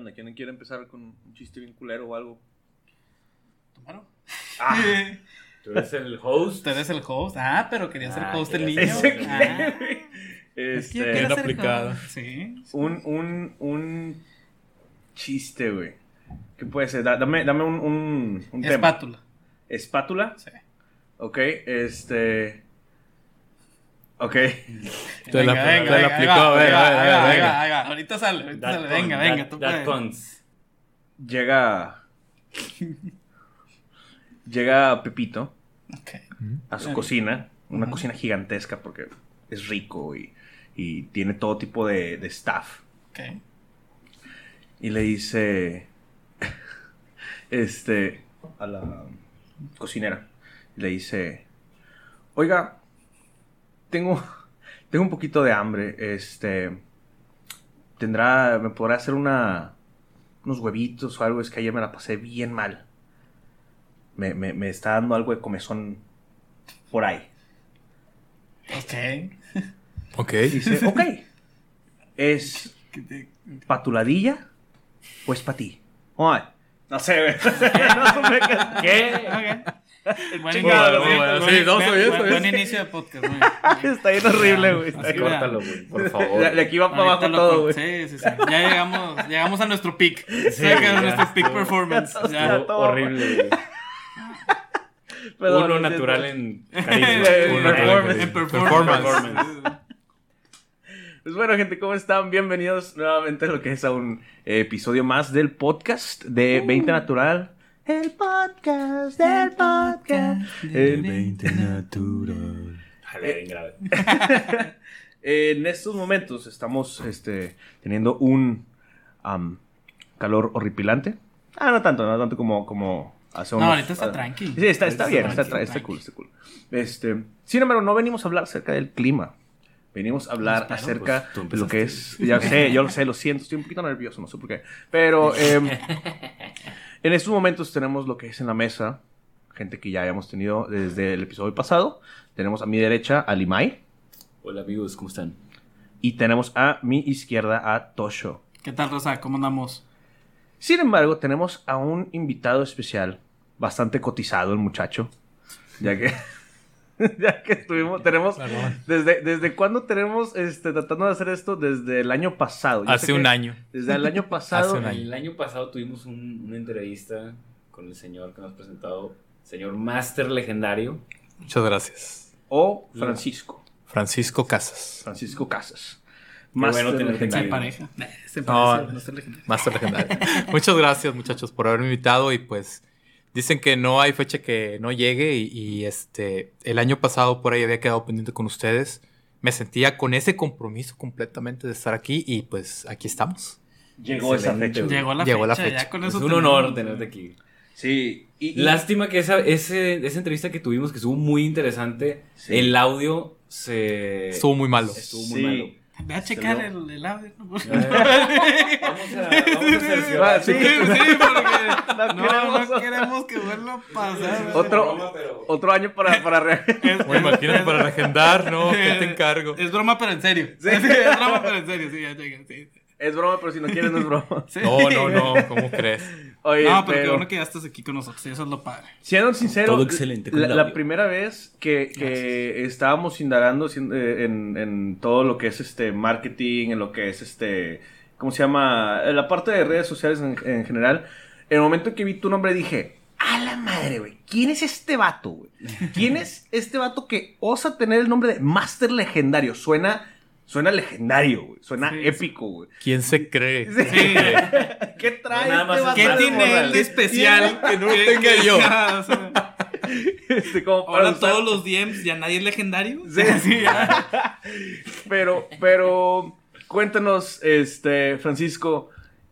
onda? ¿Quién quiere empezar con un chiste bien culero o algo? ¿Tomaron? Ah, Tú eres el host. Usted es el host. Ah, pero quería ser Ah, host el niño. Ah, es que este, quiero Bien aplicado. Sí. un, un, un chiste, güey. ¿Qué puede ser? Da- dame, dame un, un, un tema. Espátula. Espátula. Sí. Ok, este. Ok. Te la- te la ahí aplicó, va, venga, venga, venga. va, ahí va. Ahorita sale, ahorita That sale. con- Venga, that- venga, tú that puedes. cons. Llega. Llega Pepito Ok. a su cocina. Una cocina gigantesca porque es rico y, y tiene todo tipo de, de staff. Ok. Y le dice. Este. A la cocinera. Le dice. Oiga. Tengo. Tengo un poquito de hambre. Este. Tendrá. ¿Me podrá hacer una. unos huevitos o algo? Es que ayer me la pasé bien mal. Me, me, me está dando algo de comezón por ahí. Ok. Ok. Dice, ok. ¿Es patuladilla o es para ti? No sé, güey. No sé qué- ¿Qué? Buen Chingado, inicio, sí, buen- sí, no, buen- soy eso, buen- es. Buen inicio de podcast, bien. Está bien horrible, güey. Córtalo, güey, por favor. de aquí va para abajo todo, güey. Sí, sí, sí. Ya llegamos, llegamos a nuestro peak. Sí, nuestro peak performance. Ya Ya. está. todo. horrible, güey. Perdón, Uno natural en performance. En performance. Pues bueno, gente, ¿cómo están? Bienvenidos nuevamente a lo que es a un eh, episodio más del podcast de 20 Natural. El podcast del podcast. El 20 natural. Jale, bien grave. En estos momentos estamos este, teniendo un calor horripilante. Ah, no tanto, no tanto como, como hace No, unos- ahorita está ah, tranqui. Sí, está, está bien, está, tranqui, está cool, está cool. Este, sin embargo, no venimos a hablar acerca del clima. Venimos a hablar Espero, acerca pues, de lo que es. Ya sé, yo lo sé, lo siento, estoy un poquito nervioso, no sé por qué. Pero em, en estos momentos tenemos lo que es en la mesa, gente que ya habíamos tenido desde el episodio pasado. Tenemos a mi derecha a Limay Hola amigos, ¿cómo están? y tenemos a mi izquierda a Tosho. ¿Qué tal, Rosa? ¿Cómo andamos? Sin embargo, tenemos a un invitado especial, bastante cotizado el muchacho, ya que ya que estuvimos tenemos Perdón. desde desde cuándo tenemos este tratando de hacer esto desde el año pasado. Yo Hace un año. Desde el año pasado. Hace un año. El año pasado tuvimos un- una entrevista con el señor que nos presentado, señor Master Legendario. Muchas gracias. O Francisco, Francisco Casas. Francisco Casas. bueno Máster tenerte Se legendario. pareja. Se No, parece, no, se legendario. Master legendario. Muchas gracias, muchachos, por haberme invitado. Y pues dicen que no hay fecha que no llegue. Y, y, este el año pasado por ahí había quedado pendiente con ustedes. Me sentía con ese compromiso completamente de estar aquí. Y pues aquí estamos. Llegó esa Excelente, fecha. güey. Llegó la Llegó fecha, la fecha. ya con Es eso un tenemos- honor tenerte aquí. Sí. Y, y- Lástima que esa, ese- esa entrevista que tuvimos, que estuvo muy interesante, Sí. el audio se... Estuvo muy malo. Estuvo muy Sí. malo. Ve a checar el, el audio. ¿no? Eh, Vamos a, vamos a sí. Sí, sí, porque No no, queremos- no queremos que vuelva a pasar. Otro- Broma, pero- otro año para para re- Es, Bueno, imagínate para reagendar, ¿no? ¿Qué te encargo? es broma, pero en serio. Sí, es broma, pero en serio. Sí, ya checa. Sí. Es broma, pero si no quieres no es broma. Sí. No, no, no. ¿Cómo crees? Oye, No, pero, qué bueno que ya estás aquí con nosotros. Eso es lo padre. siendo sincero, Todo excelente la, primera vez que, que estábamos indagando eh, en, en todo lo que es este marketing, en lo que es este, ¿cómo se llama? En la parte de redes sociales en, en general, en el momento que vi tu nombre dije, a la madre, güey, ¿quién es este vato, güey? ¿Quién es este vato que osa tener el nombre de Master Legendario? Suena, suena legendario, güey, suena Sí, épico, güey. ¿Quién se cree? Sí. ¿Qué trae No, nada más este es ¿Qué tiene él de especial que no lo tenga yo? O sea, Este, como para Ahora usar- todos los DMs ya nadie es legendario. Sí. Sí, ya. Pero, pero, cuéntanos, este, Francisco,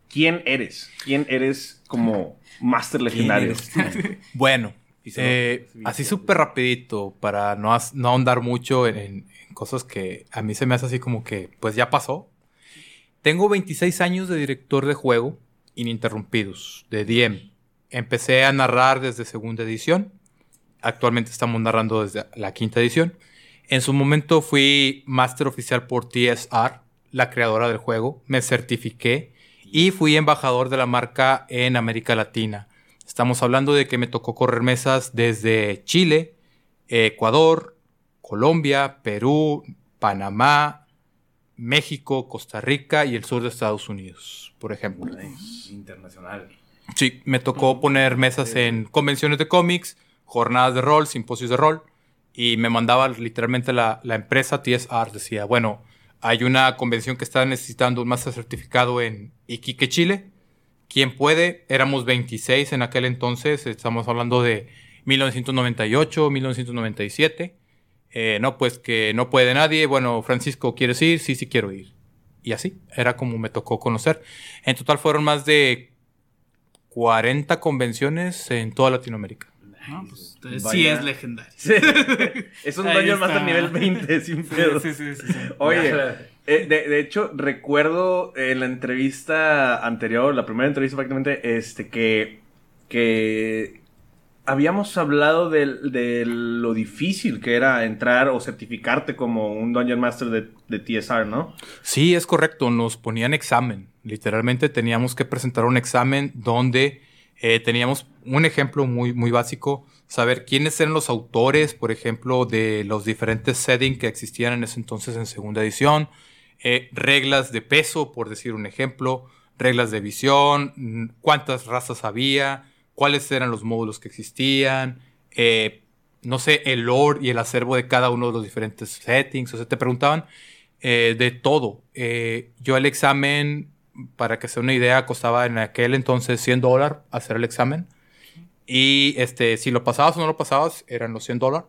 ¿quién eres? ¿Quién eres como Master Legendario? Bueno, eh, sí, así sí. súper rapidito, para no, no ahondar mucho en cosas que a mí se me hace así como que, pues ya pasó. Tengo 26 años de director de juego ininterrumpidos, de DM. Empecé a narrar desde segunda edición. Actualmente estamos narrando desde la quinta edición. En su momento fui máster oficial por TSR, la creadora del juego. Me certifiqué y fui embajador de la marca en América Latina. Estamos hablando de que me tocó correr mesas desde Chile, Ecuador, Colombia, Perú, Panamá, México, Costa Rica y el sur de Estados Unidos, por ejemplo. Internacional. Sí, me tocó poner mesas en convenciones de cómics, jornadas de rol, simposios de rol, y me mandaba literalmente la, la empresa TSR, decía, bueno, hay una convención que está necesitando un máster certificado en Iquique, Chile. ¿Quién puede? Éramos 26 en aquel entonces, estamos hablando de 1998, 1997. Eh, no, pues que no puede nadie. Bueno, Francisco, ¿quieres ir? Sí, sí quiero ir. Y así, era como me tocó conocer. En total fueron más de 40 convenciones en toda Latinoamérica. No, pues, entonces sí es legendario. Sí. es un Dungeon Master está. nivel 20, sin Sí, pedo. sí, sí, sí, sí. Oye, eh, de, de hecho, recuerdo en la entrevista anterior, la primera entrevista prácticamente, este, que, que habíamos hablado del- de, lo difícil que era entrar o certificarte como un Dungeon Master de, de TSR, ¿no? Sí, es correcto, nos ponían examen. Literalmente teníamos que presentar un examen donde eh, teníamos un ejemplo muy, muy básico, saber quiénes eran los autores, por ejemplo, de los diferentes settings que existían en ese entonces en segunda edición, eh, reglas de peso, por decir un ejemplo, reglas de visión, cuántas razas había, cuáles eran los módulos que existían, eh, no sé, el lore y el acervo de cada uno de los diferentes settings, o sea, te preguntaban eh, de todo. Eh, yo el examen, para que sea una idea, costaba en aquel entonces 100 dólares hacer el examen. Y este, si lo pasabas o no lo pasabas, eran los 100 dólares.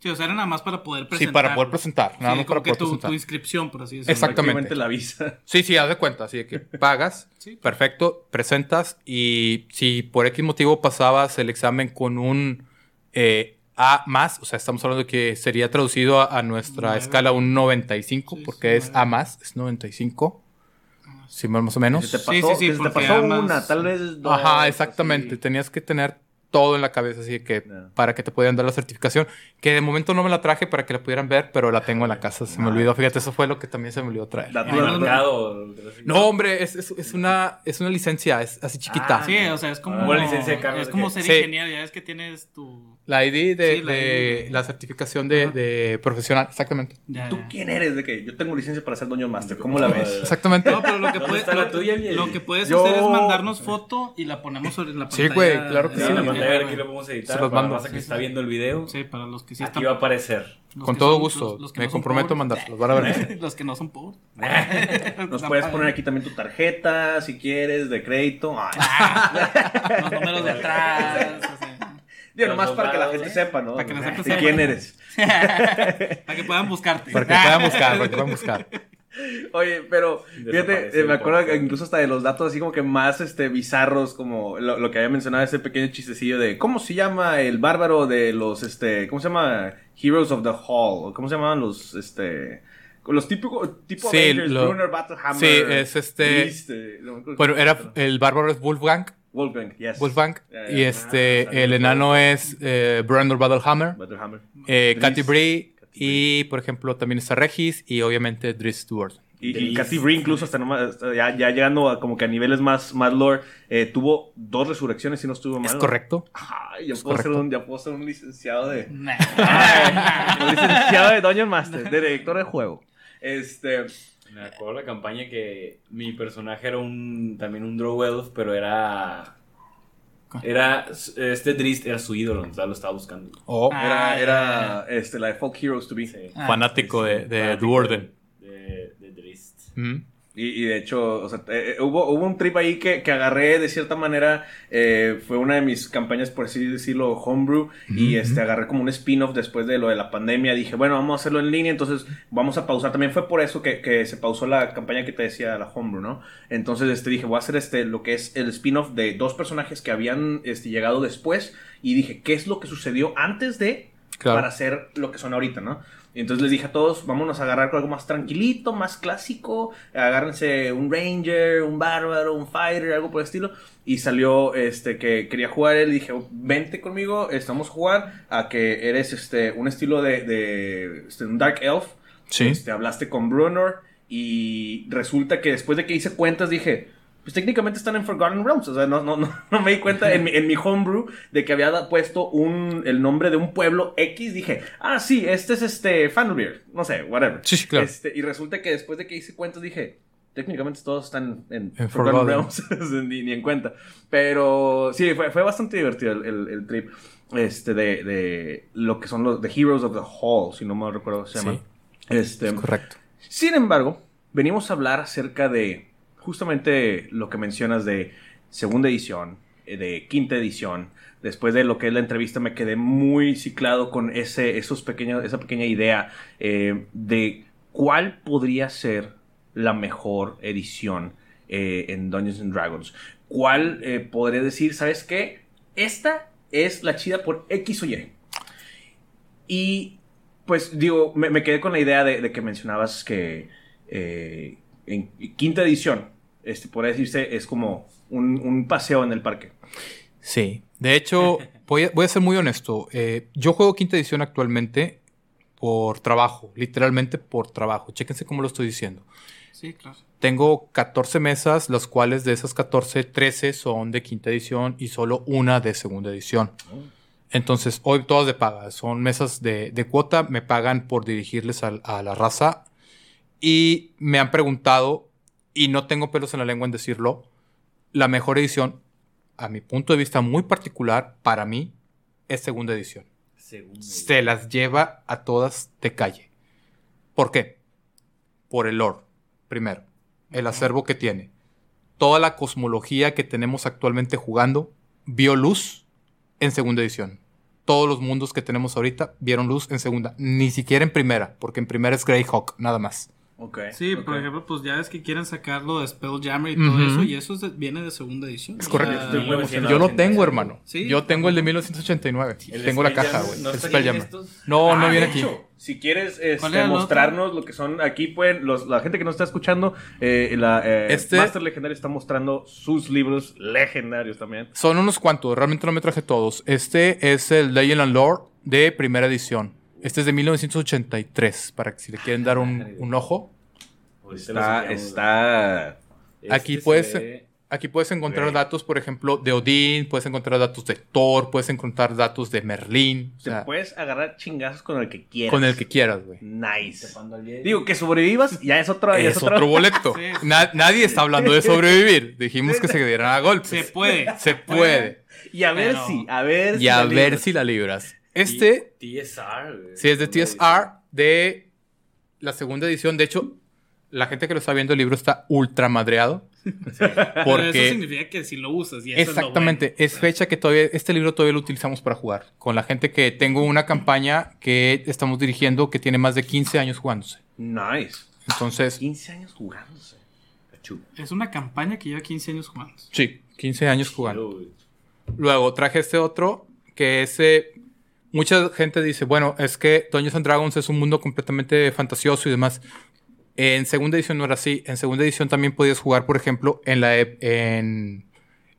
Sí, o sea, era nada más para poder Sí, presentar. para poder presentar. Nada Sí, más como para que poder tu, presentar. tu inscripción, por así decirlo. Exactamente. La visa. Sí, sí, haz de cuenta. Así de que pagas, Sí. perfecto, presentas y si por X motivo pasabas el examen con un eh, A más, o sea, estamos hablando de que sería traducido a, a nuestra escala un 95, Sí, porque sí, es. A más, es 95. Sí, más o menos. Se te Sí, pasó, sí, sí, te pasó una, tal vez dos. Ajá, exactamente. así. Tenías que tener todo en la cabeza, así que para que te pudieran dar la certificación. Que de momento no me la traje para que la pudieran ver, pero la tengo en la casa. Se me olvidó. Fíjate, eso fue lo que también se me olvidó traer. Dato- Bueno, Marcado. No, hombre, es, es, es una, es una licencia, es así chiquita. Ah, Sí, o sea, es como. Como la licencia de carro, Es como ser Sí. ingeniero, ya es que tienes tu. La ID de, Sí, la de ID. la certificación de, de profesional, exactamente. Ya, ¿Tú quién eres? De que yo tengo licencia para ser Dungeon Master. ¿Cómo la ves? Exactamente. No, pero lo que, ¿Dónde puede- está la lo- tuya, Miel? lo que puedes Yo- hacer es mandarnos foto y la ponemos sobre la Sí, pantalla. güey, claro que Sí, sí. la Sí, pantalla aquí lo podemos editar. Se los para mando. la raza que Sí, está sí. viendo el video. Sí, para los que sí Aquí están. va a aparecer. los Con todo son- gusto. los- los que Me no comprometo a mandárselos. Van a ver. los que no son pobres. Nos puedes poner aquí también tu tarjeta, si quieres, de crédito. Los números de atrás. Digo, nomás para que la gente ¿eh? sepa, ¿no? Para que la gente sepa. quién eres. para que puedan buscarte. Para que puedan buscar, para que puedan buscar. Oye, pero fíjate, eh, me acuerdo que incluso hasta de los datos así como que más este bizarros, como lo, lo que había mencionado, ese pequeño chistecillo de ¿cómo se llama el bárbaro de los, este, ¿cómo se llama? Heroes of the Hall, ¿cómo se llaman los, este, los típicos, tipo Sí, Avengers, lo- Brunner, Battlehammer, Sí, es este- Beast, eh, no cómo era el bárbaro es Wolfgang. Wolfgang, yes. Wolfgang. Y ya. este, Ah, el enano es eh, Brandon Battlehammer. Battlehammer. Eh. Katy Bree. Y, por ejemplo, también está Regis. Y obviamente Driss Stewart. Y, y. Katy Bree incluso hasta nomás, ya, ya llegando a como que a niveles más, más lore, eh, tuvo dos resurrecciones si no estuvo mal. ¿Es correcto? Ay, ya Es puedo, ser un, ya puedo ser un licenciado de... Nah. Ay, un licenciado de Dungeon Master, de director de juego. Este... Me acuerdo la campaña que mi personaje era un también un Drow Elf, pero era. Era. Este Drist era su ídolo, entonces lo estaba buscando. Oh, Ah, Era, era este, la de Folk Heroes to be. Sí. Ah, fanático de, de Fanático Duorden. De, de Drist. Mm. Y, y de hecho, o sea, eh, eh, hubo, hubo un trip ahí que, que agarré de cierta manera. eh, fue una de mis campañas, por así decirlo, homebrew. Y este, agarré como un spin-off después de lo de la pandemia. Dije, bueno, vamos a hacerlo en línea. Entonces, vamos a pausar. También fue por eso que, que se pausó la campaña que te decía, la homebrew, ¿no? Entonces, este, dije, voy a hacer este, lo que es el spin-off de dos personajes que habían este, llegado después. Y dije, ¿qué es lo que sucedió antes de Claro. para hacer lo que son ahorita, ¿no? Y entonces les dije a todos, vámonos a agarrar con algo más tranquilito, más clásico, agárrense un ranger, un bárbaro, un fighter, algo por el estilo. Y salió este que quería jugar él, dije, vente conmigo, estamos a jugar a que eres este un estilo de, de este, un dark elf. Sí. Este, hablaste con Brunor Y resulta que después de que hice cuentas dije, pues técnicamente están en Forgotten Realms. O sea, no, no, no, no me di cuenta en mi, en mi homebrew de que había puesto un, el nombre de un pueblo X. Dije, ah, sí, este es este Fanbeer. No sé, whatever. Sí, sí, claro. Este, y resulta que después de que hice cuentas dije, técnicamente todos están en, En Forgotten. Realms. ni, ni en cuenta. Pero sí, fue, fue bastante divertido el, el- el trip. Este, de, de lo que son los The Heroes of the Hall, si no me recuerdo se Sí. llaman. Este, Es correcto. sin embargo, venimos a hablar acerca de justamente lo que mencionas de segunda edición, eh, de quinta edición. Después de lo que es la entrevista me quedé muy ciclado con ese, esos pequeños, esa pequeña idea eh, de cuál podría ser la mejor edición eh, en Dungeons and Dragons. ¿Cuál podría decir, sabes qué? Esta es la chida por X o Y. Y pues digo, me, quedé con la idea de, que mencionabas que en quinta edición, este, podría decirse, es como un, un paseo en el parque. Sí. De hecho, voy a, voy a ser muy honesto. Eh, yo juego quinta edición actualmente por trabajo, literalmente por trabajo. Chéquense cómo lo estoy diciendo. Sí, claro. Tengo 14 mesas, las cuales de esas 14, 13 son de quinta edición y solo una de segunda edición. Entonces, hoy todas de paga. Son mesas de, de cuota, me pagan por dirigirles a, la raza. Y me han preguntado, y no tengo pelos en la lengua en decirlo, la mejor edición, a mi punto de vista muy particular, para mí, es segunda edición. Se las lleva a todas de calle. ¿Por qué? Por el lore, primero. El acervo que tiene. Toda la cosmología que tenemos actualmente jugando vio luz en segunda edición. Todos los mundos que tenemos ahorita vieron luz en segunda. Ni siquiera en primera, porque en primera es Greyhawk, nada más. Ok. Sí, por ejemplo, pues ya es que quieren sacarlo de Spelljammer y todo eso, y eso es de- viene de segunda edición. Es O correcto. sea, Estoy muy emocionado. Yo lo tengo, hermano. Sí. Yo tengo el de 1989. ¿El tengo la caja, güey. ¿No Spelljammer. No, no Ah, viene aquí. hecho, si quieres ¿Cuál este, mostrarnos lo que son, aquí pueden, los- la gente que nos está escuchando, eh, la eh, Este- Master Legendario está mostrando sus libros legendarios también. Son unos cuantos, realmente no me traje todos. Este es el Legend and Lore de primera edición. Este es de 1983, para que si le quieren dar un, un ojo. Está, está... Este Aquí puedes- ve- Aquí puedes encontrar datos, por ejemplo, de Odín, puedes encontrar datos de Thor, puedes encontrar datos de Merlín. O Te sea, puedes agarrar chingazos con el que quieras. con el que quieras, güey. Nice. Digo, que sobrevivas ya es otro... ya Es otro boleto. Sí. Na- nadie está hablando de sobrevivir. Dijimos que se dieran a golpes. Se puede. Se puede. Y a ver Pero- si, a ver Y a la ver libras. si la libras. Este TSR. Sí, es de TSR de la segunda edición. De hecho, la gente que lo está viendo el libro está ultra madreado. Pero eso Porque significa que si lo usas. Y eso exactamente, Es, lo es, bueno. fecha que todavía este libro todavía lo utilizamos para jugar. Con la gente que tengo una campaña que estamos dirigiendo que tiene más de 15 años jugándose. Nice. Entonces, 15 años jugándose. Achú. Es una campaña que lleva 15 años jugando. sí, 15 años jugando. Luego traje este otro que ese mucha gente dice, bueno, es que Dungeons and Dragons es un mundo completamente fantasioso y demás. En segunda edición no era así. En segunda edición también podías jugar, por ejemplo, en la en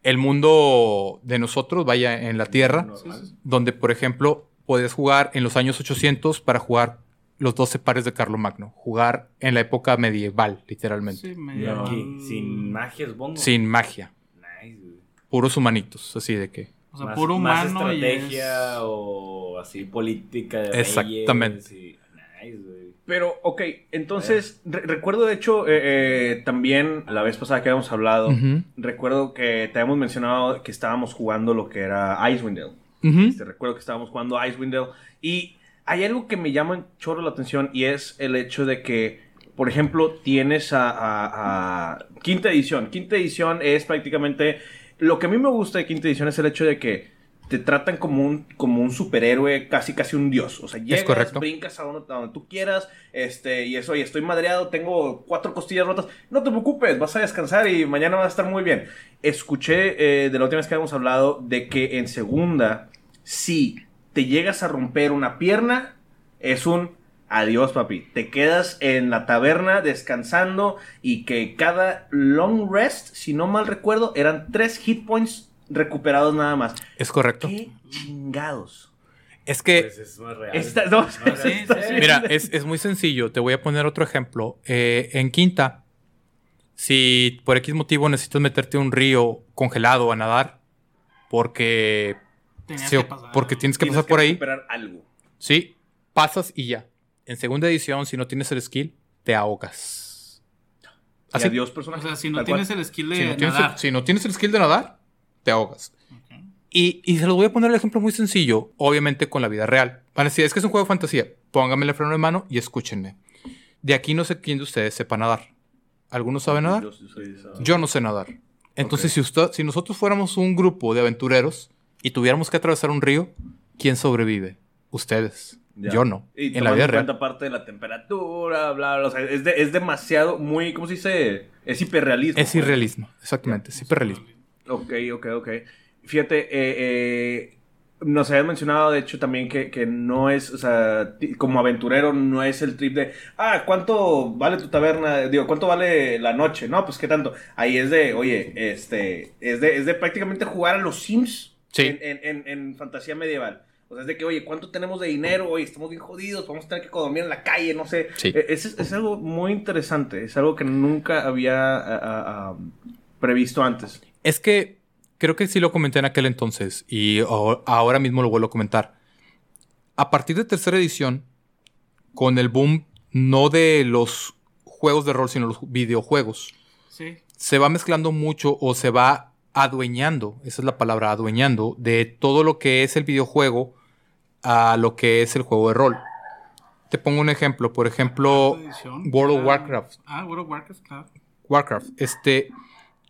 el mundo de nosotros, vaya, en la Tierra, Normal. donde, por ejemplo, podías jugar en los años 800 para jugar los 12 pares de Carlomagno. Jugar en la época medieval, literalmente. Sí, Y medio- aquí, sin magia, supongo. Sin magia. Nice, güey. Puros humanitos, así de que... O sea, Más- puro más humano y es... estrategia o así política de Exactamente. reyes y- Nice, güey. Pero, ok, entonces, re- recuerdo de hecho, eh, eh, también la vez pasada que habíamos hablado, recuerdo que te habíamos mencionado que estábamos jugando lo que era Icewind Dale. Este, recuerdo que estábamos jugando Icewind Dale. Y hay algo que me llama chorro la atención y es el hecho de que, por ejemplo, tienes a, a- a quinta edición. Quinta edición es prácticamente... Lo que a mí me gusta de quinta edición es el hecho de que te tratan como un, como un superhéroe, casi casi un dios. O sea, llegas, correcto. brincas a donde, a donde tú quieras, este, y eso, y estoy madreado, tengo cuatro costillas rotas. No te preocupes, vas a descansar y mañana vas a estar muy bien. Escuché eh, de la última vez que habíamos hablado de que en segunda, si te llegas a romper una pierna, es un adiós, papi. Te quedas en la taberna descansando y que cada long rest, si no mal recuerdo, eran tres hit points recuperados nada más. Es correcto. ¿Qué chingados? Es que, Pues es más real. Esta- no, Más real. Sí, sí, sí. mira, es, es muy sencillo. Te voy a poner otro ejemplo. Eh, en Quinta, si por X motivo necesitas meterte a un río congelado a nadar, porque, Tenías sí, que pasar. porque tienes que Tienes pasar por ahí, algo. sí, pasas y ya. En segunda edición, si no tienes el skill, te ahogas. Y Así. adiós, O personaje. sea, si no cual. tienes el skill de Si no, tienes nadar. el, si no tienes el skill de nadar, te ahogas. Y, y se los voy a poner el ejemplo muy sencillo, obviamente con la vida real. Van a decir, es que es un juego de fantasía. Pónganme el freno de mano y escúchenme. De aquí no sé quién de ustedes sepa nadar. ¿Algunos saben nadar? Yo, no sé nadar. Entonces, si, usted, si nosotros fuéramos un grupo de aventureros y tuviéramos que atravesar un río, ¿quién sobrevive? Ustedes. Ya. Yo no. Y en la vida en real. cuenta parte de la temperatura, bla, bla. O sea, es, de- es demasiado, muy, ¿cómo se dice? Es hiperrealismo. Es pues. irrealismo, exactamente. Es hiperrealismo. Ok, ok, ok. Fíjate, eh, eh, nos habían mencionado, de hecho, también que, que no es, o sea, como aventurero, no es el trip de, ah, ¿cuánto vale tu taberna? Digo, ¿cuánto vale la noche? No, pues, ¿qué tanto? Ahí es de, oye, este, es de, es de prácticamente jugar a los Sims Sí. en, en- en- en fantasía medieval. O sea, es de que, oye, ¿cuánto tenemos de dinero? Oye, estamos bien jodidos, vamos a tener que dormir en la calle, no sé. Sí. Eh, Es, es algo muy interesante, es algo que nunca había previsto antes. Es que creo que sí lo comenté en aquel entonces y aho- ahora mismo lo vuelvo a comentar. A partir de tercera edición, con el boom no de los juegos de rol, sino los videojuegos, Sí. se va mezclando mucho o se va adueñando, esa es la palabra, adueñando, de todo lo que es el videojuego a lo que es el juego de rol. Te pongo un ejemplo, por ejemplo, edición. World of Ah, Warcraft. Ah, World of Warcraft, claro. Warcraft. Este,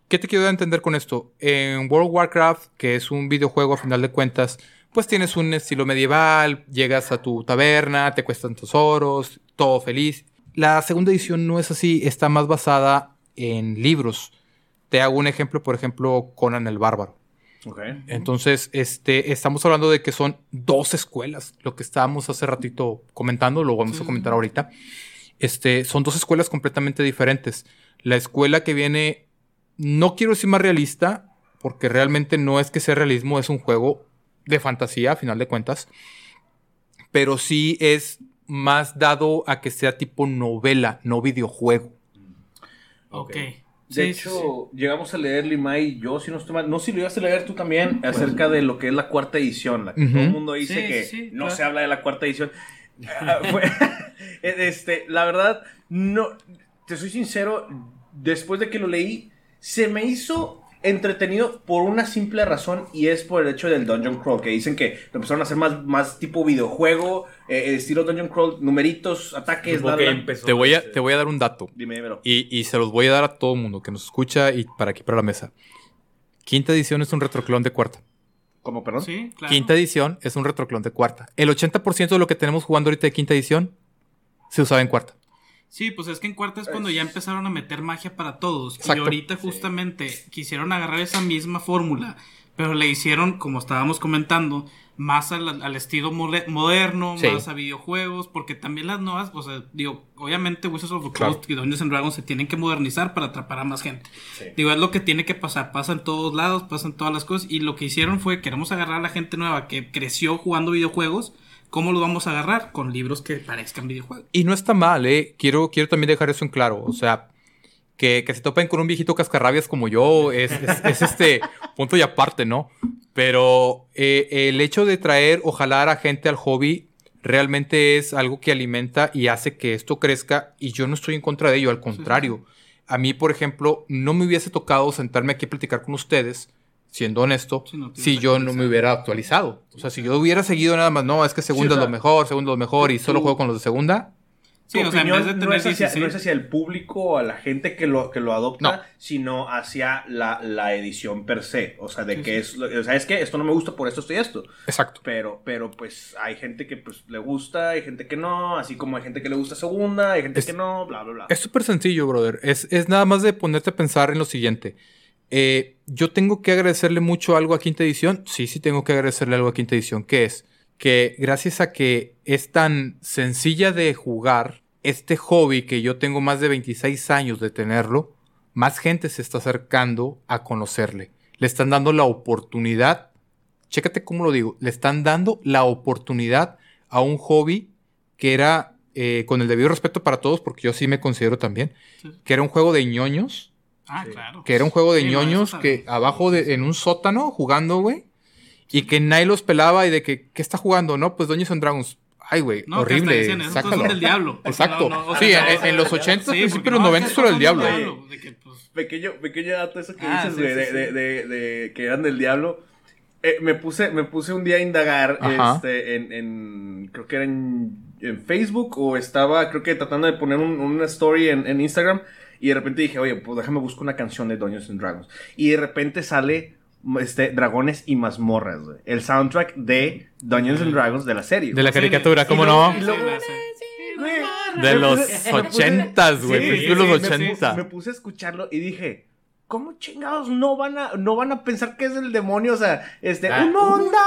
¿qué te quiero entender con esto? En World of Warcraft, que es un videojuego a final de cuentas, pues tienes un estilo medieval, llegas a tu taberna, te cuestan tesoros, todo feliz. La segunda edición no es así, está más basada en libros. Te hago un ejemplo, por ejemplo, Conan el Bárbaro. Ok. Entonces, este, estamos hablando de que son dos escuelas, lo que estábamos hace ratito comentando, lo vamos Sí. a comentar ahorita. Este, son dos escuelas completamente diferentes. La escuela que viene, no quiero decir más realista, porque realmente no es que sea realismo, es un juego de fantasía, a final de cuentas, pero sí es más dado a que sea tipo novela, no videojuego. Ok. Ok. Sí, De sí, hecho, llegamos a leer Limay y yo, si no estoy mal, no si lo ibas a leer tú también, acerca de lo que es la cuarta edición, la que todo el mundo dice Sí, que sí, no claro. se habla de la cuarta edición. Ah, este, la verdad, no, te soy sincero, después de que lo leí, se me hizo entretenido por una simple razón y es por el hecho del Dungeon Crawl, que dicen que lo empezaron a hacer más, más tipo videojuego, eh, estilo Dungeon Crawl, numeritos, ataques, bla, que bla. Te voy a, te voy a dar un dato. Dime, dímelo. Y, y se los voy a dar a todo el mundo que nos escucha y para aquí para la mesa. Quinta edición es un retroclon de cuarta. ¿Cómo, perdón? Sí, claro. Quinta edición es un retroclon de cuarta. El 80% de lo que tenemos jugando ahorita de quinta edición se usaba en cuarta. Sí, pues es que en cuarta es cuando ya empezaron a meter magia para todos. Exacto. Y ahorita justamente quisieron agarrar esa misma fórmula, pero le hicieron, como estábamos comentando, más al, al estilo mole- moderno, Sí. más a videojuegos, porque también las nuevas, o sea, digo, obviamente Wizards of the Claro. Coast y Dungeons and Dragons se tienen que modernizar para atrapar a más gente. Sí. Digo, es lo que tiene que pasar, pasa en todos lados, pasa en todas las cosas, y lo que hicieron fue, queremos agarrar a la gente nueva que creció jugando videojuegos, ¿cómo lo vamos a agarrar? Con libros que parezcan videojuegos. Y no está mal, ¿eh? Quiero, quiero también dejar eso en claro. O sea, que, que se topen con un viejito cascarrabias como yo es, es- es este punto y aparte, ¿no? Pero eh, el hecho de traer o jalar a gente al hobby realmente es algo que alimenta y hace que esto crezca y yo no estoy en contra de ello, al contrario. A mí, por ejemplo, no me hubiese tocado sentarme aquí a platicar con ustedes, siendo honesto, Sí, no si yo no me hubiera actualizado. O sea, si yo hubiera seguido nada más, no, es que segundo o sea, es lo mejor, segundo es lo mejor y solo tú- juego con los de segunda. Sí, Tu o sea, en opinión vez de no, es hacia, 16. no es hacia el público, a la gente que lo, que lo adopta, No. sino hacia la, la edición per se. O sea, de Sí, que sí. es, o sea, es que esto no me gusta por esto, esto y esto. Exacto. Pero, pero pues hay gente que pues le gusta, hay gente que no, así como hay gente que le gusta segunda, hay gente Es- que no, bla, bla, bla. Es súper sencillo, brother. Es, es nada más de ponerte a pensar en lo siguiente. Eh, yo tengo que agradecerle mucho algo a Quinta Edición. Sí, sí tengo que agradecerle algo a Quinta Edición. ¿Qué es? Que gracias a que es tan sencilla de jugar, este hobby que yo tengo más de 26 años de tenerlo, más gente se está acercando a conocerle. Le están dando la oportunidad chécate cómo lo digo, le están dando la oportunidad a un hobby que era, eh, con el debido respeto para todos, porque yo sí me considero también, Sí. que era un juego de ñoños, Ah, Sí. claro. que era un juego de Sí, ñoños que abajo de, en un sótano jugando, güey, y que nadie los pelaba y de que, ¿qué está jugando? No, pues Dungeons and Dragons. Ay, güey, No, horrible. cosas sácalo. del diablo. Exacto. no, no, sí, sea, en, en los 80, sí, principios de los no, 90 esas esto era el cosas diablo. del de que, pues, Pequeño, pequeño dato eso que Ah, dices, sí, güey, sí, de, sí. de- de- de que eran del diablo. Eh, me puse, me puse un día a indagar Ajá. este, en, en- creo que era en, en Facebook o estaba, creo que tratando de poner un- una story en, en Instagram y de repente dije, oye, pues déjame buscar una canción de Dungeons and Dragons. Y de repente sale este, Dragones y Mazmorras, güey. El soundtrack de Dungeons and Dragons de la serie. De la caricatura, ¿cómo no? De los ochentas, güey. De los me puse- ochenta. Me puse a escucharlo y dije, ¿cómo chingados no van a, no van a pensar que es el demonio? O sea, este, Ah. un mundo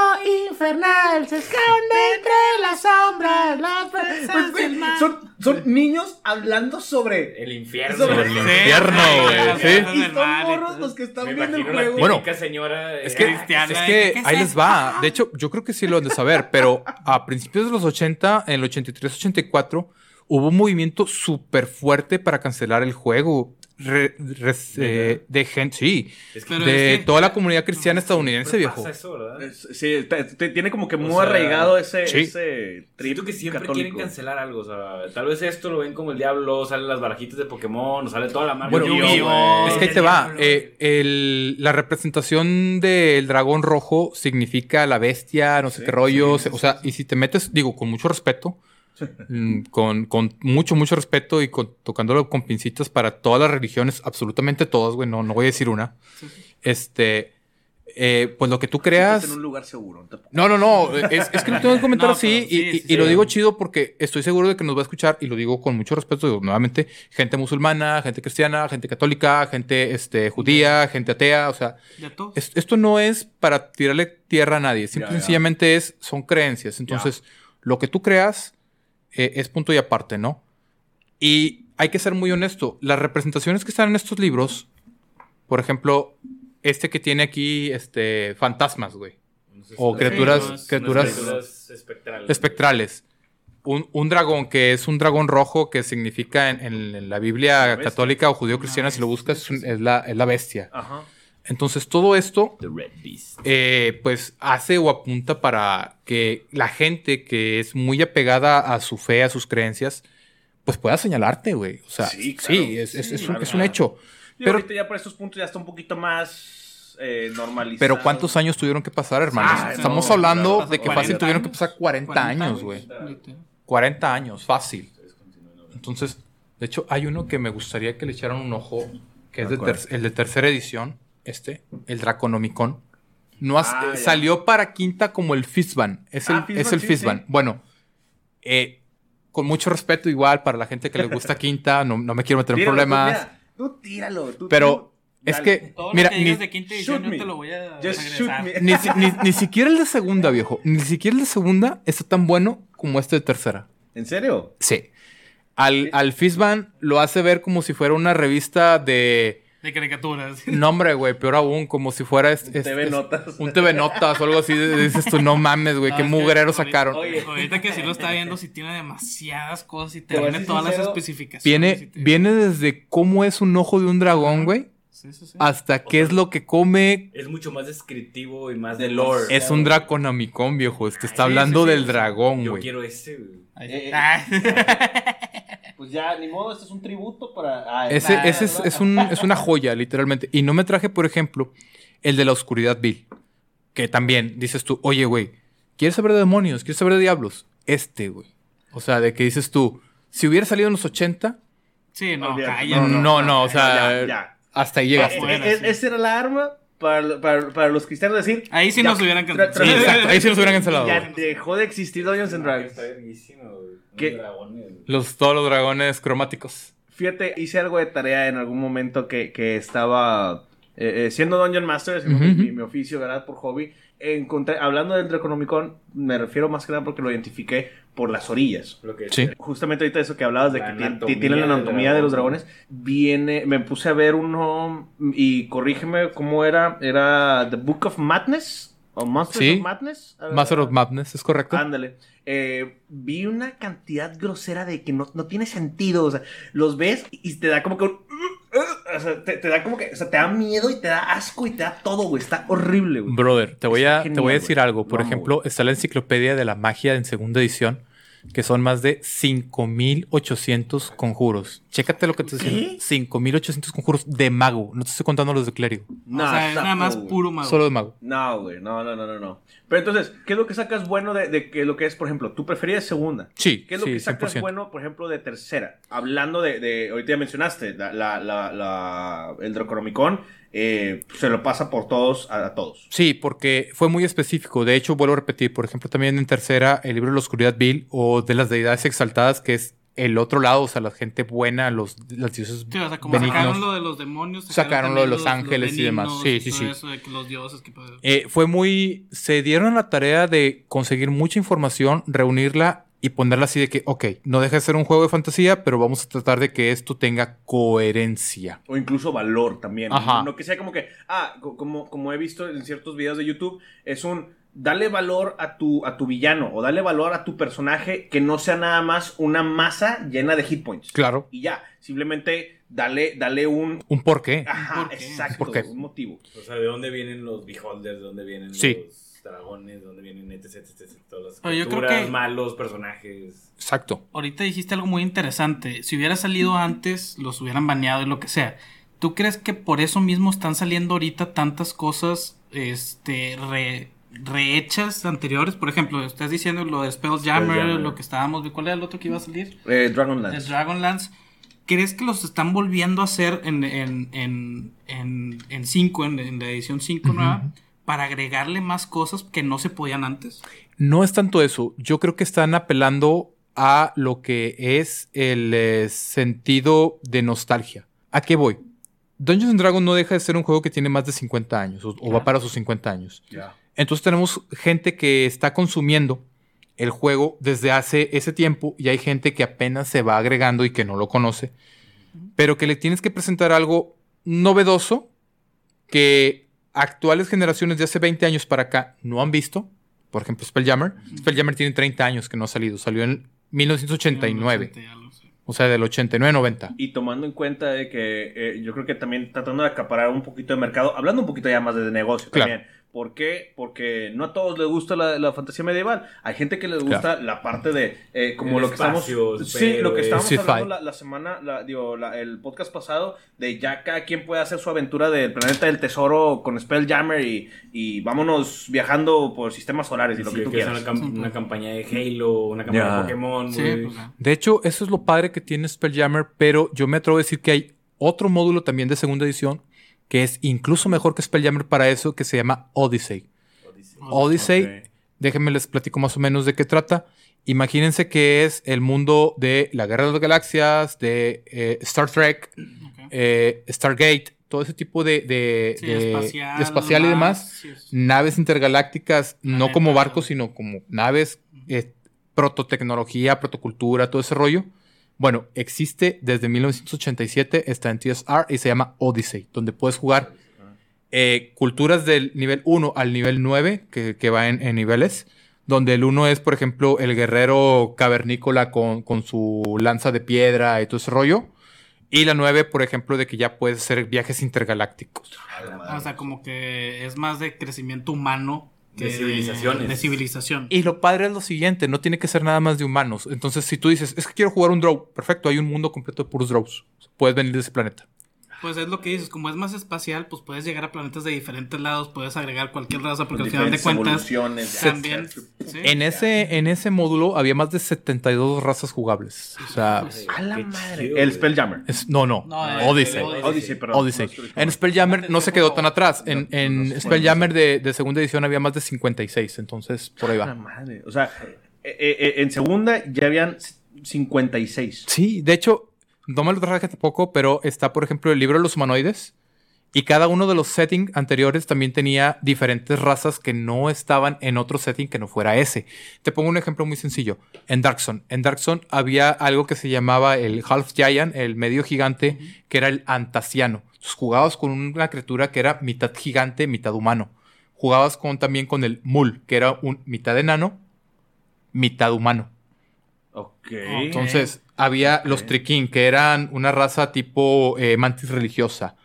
infernal se esconde entre las sombras. Las... Pues, güey, son, son niños hablando sobre... El infierno. Sobre el güey. infierno, Sí, güey. las Sí. cosas Y son morros los que están Me viendo el juego. Bueno, señora. Es eh, que, cristiana, es ¿de que qué es ahí les va. De hecho, yo creo que sí lo han de saber, pero a principios de los 80, en el 83-84, hubo un movimiento súper fuerte para cancelar el juego. Re- res- eh, de gente, sí, es que Pero de es que- toda la comunidad cristiana estadounidense, viejo. eso, Sí, te- te- tiene como que O muy sea, arraigado ese, sí. ese trip Siento que siempre católico. quieren cancelar algo. O sea, tal vez esto lo ven como el diablo, salen las barajitas de Pokémon, sale toda la marca. Bueno, Es que ahí te va. eh, el- la representación del dragón rojo significa la bestia, no sé Sí, qué rollo. sí, o sea, sí. y si te metes, digo, con mucho respeto, con, con mucho, mucho respeto y con- tocándolo con pincitas para todas las religiones, absolutamente todas, güey, no, no voy a decir una. Este, eh, pues lo que tú creas. en un lugar seguro. no. No, no, no. Es, es que lo tengo que comentar No, así pero sí, y, y- sí, y lo digo chido porque estoy seguro de que nos va a escuchar y lo digo con mucho respeto. Digo, nuevamente, gente musulmana, gente cristiana, gente católica, gente este, judía, gente atea. O sea, es- esto no es para tirarle tierra a nadie. Simple Ya, y ya. sencillamente es, son creencias. Entonces, lo que tú creas eh, es punto y aparte, ¿no? Y hay que ser muy honesto. Las representaciones que están en estos libros, por ejemplo, este que tiene aquí, este, fantasmas, güey. O criaturas, criaturas criaturas espectrales. espectrales. Un, un dragón que es un dragón rojo que significa en, en- en la Biblia católica o judío-cristiana, si lo buscas, es, un- es la, es la bestia. Ajá. Entonces, todo esto, The Red Beast. eh, pues, hace o apunta para que la gente que es muy apegada a su fe, a sus creencias, pues pueda señalarte, güey. O sea, Sí, sí, claro. es- Sí, es un, claro. es un hecho. Pero Pero- ahorita ya por estos puntos ya está un poquito más eh, normalizado. Pero ¿cuántos años tuvieron que pasar, hermanos? Ah, Estamos no, hablando claro, de que 40 fácil tuvieron que pasar 40, años, güey. 40 años, fácil. Entonces, de hecho, hay uno que me gustaría que le echaran un ojo, que es de el de tercera edición, este, el Draconomicon. No has- Ah, eh, salió para quinta como el Fistban. Es el, Ah, Fistban, es el sí, Fistban. sí. Bueno, eh, con mucho respeto igual para la gente que le gusta quinta, no, no me quiero meter en problemas. Tú, mira, tú tíralo. tú- Pero tú- es dale. que, Todo mira, lo que ni- de quinta edición shoot yo me. te lo voy a me. ni, ni- ni siquiera el de segunda, viejo. Ni siquiera el de segunda está tan bueno como este de tercera. ¿En serio? Sí. Al, al Fistban lo hace ver como si fuera una revista de. De caricaturas. Nombre, güey, peor aún, como si fuera. es- es- TV es- Notas. Un TV Notas o algo así. Dices tú, no mames, güey, No, qué que mugrero sacaron. Oye, Ahorita que sí lo está viendo, sí tiene demasiadas cosas y te viene todas las especificaciones. Viene, te- viene desde cómo es un ojo de un dragón, güey, Sí, sí, sí. hasta qué es lo que come. Es mucho más descriptivo y más de lore. Es un Draconomicon, viejo. Te está Sí, hablando sí, sí. del dragón, Yo güey. quiero ese, güey. Eh, está. Pues ya, ni modo, este es un tributo para. Ah, Ese, nah, ese es, un- es una joya, literalmente. Y no me traje, por ejemplo, el de la oscuridad Bill. Que también dices tú, oye, güey, ¿quieres saber de demonios? ¿Quieres saber de diablos? Este, güey. O sea, de que dices tú, si hubiera salido en los 80, Sí, no, cállate. no, no, no, o sea, ya, ya. Hasta ahí llegaste. Bueno, eh, sí. Esa era la arma para, para, para los cristianos decir. Ahí sí ya, nos hubieran cancelado. Sí, exacto, ahí sí nos hubieran cancelado. Ya dejó de existir Dungeons and Dragons. Está verguísimo. Los, todos los dragones cromáticos. Fíjate, hice algo de tarea en algún momento que, que estaba eh, eh, siendo Dungeon Master, mi, Ujú, mi- mi oficio, ¿verdad? Por hobby. Encontré, hablando del Draconomicon, me refiero más que nada porque lo identifiqué por las orillas. Lo que Sí. Justamente ahorita eso que hablabas de La que tienen la anatomía de los dragones, viene, me puse a ver uno y corrígeme cómo era, era The Book of Madness. ¿O Monsters Sí. of Madness? Master of Madness, ¿es correcto? Ándale. Eh, vi una cantidad grosera de que no, no tiene sentido. O sea, los ves y te da como que un. O sea, te, te da como que. O sea, te da miedo y te da asco y te da todo, güey. Está horrible, güey. Brother, te voy, Está a, te voy a decir güey. algo. Por ejemplo, está la enciclopedia de la magia en segunda edición, que son más de 5800 conjuros. Chécate lo que te diciendo. 5800 conjuros de mago. No te estoy contando los de clérigo. No, o sea, es está nada más puro mago. Solo de mago. No, güey. No, no, no, no, no. Pero entonces, ¿qué es lo que sacas bueno de, de que lo que es, por ejemplo, tu preferida es segunda? Sí, ¿Qué es lo sí, que sacas 100%. bueno, por ejemplo, de tercera? Hablando de, de- ahorita ya mencionaste, la, la, la, la- el Dracoronomicon eh, se lo pasa por todos a, a todos. Sí, porque fue muy específico. De hecho, vuelvo a repetir, por ejemplo, también en tercera, el libro de la oscuridad Bill o de las deidades exaltadas, que es el otro lado, o sea, la gente buena, los, los dioses Sí, o sea, como benignos. sacaron lo de los demonios, Sacaron lo de los ángeles y demás. Sí, sí, todo sí. Eso de que los dioses, que pues, Eh, fue muy. Se dieron la tarea de conseguir mucha información, reunirla y ponerla así de que, ok, no deja de ser un juego de fantasía, pero vamos a tratar de que esto tenga coherencia. O incluso valor también. Ajá. No que sea como que, ah, co- como, como he visto en ciertos videos de YouTube, es un dale valor a tu, a tu villano o dale valor a tu personaje que no sea nada más una masa llena de hit points. Claro. Y ya, simplemente dale, dale un... Un porqué. Ajá, ¿Por qué? exacto, ¿Por qué? un motivo. O sea, ¿de dónde vienen los beholders? ¿De dónde vienen Sí. los dragones? ¿De dónde vienen etc, etc, etc, todas las yo creo criaturas, que- malos personajes? Exacto. Ahorita dijiste algo muy interesante. Si hubiera salido antes, los hubieran baneado y lo que sea. ¿Tú crees que por eso mismo están saliendo ahorita tantas cosas este, re- rehechas anteriores? Por ejemplo, estás diciendo lo de Spelljammer, Spelljammer. lo que estábamos... ¿Cuál era el otro que iba a salir? Eh, El Dragonlance. Dragonlance. ¿Crees que los están volviendo a hacer en, en, en, en, en 5, en, en la edición 5 nueva, para agregarle más cosas que no se podían antes? No es tanto eso. Yo creo que están apelando a lo que es el eh, sentido de nostalgia. ¿A qué voy? Dungeons and Dragons no deja de ser un juego que tiene más de 50 años o, o va para sus 50 años. Ya. Entonces tenemos gente que está consumiendo el juego desde hace ese tiempo y hay gente que apenas se va agregando y que no lo conoce, pero que le tienes que presentar algo novedoso que actuales generaciones de hace 20 años para acá no han visto. Por ejemplo, Spelljammer. Spelljammer tiene 30 años que no ha salido. Salió en 1989. Ya lo sé. O sea, del 89-90. Y tomando en cuenta de que eh, yo creo que también tratando de acaparar un poquito de mercado, hablando un poquito ya más de negocio Claro. también. ¿Por qué? Porque no a todos les gusta la, la fantasía medieval. Hay gente que les gusta la parte de eh, como El lo que estamos sí, lo que estábamos Sci-fi. hablando la, la semana, la- digo, la- el podcast pasado de ya cada quien puede hacer su aventura del planeta del tesoro con Spelljammer y, y vámonos viajando por sistemas solares y lo Sí, que tú que es quieras. una, cam- una campaña de Halo, una campaña de Pokémon. Sí, pues. De hecho, eso es lo padre que tiene Spelljammer, pero yo me atrevo a decir que hay otro módulo también de segunda edición que es incluso mejor que Spelljammer para eso, que se llama Odyssey. Odyssey, déjenme les platico más o menos de qué trata. Imagínense que es el mundo de la Guerra de las Galaxias, de eh, Star Trek, eh, Stargate, todo ese tipo de, de- Sí, de- espacial, de espacial y más, demás. sí, Naves intergalácticas, no como barcos, sino como naves, eh, prototecnología, protocultura, todo ese rollo. Bueno, existe desde 1987, está en TSR y se llama Odyssey, donde puedes jugar eh, culturas del nivel 1 al nivel 9, que, va en, niveles, donde el 1 es, por ejemplo, el guerrero cavernícola con, con su lanza de piedra y todo ese rollo. Y la 9, por ejemplo, de que ya puedes hacer viajes intergalácticos. O sea, como que es más de crecimiento humano De civilizaciones. De civilización. Y lo padre es lo siguiente, no tiene que ser nada más de humanos. Entonces, si tú dices, es que quiero jugar un draw, perfecto, hay un mundo completo de puros draws. Puedes venir de ese planeta. Pues es lo que dices, como es más espacial, pues puedes llegar a planetas de diferentes lados, puedes agregar cualquier raza, porque al final de cuentas también... ¿sí? En ese, en ese módulo había más de 72 razas jugables. O sea, Pues, A la madre. chido, El. Spelljammer. es- no, no, No, eh, Odyssey. Odyssey. Odyssey, perdón. Odyssey. En Spelljammer no se quedó tan atrás. En, Spelljammer de, de segunda edición había más de 56. Entonces, por ahí A la va. madre. O sea, eh, eh, en segunda ya habían 56. Sí, de hecho, no me lo traje tampoco, pero está, por ejemplo, el libro de los humanoides. Y cada uno de los settings anteriores también tenía diferentes razas que no estaban en otro setting que no fuera ese. Te pongo un ejemplo muy sencillo. En Darkson. En Darkson había algo que se llamaba el Half Giant, el medio gigante, que era el Antasiano. Entonces jugabas con una criatura que era mitad gigante, mitad humano. jugabas con, también con el Mul, que era un mitad enano, mitad humano. Ok. Entonces, había los Trikin, que eran una raza tipo eh, mantis religiosa.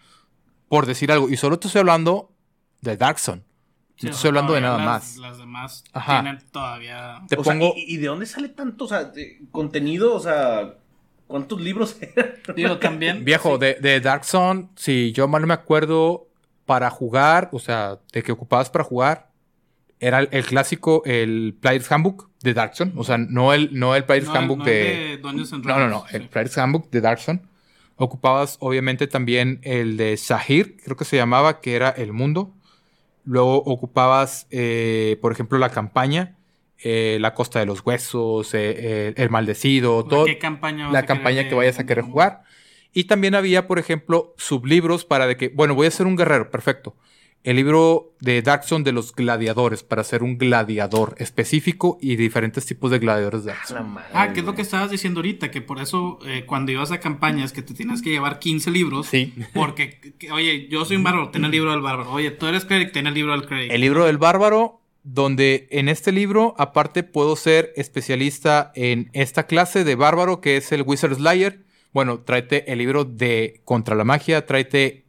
Por decir algo. Y solo te estoy hablando de Darkson. Sí, no estoy hablando de nada las- más. Las demás Ajá. tienen todavía. Te O sea, pongo. ¿y, y de dónde sale tanto, o sea, de- contenido? O sea, ¿cuántos libros eran? Digo, también. Viejo, de, de Dark Zone, si yo mal no me acuerdo, para jugar, o sea, de que ocupabas para jugar, era el, el clásico, el Player's Handbook de Dark Zone. O sea, no el, no el Player's no, Handbook no de... Dungeons and No, no, no, el. Player's Handbook de Dark Zone. Ocupabas, obviamente, también el de Sahir, creo que se llamaba, que era el mundo. Luego ocupabas, eh, por ejemplo, la campaña, eh, la Costa de los Huesos, eh, el Maldecido, todo ¿Qué campaña vas la campaña que de- vayas a querer jugar. Y también había, por ejemplo, sublibros para de que, bueno, voy a ser un guerrero, perfecto. El libro de Darkson de los gladiadores, para ser un gladiador específico y diferentes tipos de gladiadores de Darkson. madre, Ah, que es lo que estabas diciendo ahorita, que por eso eh, cuando ibas a campañas que te tienes que llevar 15 libros. Sí. Porque, que- oye, yo soy un bárbaro, ten el libro del bárbaro. Oye, tú eres cleric, ten el libro del cleric. El libro del bárbaro, donde en este libro, aparte, puedo ser especialista en esta clase de bárbaro, que es el Wizard Slayer. Bueno, tráete el libro de Contra la Magia, tráete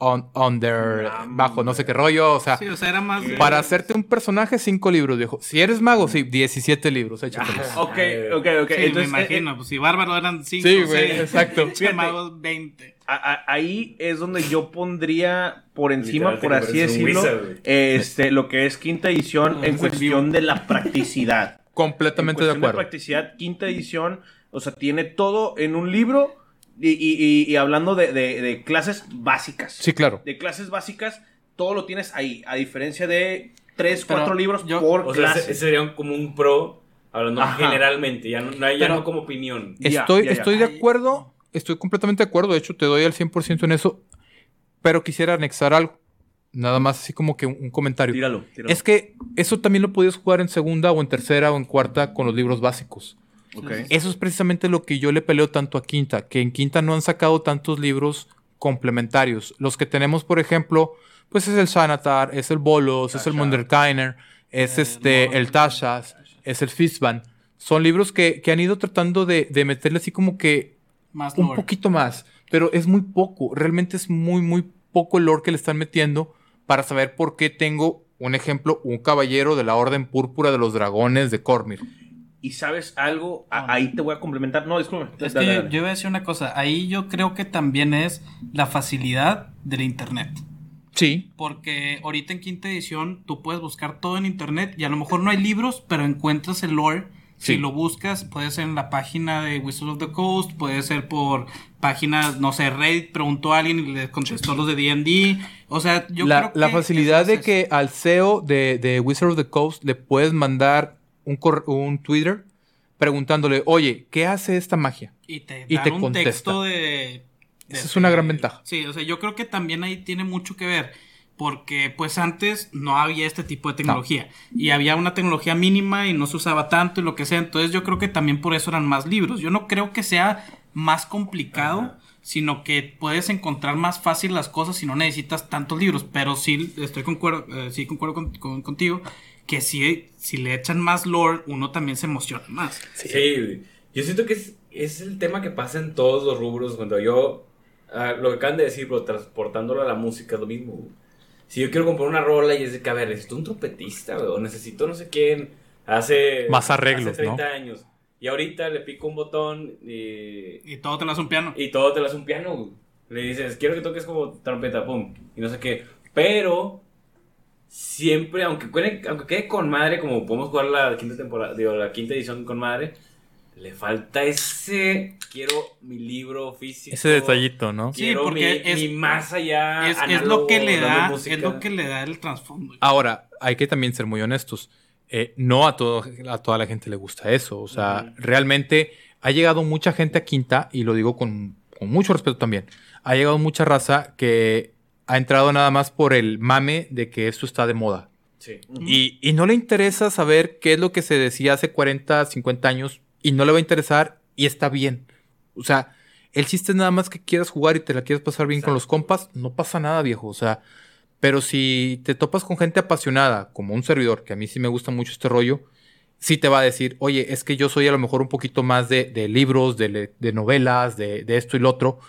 on- Under, Ah, bajo, no sé qué rollo, o sea, Sí, o sea, era más. de- Para hacerte un personaje, cinco libros, viejo. Si eres mago, sí, 17 libros, échatelos. Ok, ok, ok. Sí, Entonces, me eh, imagino. pues si bárbaro eran 5, Sí, güey, exacto. Fíjate. Magos 20. a- a- ahí es donde yo pondría por encima, Literal, por así decirlo, wizard, este, lo que es quinta edición Ah, en es cuestión de la practicidad. Completamente En de cuestión acuerdo. practicidad, quinta edición, o sea, tiene todo en un libro y, y- y- y hablando de, de- de clases básicas. Sí, claro. De clases básicas, todo lo tienes ahí, a diferencia de tres, Pero cuatro libros yo- por O sea, clase. ese, ese sería como un pro, hablando Ajá. generalmente, ya no, ya Pero- no como opinión. Estoy, ya, ya. estoy de acuerdo, estoy completamente de acuerdo. De hecho, te doy al 100% en eso. Pero quisiera anexar algo. Nada más así como que un, comentario. Tíralo, tíralo. Es que eso también lo puedes jugar en segunda o en tercera o en cuarta con los libros básicos. Eso es precisamente lo que yo le peleo tanto a Quinta, que en Quinta no han sacado tantos libros complementarios. Los que tenemos, por ejemplo, pues es el Sanatar, es el Bolos, es el. Munderkainer, es Eh, este, el Tashas, es el Fistban. Son libros que, que han ido tratando de, de meterle así como que Más un lore. poquito más, pero es muy poco. Realmente es muy, muy poco el lore que le están metiendo para saber por qué tengo, un ejemplo, un caballero de la Orden Púrpura de los Dragones de Cormir. Y sabes algo, A- Ah, no. ahí te voy a complementar. No, disculpe. Es Dale, que dale. yo iba a decir una cosa. Ahí yo creo que también es la facilidad del internet. Sí, Porque ahorita en quinta edición tú puedes buscar todo en internet y a lo mejor no hay libros, pero encuentras el lore. Sí. Si lo buscas, puede ser en la página de Wizards of the Coast, puede ser por páginas, no sé, Reddit preguntó a alguien y le contestó los de D&D. O sea, yo la, creo que... la facilidad de que al CEO de, de Wizard of the Coast le puedes mandar un, un Twitter preguntándole, oye, ¿qué hace esta magia? Y te y te un contesta. texto de, de- Esa es una gran ventaja. Sí, o sea, yo creo que también ahí tiene mucho que ver. Porque pues antes no había este tipo de tecnología. Y había una tecnología mínima y no se usaba tanto y lo que sea. Entonces yo creo que también por eso eran más libros. Yo no creo que sea más complicado, sino que puedes encontrar más fácil las cosas y no necesitas tantos libros. Pero sí estoy concuerdo, eh, sí concuerdo con- con- contigo que si, si le echan más lore, uno también se emociona más. Sí, güey. yo siento que es, es el tema que pasa en todos los rubros. Cuando yo, ah, lo que acaban de decir, pero transportándolo a la música es lo mismo. Si yo quiero comprar una rola y es de que, a ver, necesito un trompetista, o necesito no sé quién, hace, Más arreglos, hace 30 ¿no? años. Y ahorita le pico un botón y, Y todo te lo hace un piano. y todo te lo hace un piano. Le dices, quiero que toques como trompeta, pum, y no sé qué. Pero siempre, aunque quede, aunque quede con madre, como podemos jugar la quinta temporada, digo, la quinta edición con madre, le falta ese, quiero mi libro físico. Ese detallito, ¿no? Sí, Quiero porque mi, es- mi más allá. es, es lo que le da, música. es lo que le da el trasfondo. Ahora, hay que también ser muy honestos. Eh, no a, todo, a toda la gente le gusta eso. O sea, realmente ha llegado mucha gente a Quinta, y lo digo con, con mucho respeto también. Ha llegado mucha raza que ha entrado nada más por el mame de que esto está de moda. Sí. Y, y no le interesa saber qué es lo que se decía hace 40, 50 años, y no le va a interesar, y está bien. O sea, el chiste es nada más que quieras jugar y te la quieres pasar bien con los compas, no pasa nada, viejo. O sea, Pero si te topas con gente apasionada, como un servidor, que a mí sí me gusta mucho este rollo, sí te va a decir, oye, es que yo soy a lo mejor un poquito más de, de libros, de, de novelas, de, de esto y lo otro,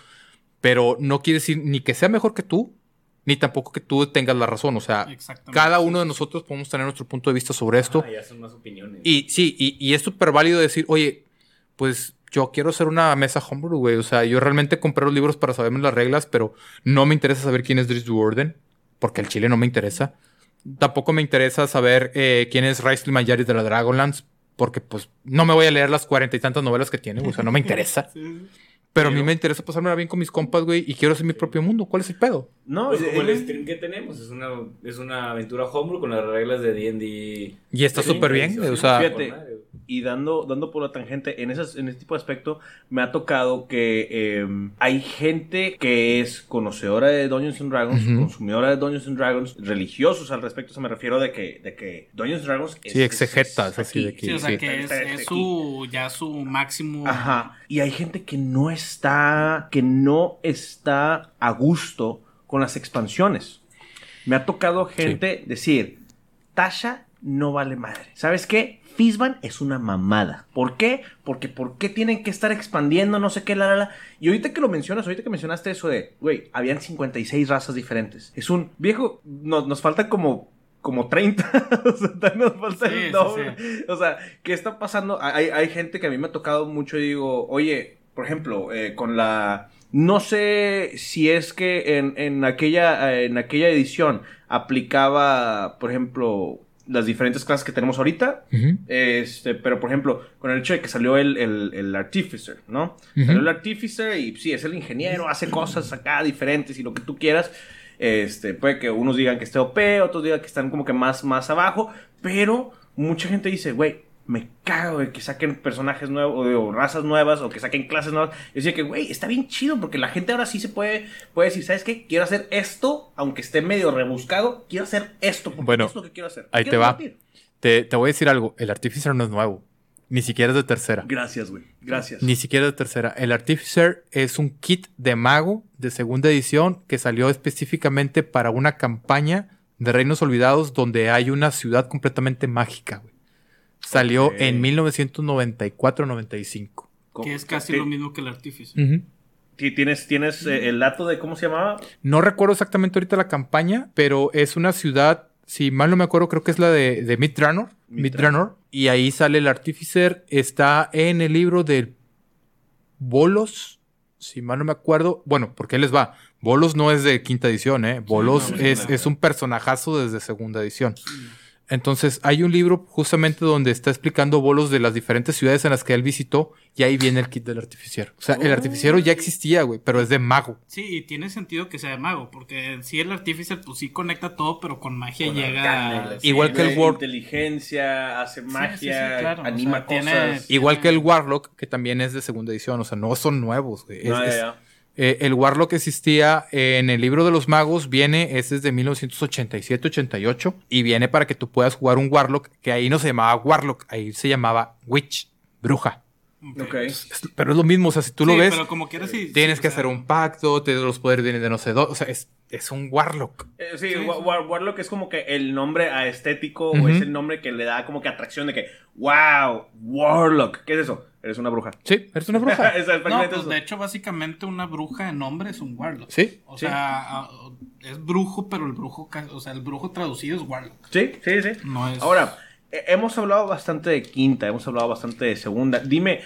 pero no quiere decir ni que sea mejor que tú, ni tampoco que tú tengas la razón. O sea, cada uno de nosotros podemos tener nuestro punto de vista sobre esto. Ah, ya son más opiniones. Y sí, y, y es súper válido decir, oye, pues yo quiero hacer una mesa homebrew, güey. O sea, yo realmente compré los libros para saberme las reglas, pero no me interesa saber quién es Dries Duorden, porque el chile no me interesa. Tampoco me interesa saber eh, quién es Raistlin Mayaris de la Dragonlance, porque pues no me voy a leer las cuarenta y tantas novelas que tiene, güey. o sea, no me interesa. Sí, Pero a mí me interesa pasármela bien con mis compas, güey, y quiero hacer mi propio mundo. ¿Cuál es el pedo? No, Pues como eh, el stream que tenemos, es una, es una aventura homebrew con las reglas de D&D. Y está súper bien, o sea... Fíjate. Y dando, dando por la tangente, en, esas, en ese tipo de aspecto, me ha tocado que eh, hay gente que es conocedora de Dungeons and Dragons, consumidora de Dungeons and Dragons, religiosos al respecto, se me refiero de que, de que Dungeons and Dragons es, Sí, es- exegetas, es así de que- Sí, o sea sí. que es, su ya su máximo. Ajá. Y hay gente que no está, que no está a gusto con las expansiones. Me ha tocado gente decir, Tasha no vale madre. ¿Sabes qué? Fizban es una mamada. ¿Por qué? Porque ¿por qué tienen que estar expandiendo no sé qué, la, la, la? Y ahorita que lo mencionas, ahorita que mencionaste eso de, güey, habían 56 razas diferentes. Es un viejo, no- nos falta como como 30, o sea, nos falta Sí, el doble. O sea, ¿qué está pasando? Hay, hay gente que a mí me ha tocado mucho y digo, oye, por ejemplo, eh, con la... No sé si es que en, en aquella, en aquella edición aplicaba, por ejemplo, las diferentes clases que tenemos ahorita. Este, pero por ejemplo, con el hecho de que salió el, el, el Artificer, ¿no? Salió el Artificer y sí, es el ingeniero, hace cosas acá diferentes y lo que tú quieras. Este, puede que unos digan que esté OP, otros digan que están como que más, más abajo, pero mucha gente dice, güey, me cago de que saquen personajes nuevos o, razas nuevas o que saquen clases nuevas. Yo decía que, güey, está bien chido porque la gente ahora sí se puede, puede decir, ¿sabes qué? Quiero hacer esto, aunque esté medio rebuscado, quiero hacer esto porque Bueno, es lo que quiero hacer. ahí Quiero te va. Te, te voy a decir algo, el Artificer no es nuevo, ni siquiera es de tercera. Gracias, güey. Gracias. Ni siquiera de tercera. El Artificer es un kit de mago de segunda edición que salió específicamente para una campaña de Reinos Olvidados donde hay una ciudad completamente mágica, güey. Salió Ok. en 1994-95. Que es casi lo mismo que el artífice. Ti- ¿Tienes, tienes eh, el dato de cómo se llamaba? No recuerdo exactamente ahorita la campaña, pero es una ciudad, si mal no me acuerdo, creo que es la de, de Midranor. Midranor. Y ahí sale el Artificer. Está en el libro de Bolos, si mal no me acuerdo. Bueno, porque les va. Bolos no es de quinta edición, ¿eh? Bolos no, es, no. es un personajazo desde segunda edición. Entonces, hay un libro justamente donde está explicando bolos de las diferentes ciudades en las que él visitó y ahí viene el kit del artificiero. O sea, el Oh. artificiero ya existía, güey, pero es de mago. Sí, y tiene sentido que sea de mago, porque si el artífice pues sí conecta todo, pero con magia Con llega... arcana, sí, Igual que el De Word. Inteligencia, hace magia, sí, sí, claro, o anima tiene-. Igual que el Warlock, que también es de segunda edición. O sea, no son nuevos, güey. Es- No, ya, es- ya. Eh, el Warlock existía en el libro de los magos, viene, ese es de 1987-88, y viene para que tú puedas jugar un Warlock, que ahí no se llamaba Warlock, ahí se llamaba Witch, bruja. Pero es lo mismo, o sea, si tú lo ves, pero como quieras sí, tienes sí, que o sea, hacer un pacto, te, los poderes vienen de no sé dónde, o sea, es, es un Warlock. Eh, sí, Sí, Wa- sí. Wa- Warlock es como que el nombre aestético Ujú. o es el nombre que le da como que atracción de que, wow, Warlock. ¿Qué es eso? Eres una bruja. Sí, eres una bruja. Es No, exactamente pues de hecho, básicamente una bruja en nombre es un warlock. sí. O Sí. sea, es brujo, pero el brujo, o sea, el brujo traducido es warlock. Sí, sí, sí. No es. Ahora, eh, hemos hablado bastante de quinta, hemos hablado bastante de segunda. Dime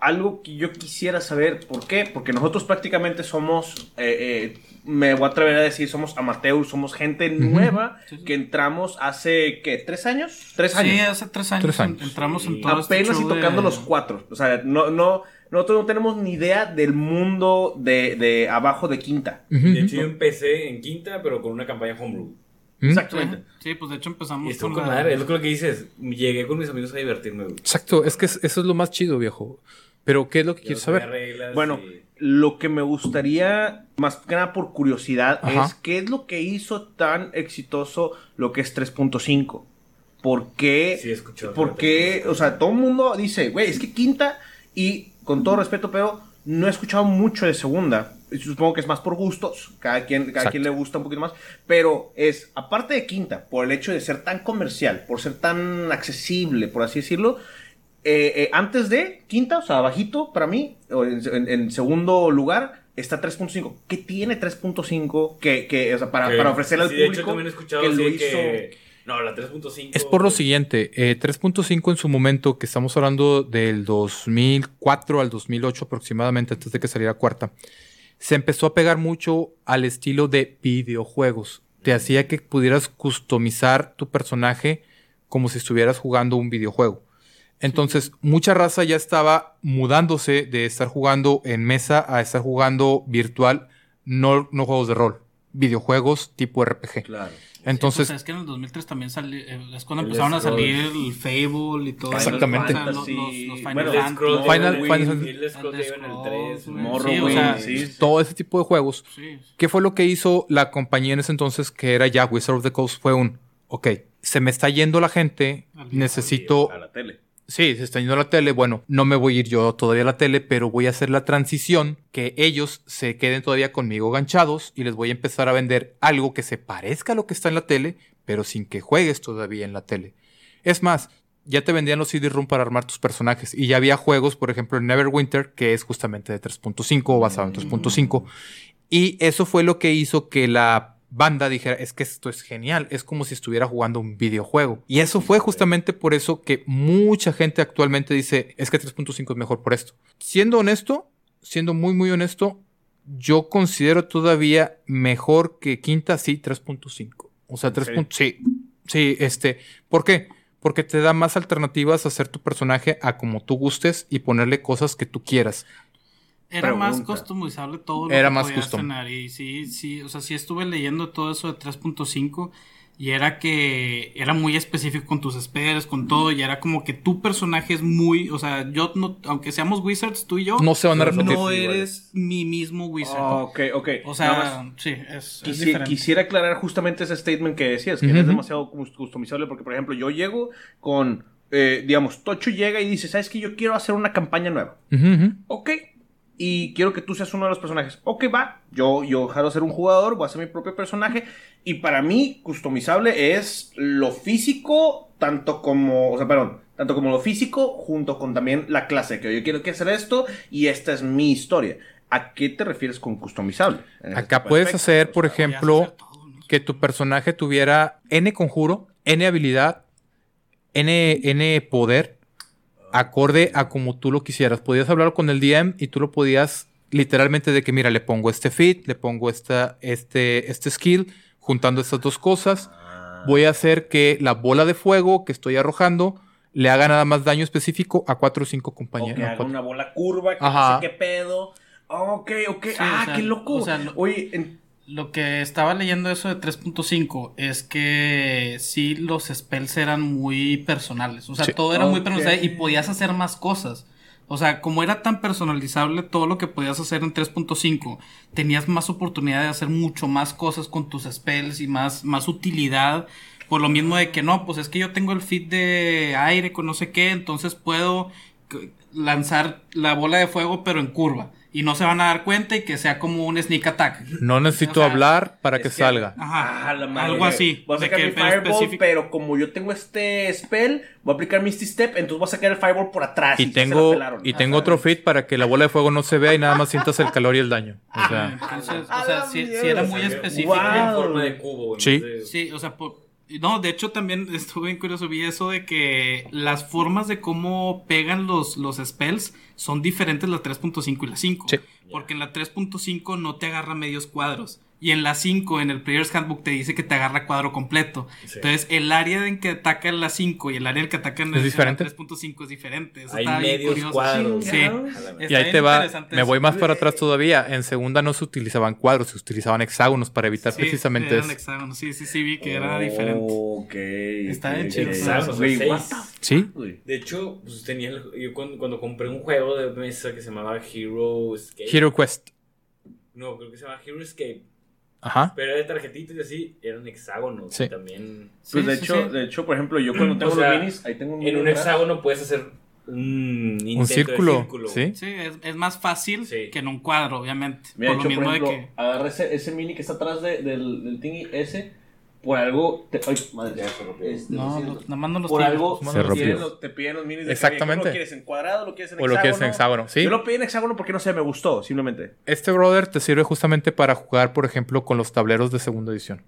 algo que yo quisiera saber, ¿por qué? Porque nosotros prácticamente somos, eh, eh, me voy a atrever a decir, somos amateurs, somos gente nueva Sí, sí. que entramos hace, ¿qué? ¿Tres años? Tres Sí, años. hace tres años, Tres años. en- entramos en Sí. todo este Apenas y de- tocando los cuatro. O sea, no, no, nosotros no tenemos ni idea del mundo de, de abajo de quinta. De hecho, yo empecé en quinta, pero con una campaña homebrew. Exactamente. Sí, pues de hecho empezamos con con la- madre, es lo que dices. Llegué con mis amigos a divertirme, güey. Exacto, es que es- eso es lo más chido, viejo. Pero, ¿qué es lo que Yo quieres saber? reglas Bueno, y- lo que me gustaría, más que nada por curiosidad, Ajá. es qué es lo que hizo tan exitoso lo que es 3.5. ¿Por qué? Sí, he escuchado. ¿Por qué? O sea, todo el mundo dice, güey, es que quinta, y con todo respeto, pero no he escuchado mucho de segunda. supongo que es más por gustos, cada quien, cada Exacto. quien le gusta un poquito más, pero es, aparte de quinta, por el hecho de ser tan comercial, por ser tan accesible, por así decirlo, eh, eh, antes de quinta, o sea, abajito para mí, o en, en- en segundo lugar, está 3.5. ¿Qué tiene 3.5 que, que, o sea, para, Que- para ofrecerle al sí, de hecho, público también he escuchado que lo hizo? que... No, la 3.5... Es por lo siguiente, eh, 3.5 en su momento, que estamos hablando del 2004 al 2008 aproximadamente, antes de que saliera cuarta, se empezó a pegar mucho al estilo de videojuegos. Te hacía que pudieras customizar tu personaje como si estuvieras jugando un videojuego. Entonces, mucha raza ya estaba mudándose de estar jugando en mesa a estar jugando virtual, no, no juegos de rol, videojuegos tipo RPG. Claro. Entonces, Sí, pues, es que en el 2003 también salió, eh, es cuando El empezaron a salir el Fable y todo Exactamente. sea, los, Fantasy. los- los Final Bueno, Fantasy. Final- Final, Final- Final, el Scroll Elder Haven, el Scrolls, 3. güey. Morrowind, Sí, o sea, sí, sí. todo ese tipo de juegos. Sí, ¿Qué fue lo que hizo la compañía en ese entonces que era ya Wizard of the Coast? Fue un, ok, se me está yendo la gente, necesito... A la tele. Sí, se está yendo a la tele. Bueno, no me voy a ir yo todavía a la tele, pero voy a hacer la transición que ellos se queden todavía conmigo ganchados y les voy a empezar a vender algo que se parezca a lo que está en la tele, pero sin que juegues todavía en la tele. Es más, ya te vendían los CD-ROM para armar tus personajes y ya había juegos, por ejemplo, en Neverwinter, que es justamente de 3.5 o basado en 3.5. Y eso fue lo que hizo que la banda dijera, es que esto es genial, es como si estuviera jugando un videojuego. Y eso fue justamente por eso que mucha gente actualmente dice, es que 3.5 es mejor por esto. Siendo honesto, siendo muy, muy honesto, yo considero todavía mejor que quinta, sí, 3.5. O sea, ¿En 3. serio? Sí, sí, este, ¿por qué? Porque te da más alternativas a hacer tu personaje a como tú gustes y ponerle cosas que tú quieras. Era más customizable todo lo Era que más podías custom. tener. Y sí, sí, o sea, sí estuve leyendo todo eso de 3.5 y era que era muy específico con tus spells, con todo, y era como que tu personaje es muy, o sea, yo no, aunque seamos wizards, tú y yo, No se van a repetir. no eres mi mismo wizard. Ah, ok, ok. o Nada más sea, sí, es, es quisi- diferente. quisiera aclarar justamente ese statement que decías, que Ujú, es ujú. demasiado cus- customizable, porque, por ejemplo, yo llego con, eh, digamos, Tocho llega y dice, ¿sabes qué? Yo quiero hacer una campaña nueva. Ujú. Ok. Y quiero que tú seas uno de los personajes. Ok, va. Yo, yo jalo ser un jugador, voy a ser mi propio personaje. Y para mí, customizable es lo físico, tanto como. O sea, perdón. Tanto como lo físico, junto con también la clase. Que yo quiero que hacer esto y esta es mi historia. ¿A qué te refieres con customizable? Ese Acá puedes hacer, o por ejemplo, hacer todo, ¿no? que tu personaje tuviera N conjuro, N habilidad, N, N poder, acorde a como tú lo quisieras. Podías hablar con el DM y tú lo podías literalmente de que, mira, le pongo este fit, le pongo esta, este, este skill, juntando estas dos cosas. Ah, Voy a hacer que la bola de fuego que estoy arrojando le haga nada más daño específico a cuatro o cinco compañeros. haga una bola curva, que Ajá. no sé qué pedo. Ok, ok. Sí, ah, o sea, qué loco. o sea, lo- Oye, en- Lo que estaba leyendo eso de 3.5 es que sí los spells eran muy personales. O sea, Sí. todo era muy personalizado y podías hacer más cosas. O sea, como era tan personalizable todo lo que podías hacer en 3.5, tenías más oportunidad de hacer mucho más cosas con tus spells y más, más utilidad. Por lo mismo de que no, pues es que yo tengo el feed de aire con no sé qué, entonces puedo lanzar la bola de fuego pero en curva. Y no se van a dar cuenta y que sea como un sneak attack. No necesito O sea, hablar para que es que- salga. Ajá, Ah, la madre. algo así. Voy a sacar mi Fireball, específico- pero como yo tengo este spell, voy a aplicar Misty Step, entonces voy a sacar el Fireball por atrás. Y la tengo, y tengo otro fit para que la bola de fuego no se vea y nada más sientas el calor y el daño. O sea, Entonces, o sea, mierda. era muy específico. Wow. En forma de cubo. Sí. Sí, o sea, por- no, de hecho también estuve bien curioso, vi eso de que las formas de cómo pegan los, los spells son diferentes la 3.5 y la 5. Sí. Porque en la 3.5 no te agarra medios cuadros. Y en la 5, en el Player's Handbook, te dice que te agarra cuadro completo. Sí. Entonces, el área en que ataca en la 5 y el área en que ataca en, ¿Es el- en diferente? la 3.5 es diferente. Eso Hay está bien medios curioso. cuadros. Sí. Y ahí bien te va, me voy más para atrás todavía. En segunda no se utilizaban cuadros, se utilizaban hexágonos para evitar Sí, precisamente eran eso. hexágonos. Sí, sí, sí, vi que era diferente. Ok. Está bien chido. Sí? De hecho, pues tenía el- yo cuando, cuando compré un juego de mesa que se llamaba Hero Escape. Hero Quest. No, creo que se llama Hero Escape. Ajá. Pero era de tarjetitas y así, eran hexágonos. Sí. También. Pues Sí, de sí, hecho, sí. de hecho, por ejemplo, yo cuando tengo O sea, los minis, ahí tengo un En un hexágono puedes hacer un, Un intento de círculo, ¿sí? Sí, es, es más fácil Sí. que en un cuadro, obviamente. Mira, por lo hecho, por mismo ejemplo, de que. agarra ese, ese mini que está atrás de- del, del thingy ese, por algo... Te, ay, madre, ya se rompió. Este, lo No, los- nada más no los por tienes, algo Se te, rompió. piden los, te piden los minis de Exactamente. ¿Lo quieres en cuadrado? ¿Lo quieres en O hexágono? lo quieres en hexágono, sí. Yo lo pedí en hexágono porque no sé, me gustó, simplemente. Este brother te sirve justamente para jugar, por ejemplo, con los tableros de segunda edición.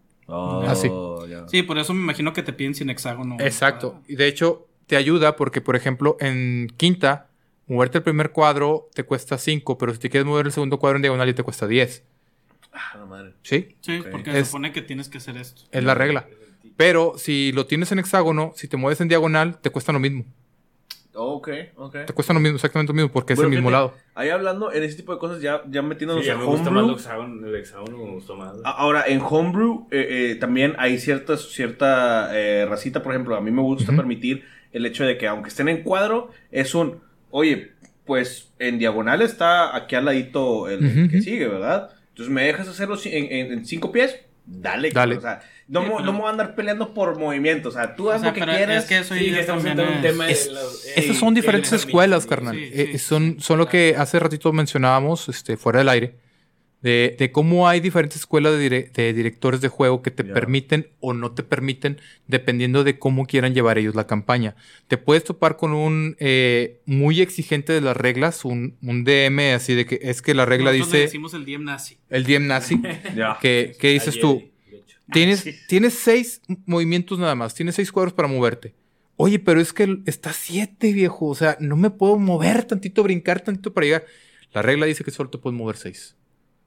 Así. ya. Sí, por eso me imagino que te piden sin hexágono. Exacto. Y de hecho, te ayuda porque, por ejemplo, en quinta, moverte el primer cuadro te cuesta 5, pero si te quieres mover el segundo cuadro en diagonal y te cuesta 10. Ah, la madre. ¿Sí? Sí, porque Es- se supone que tienes que hacer esto. Es la regla. Pero si lo tienes en hexágono, si te mueves en diagonal, te cuesta lo mismo. Ok, ok. Te cuesta lo mismo, exactamente lo mismo, porque Bueno, es el mismo lado. Ahí hablando en ese tipo de cosas, ya, ya metiéndonos Sí, a me gusta más el homebrew. hexágono, el hexágono me gustó más. A- Ahora, en Homebrew eh, eh, también hay cierta, cierta eh, racita, por ejemplo, a mí me gusta permitir el hecho de que aunque estén en cuadro, es un, oye, pues en diagonal está aquí al ladito el, que sigue, ¿verdad? Entonces me dejas hacerlo en, en- en cinco pies, dale. Dale. O sea, no, Sí, me- pero- no me voy a andar peleando por movimiento, o sea, tú O haz sea, lo que quieras. es que eso Sí, que estamos en un es- tema de los... eh, Esas son diferentes escuelas, carnal. sí, Eh, sí. son, son lo que hace ratito mencionábamos este, fuera del aire. De, de cómo hay diferentes escuelas de, dire- de directores de juego que te permiten o no te permiten dependiendo de cómo quieran llevar ellos la campaña. Te puedes topar con un eh, muy exigente de las reglas, un, un DM así de que es que la regla Nosotros le dice decimos el DM nazi. el DM nazi. Que, ¿Qué dices tú? Tienes, Sí. tienes seis movimientos nada más, tienes seis cuadros para moverte. Oye, pero es que está siete, viejo. O sea, no me puedo mover tantito, brincar tantito para llegar. La regla dice que solo te puedes mover seis.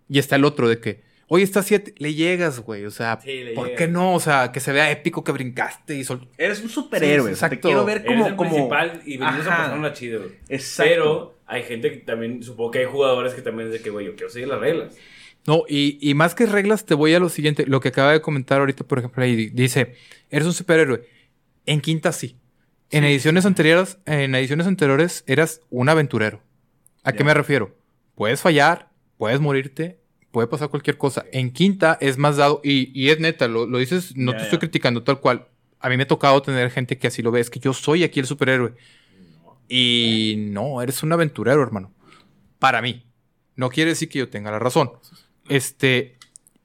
Y está el otro de que, oye, está siete, le llegas, güey. O sea, Sí, ¿por llegas. qué no? O sea, que se vea épico que brincaste y sol... Eres un superhéroe, Sí, te exacto. quiero ver Eres como... el como... principal y venimos a Ajá. pasarla chido. güey. Exacto. Pero hay gente que también, supongo que hay jugadores que también dicen que, güey, yo quiero seguir las reglas. No, y, y más que reglas, te voy a lo siguiente. Lo que acaba de comentar ahorita, por ejemplo, ahí di- dice, eres un superhéroe. En quinta sí. En Sí, ediciones anteriores, en ediciones anteriores eras un aventurero. ¿A qué me refiero? Puedes fallar, puedes morirte, puede pasar cualquier cosa. En quinta es más dado, y, y es neta, lo, lo dices, no te estoy criticando tal cual. A mí me ha tocado tener gente que así lo ve, es que yo soy aquí el superhéroe. Y no, eres un aventurero, hermano. Para mí. No quiere decir que yo tenga la razón. Este,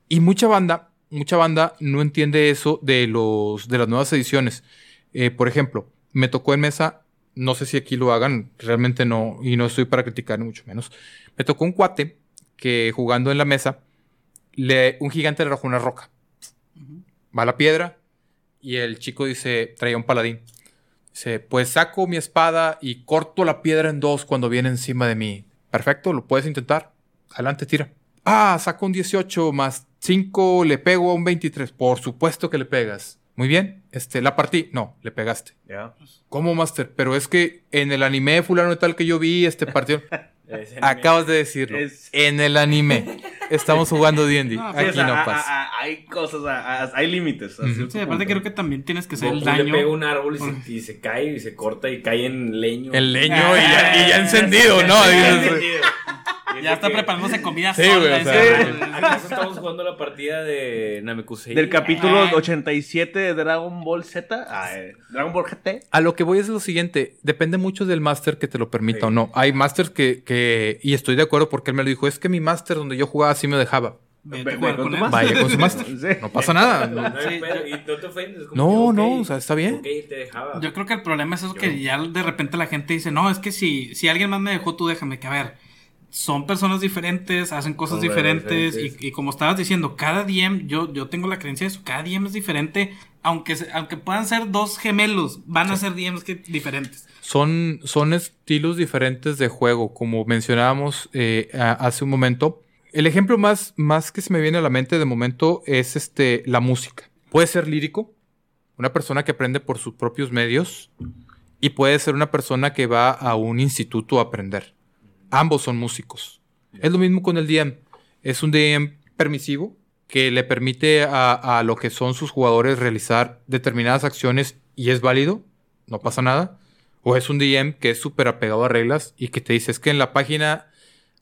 y mucha banda, mucha banda no entiende eso de los de las nuevas ediciones. Eh, por ejemplo, me tocó en mesa, no sé si aquí lo hagan, realmente no, y no estoy para criticar, ni mucho menos. Me tocó un cuate que jugando en la mesa, le, un gigante le arrojó una roca. Va la piedra y el chico dice, traía un paladín. Dice, pues saco mi espada y corto la piedra en dos cuando viene encima de mí. Perfecto, lo puedes intentar. Adelante, tira. Ah, saco un 18 más 5, le pego a un 23. Por supuesto que le pegas. Muy bien. Este, la partí. No, le pegaste. Ya. ¿Cómo, Master? Pero es que en el anime fulano de tal que yo vi, este partido... Acabas de decirlo. Es- En el anime. Estamos jugando D&D. No, Aquí o sea, no a- pasa. a- a- hay cosas, a- a- hay límites. Sí, aparte punto. creo que también tienes que hacer el Goku daño. le pega un árbol y se, y se cae y se corta y cae en leño. El leño y ya, y ya encendido, ¿no? Ya está preparándose comida Sí, sola. güey, o ese, sea, güey. ¿Acaso estamos jugando la partida de Namekusei? Del capítulo Ah. 87 de Dragon Ball Z, ah, eh, Dragon Ball GT. A lo que voy es lo siguiente, depende mucho del máster que te lo permita Sí. o no. Hay másters que, que, y estoy de acuerdo porque él me lo dijo, es que mi máster donde yo jugaba sí me dejaba. Vete con con. Vaya con su máster. Sí. No pasa nada. No, No, y no te ofendes. como No, que, no, ok, o sea, está bien. Ok, te dejaba. Yo creo que el problema es eso Yo- que ya de repente la gente dice, no, es que si, si alguien más me dejó, tú déjame que a ver. Son personas diferentes, hacen cosas Son diferentes, diferentes. Y, y como estabas diciendo, cada DM, yo, yo tengo la creencia de eso, cada DM es diferente, aunque, se- aunque puedan ser dos gemelos, van a ser DMs que, diferentes. Son, son estilos diferentes de juego, como mencionábamos eh, a- hace un momento. El ejemplo más, más que se me viene a la mente de momento es este, la música. Puede ser lírico, una persona que aprende por sus propios medios, y puede ser una persona que va a un instituto a aprender. Ambos son músicos. Es lo mismo con el DM. Es un DM permisivo que le permite a, a lo que son sus jugadores realizar determinadas acciones y es válido, no pasa nada. O es un DM que es súper apegado a reglas y que te dice, es que en la página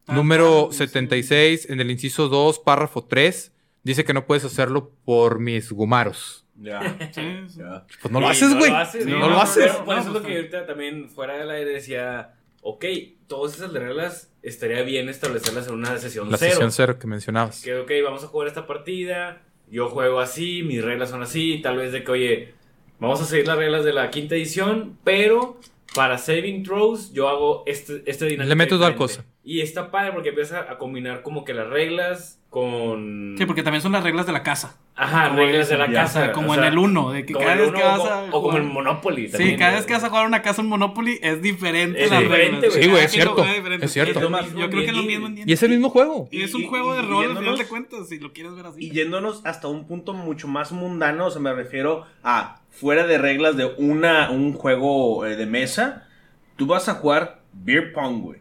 Ah, número ah, sí. 76, en el inciso 2, párrafo 3, dice que no puedes hacerlo por mis gumaros. Ya. Sí, sí. ya. Pues no lo haces, güey. No lo haces, Sí, no lo haces. Pero por eso es lo pues, que ahorita también fuera del aire decía, ok, todas esas reglas estaría bien establecerlas en una sesión La cero. sesión cero que mencionabas. Que, ok, vamos a jugar esta partida, yo juego así, mis reglas son así, tal vez de que, oye, vamos a seguir las reglas de la quinta edición, pero para saving throws yo hago este, este dinámica Le meto tal cosa. Y está padre porque empieza a combinar como que las reglas con... Sí, porque también son las reglas de la casa. Ajá, Como reglas de la ya, casa. como o en el 1, de que cada vez que vas o, a. o como el Monopoly Sí, también. cada ¿no? vez que vas a jugar una casa en Monopoly es diferente Es las diferente, reglas. güey. Sí, güey, Cada es cierto, es cierto. Yo, creo que es lo mismo, en Y es el mismo juego. Y es un y- juego de rol, al final de cuentas, si lo quieres ver así. Y yéndonos hasta un punto mucho más mundano, o sea, me refiero a fuera de reglas de una, un juego eh, de mesa, tú vas a jugar beer pong, güey.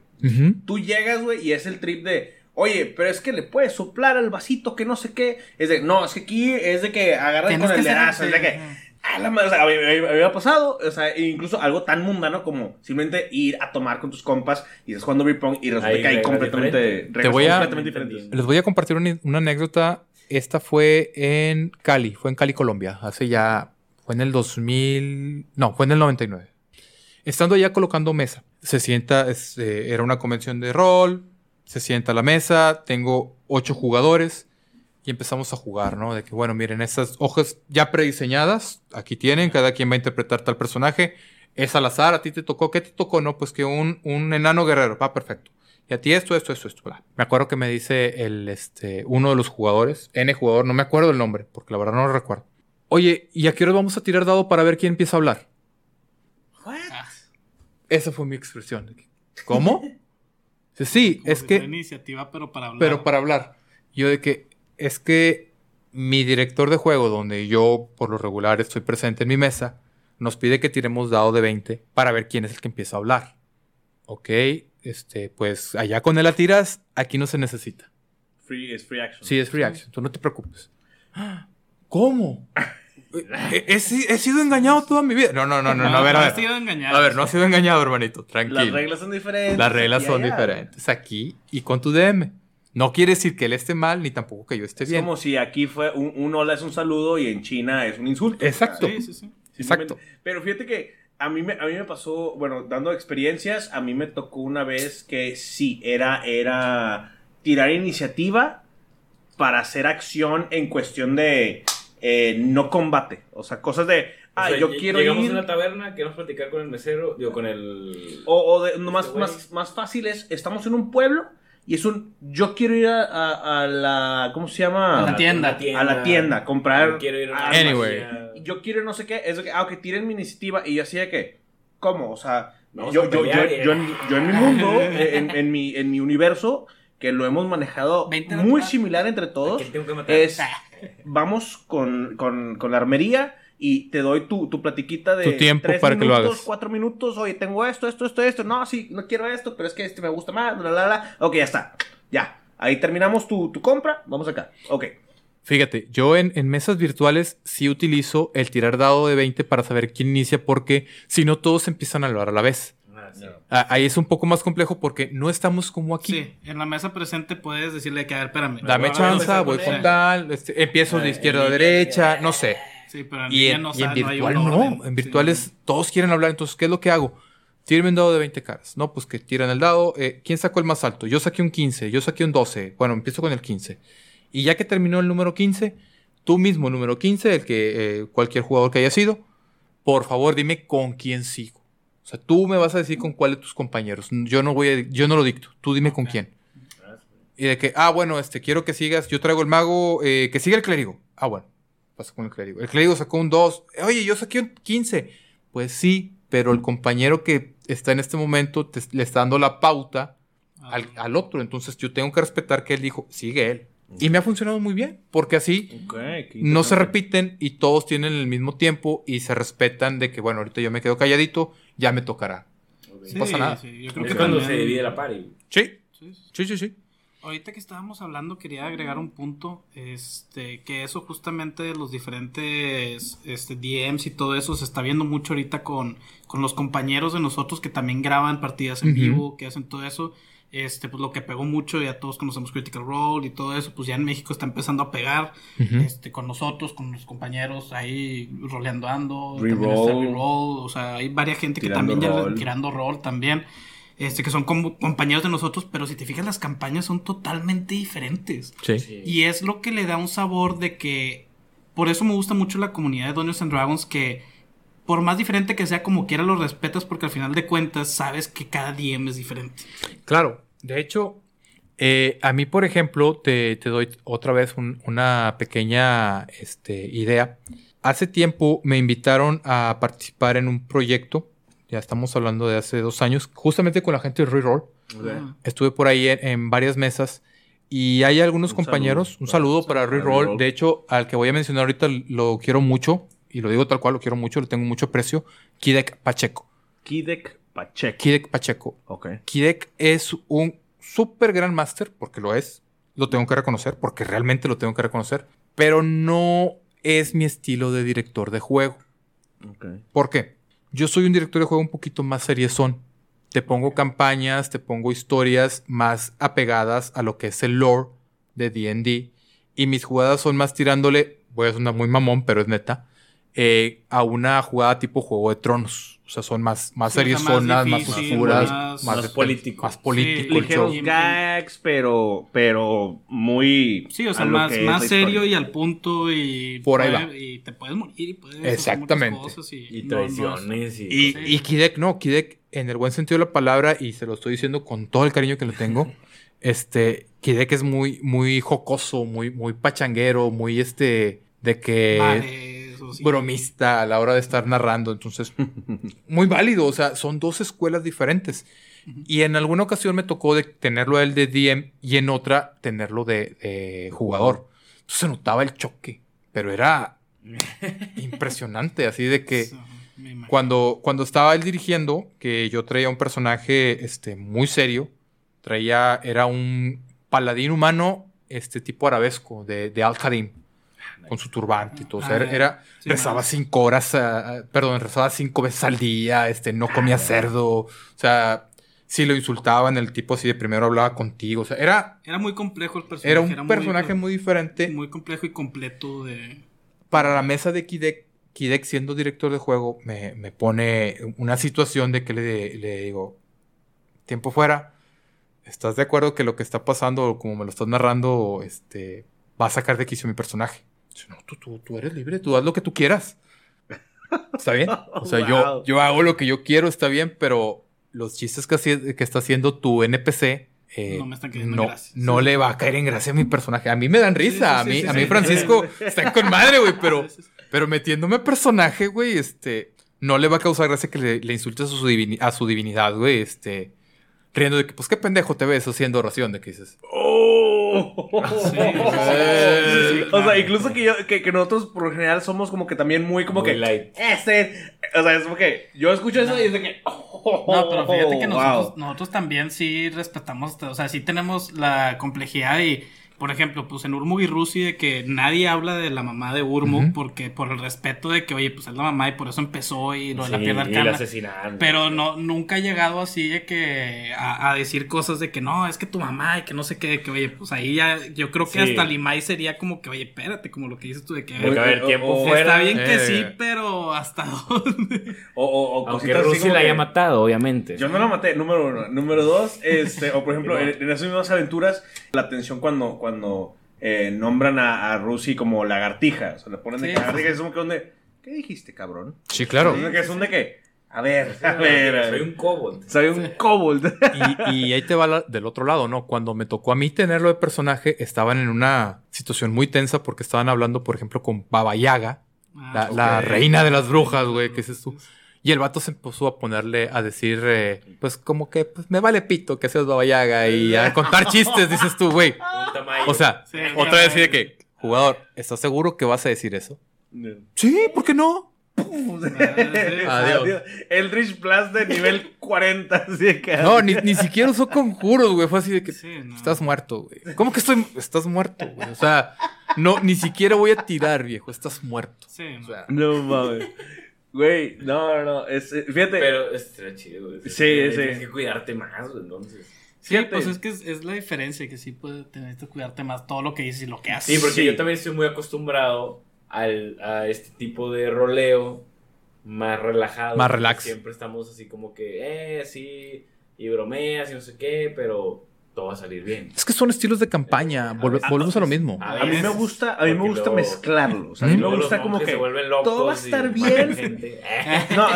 Tú llegas, güey, y es el trip de, oye, pero es que le puedes soplar al vasito que no sé qué. Es de, no, es que aquí es de que agarras Tienes con el dedazo, es de que, la madre, o sea, había, pasado, o sea, e incluso algo tan mundano como simplemente ir a tomar con tus compas y estás jugando beer pong y resulta que hay completamente, diferentes. reglas voy a- completamente diferentes. Les voy a compartir una, una anécdota. Esta fue en Cali, fue en Cali, Colombia. Hace ya, fue en el 2000, no, fue en el 99. Estando allá colocando mesa, se sienta, es, eh, era una convención de rol, se sienta a la mesa, tengo ocho jugadores y empezamos a jugar, ¿no? De que, bueno, miren, estas hojas ya prediseñadas, aquí tienen, cada quien va a interpretar tal personaje, es al azar, a ti te tocó, ¿qué te tocó? No, pues que un, un enano guerrero, va perfecto. Y a ti esto, esto, esto, esto. bla. Me acuerdo que me dice el, este, uno de los jugadores, N jugador, no me acuerdo el nombre, porque la verdad no lo recuerdo. Oye, ¿y a qué hora vamos a tirar dado para ver quién empieza a hablar? Ah, Esa fue mi expresión. ¿Cómo? Sí, como es que... iniciativa, pero para hablar. Pero para hablar. Yo de que es que mi director de juego, donde yo por lo regular estoy presente en mi mesa, nos pide que tiremos dado de 20 para ver quién es el que empieza a hablar. Ok, este, pues allá con él la tiras, aquí no se necesita. Free, es free action. Sí, es free action, tú no te preocupes. ¿Cómo? he, he si- he sido engañado toda mi vida. No, no, no, no, no, a ver, a has sido ver. engañado. A ver, no has sido engañado, hermanito, tranquilo. Las reglas son diferentes. Las reglas son allá. diferentes aquí y con tu DM. No quiere decir que él esté mal ni tampoco que yo esté Es bien. como si aquí fue un, un hola es un saludo y en China es un insulto. Exacto. Sí, sí, sí. Exacto. Pero fíjate que a mí, me, a mí me pasó, bueno, dando experiencias, a mí me tocó una vez que sí, era, era tirar iniciativa para hacer acción en cuestión de eh, no combate. O sea, cosas de, O ah, sea, yo quiero Llegamos ir... a una taberna, queremos platicar con el mesero, digo, con el... O, o de, no, más, Este más, más fácil es, estamos en un pueblo y es un, yo quiero ir a, a- a la, ¿cómo se llama? A la tienda. A la tienda, comprar Yo quiero ir a. Anyway. yo quiero no sé qué, es de que, ah, ok, tiren mi iniciativa y yo así de que, ¿cómo? O sea, yo, yo, yo, eh. yo en, yo en mi mundo, en, en mi, en mi universo, que lo hemos manejado 20 muy similar entre ¿A todos, es, vamos con, con, con la armería y te doy tu, tu platiquita de Tu tiempo tres para que lo minutos, hagas. cuatro minutos, oye, tengo esto, esto, esto, esto, no, sí, no quiero esto, pero es que este me gusta más, bla, bla, bla, ok, ya está, ya, ahí terminamos tu, tu compra, vamos acá, ok. Fíjate, yo en, en mesas virtuales sí utilizo el tirar dado de 20 para saber quién inicia porque si no todos empiezan a hablar a la vez. Sí. Ah, ahí es un poco más complejo porque no estamos como aquí. Sí, en la mesa presente puedes decirle que, a ver, espérame. Dame chance, voy con tal, este, empiezo de Ah, izquierda a derecha, eh. no sé. Sí, pero en Y en, no, y en no virtual no, orden. en Sí. virtuales todos quieren hablar, entonces ¿qué es lo que hago? Tírame un dado de 20 caras. No, pues que tiran el dado. eh, ¿Quién sacó el más alto? Yo saqué un 15, yo saqué un 12. Bueno, empiezo con el 15. Y ya que terminó el número 15, tú mismo, número 15, el que eh, cualquier jugador que haya sido, por favor dime con quién sigo. O sea, tú me vas a decir con cuál de tus compañeros. Yo no voy a, yo no lo dicto. Tú dime con quién. Y de que, ah, bueno, este, quiero que sigas, yo traigo el mago, eh, que siga el clérigo. Ah, bueno, pasa con el clérigo. El clérigo sacó un 2. Oye, yo saqué un 15. Pues sí, pero el compañero que está en este momento te- le está dando la pauta Ah, al, al otro. Entonces yo tengo que respetar que él dijo, sigue él. Y me ha funcionado muy bien, porque así no se repiten y todos tienen el mismo tiempo y se respetan de que, bueno, ahorita yo me quedo calladito, ya me tocará. Sí, pasa nada. sí, yo creo Es que cuando también- se divide la party. Sí, Sí, sí. sí, sí, sí. Ahorita que estábamos hablando, quería agregar un punto, este, que eso justamente de los diferentes este, DMs y todo eso se está viendo mucho ahorita con, con los compañeros de nosotros que también graban partidas en vivo, que hacen todo eso. Este, pues lo que pegó mucho, ya todos conocemos Critical Role y todo eso, pues ya en México está empezando a pegar, este, con nosotros, con los compañeros ahí roleando ando, Reroll. también está Reroll, o sea, hay varias gente que también ya rol. tirando rol también, este, que son como compañeros de nosotros, pero si te fijas las campañas son totalmente diferentes. Sí. Sí. Y es lo que le da un sabor de que. Por eso me gusta mucho la comunidad de Dungeons and Dragons. Que por más diferente que sea, como quiera lo respetas. Porque al final de cuentas sabes que cada DM es diferente. Claro, de hecho, eh, a mí, por ejemplo, te, te doy otra vez un- una pequeña este, idea. Hace tiempo me invitaron a participar en un proyecto, ya estamos hablando de hace dos años, justamente con la gente de Reroll. Ah, Estuve por ahí en, en varias mesas y hay algunos Un compañeros, saludo un saludo para para. Reroll. De hecho, al que voy a mencionar ahorita lo quiero mucho, y lo digo tal cual, lo quiero mucho, le tengo mucho aprecio, Kidek Pacheco. Kidek Pacheco. Kidek Pacheco. Ok. Kidek es un super gran máster, porque lo es. Lo tengo que reconocer, porque realmente lo tengo que reconocer. Pero no es mi estilo de director de juego. Ok. ¿Por qué? Yo soy un director de juego un poquito más seriezón. Te pongo campañas, te pongo historias más apegadas a lo que es el lore de D&D. Y mis jugadas son más tirándole, voy a sonar muy mamón, pero es neta, eh, a una jugada tipo Juego de Tronos. O sea, son más, más Sí, más más, oscuras, más- más, político. Más político. Sí, Ligeros show. gags, pero, pero muy. Sí, o sea, a lo más, más serio y al punto. Y, Por ahí puede- va. y te puedes morir y puedes hacer Exactamente. cosas y, Y no- no es- traiciones y... Y, Kidek, no, Kidek, en el buen sentido de la palabra, y se lo estoy diciendo con todo el cariño que le tengo, este, Kidek es muy, muy jocoso, muy, muy pachanguero, muy este, de que Vale, eso sí. bromista a la hora de estar narrando, entonces, muy válido, o sea, son dos escuelas diferentes. Y en alguna ocasión me tocó de tenerlo a él de DM y en otra tenerlo de, de jugador. Entonces se notaba el choque, pero era impresionante, así de que... Cuando, cuando estaba él dirigiendo, que yo traía un personaje este, muy serio, traía, era un paladín humano, este tipo arabesco, de, de Al-Qadim, con su turbante y todo. O sea, Ah, era, era- sí, rezaba cinco horas, ah, perdón, rezaba cinco veces al día, este, no comía cerdo, o sea, si lo insultaban, el tipo así de primero hablaba contigo, o sea, era, Era muy complejo el personaje. era un personaje muy diferente muy complejo y completo de. para la mesa de Kidek, Kidek siendo director de juego, me, me pone una situación de que le, le digo, tiempo fuera, ¿estás de acuerdo que lo que está pasando, como me lo estás narrando, este, va a sacar de quicio mi personaje? No, tú, tú, tú eres libre, tú haz lo que tú quieras. ¿Está bien? O sea, yo, Wow. yo hago lo que yo quiero, está bien, pero los chistes que, que está haciendo tu NPC... eh, No me están cayendo no, en gracia. no Sí. le va a caer en gracia a mi personaje. A mí me dan risa. sí, a mí, sí, a mí sí. Francisco está con madre, güey, pero, pero metiéndome a personaje, güey, este, no le va a causar gracia que le, le insultes a su, divini- a su divinidad, güey, este, riendo de que, pues, qué pendejo te ves haciendo oración, de que dices, ¡Oh! Sí, sí, sí, O sea, incluso que, yo, que, que nosotros por lo general somos como que también muy como Muy que... light. Este... O sea, es como que yo escucho eso y es de que... No, pero fíjate que wow. nosotros, nosotros también sí respetamos, o sea, sí tenemos la complejidad y, por ejemplo, pues en Urmug y Rusi de que nadie habla de la mamá de Urmug porque por el respeto de que, oye, pues es la mamá y por eso empezó y lo de la piedra y la arcana. asesinaron. Pero no, nunca ha llegado así de que a, a decir cosas de que no, es que tu mamá y que no sé qué, de que oye, pues ahí ya, yo creo que Sí. hasta Limay sería como que, oye, espérate, como lo que dices tú de que, a Porque, ver, a ver, tiempo o- fuera. está bien que Eh. sí, pero hasta dónde. O, o, o Aunque Rusi la haya matado, obviamente. Yo no la maté, número uno. Número dos, este, o por ejemplo, en, en esas mismas aventuras, la atención cuando, cuando eh, nombran a, a Rusi como lagartija. O sea, le ponen de Sí, lagartija es como que, donde, ¿qué dijiste, cabrón? sí, claro. Es que es un de que, a ver, a ver. Soy un kobold. Soy un kobold. Y, y ahí te va la- del otro lado, ¿no? Cuando me tocó a mí tenerlo de personaje, estaban en una situación muy tensa porque estaban hablando, por ejemplo, con Baba Yaga, la, reina de las brujas, güey, ¿qué dices tú? Y el vato se empezó a ponerle a decir, eh, pues como que pues, me vale pito que seas Baba Yaga y a contar chistes, dices tú, güey. O sea, Sí, otra vez así de que, jugador, ¿estás seguro que vas a decir eso? Sí, ¿por qué no? Adiós. Eldritch Blast de nivel 40. Así de que, No, ni, ni siquiera usó conjuros, güey. Fue así de que Sí, no. estás muerto, güey. ¿Cómo que estoy? Estás muerto, güey. O sea, no, ni siquiera voy a tirar, viejo. Estás muerto. Sí, O no. sea, No mames. Güey, no, no, no. Es, eh, fíjate. Pero es chido, güey. Sí, Tienes sí. Tienes que cuidarte más, güey, entonces. Sí, Fíjate. pues es que es, es la diferencia, que sí puedes tener que cuidarte más todo lo que dices y lo que haces. Sí, porque Sí. yo también estoy muy acostumbrado al, a este tipo de roleo más relajado. Más relax. Siempre estamos así como que, eh, sí, y bromeas y no sé qué, pero todo va a salir bien. Es que son estilos de campaña. Volve- Ah, volvemos a lo entonces, mismo. A mí me gusta, a mí me gusta luego- mezclarlo. O sea, a mí me gusta como que todo va a estar bien. No, a,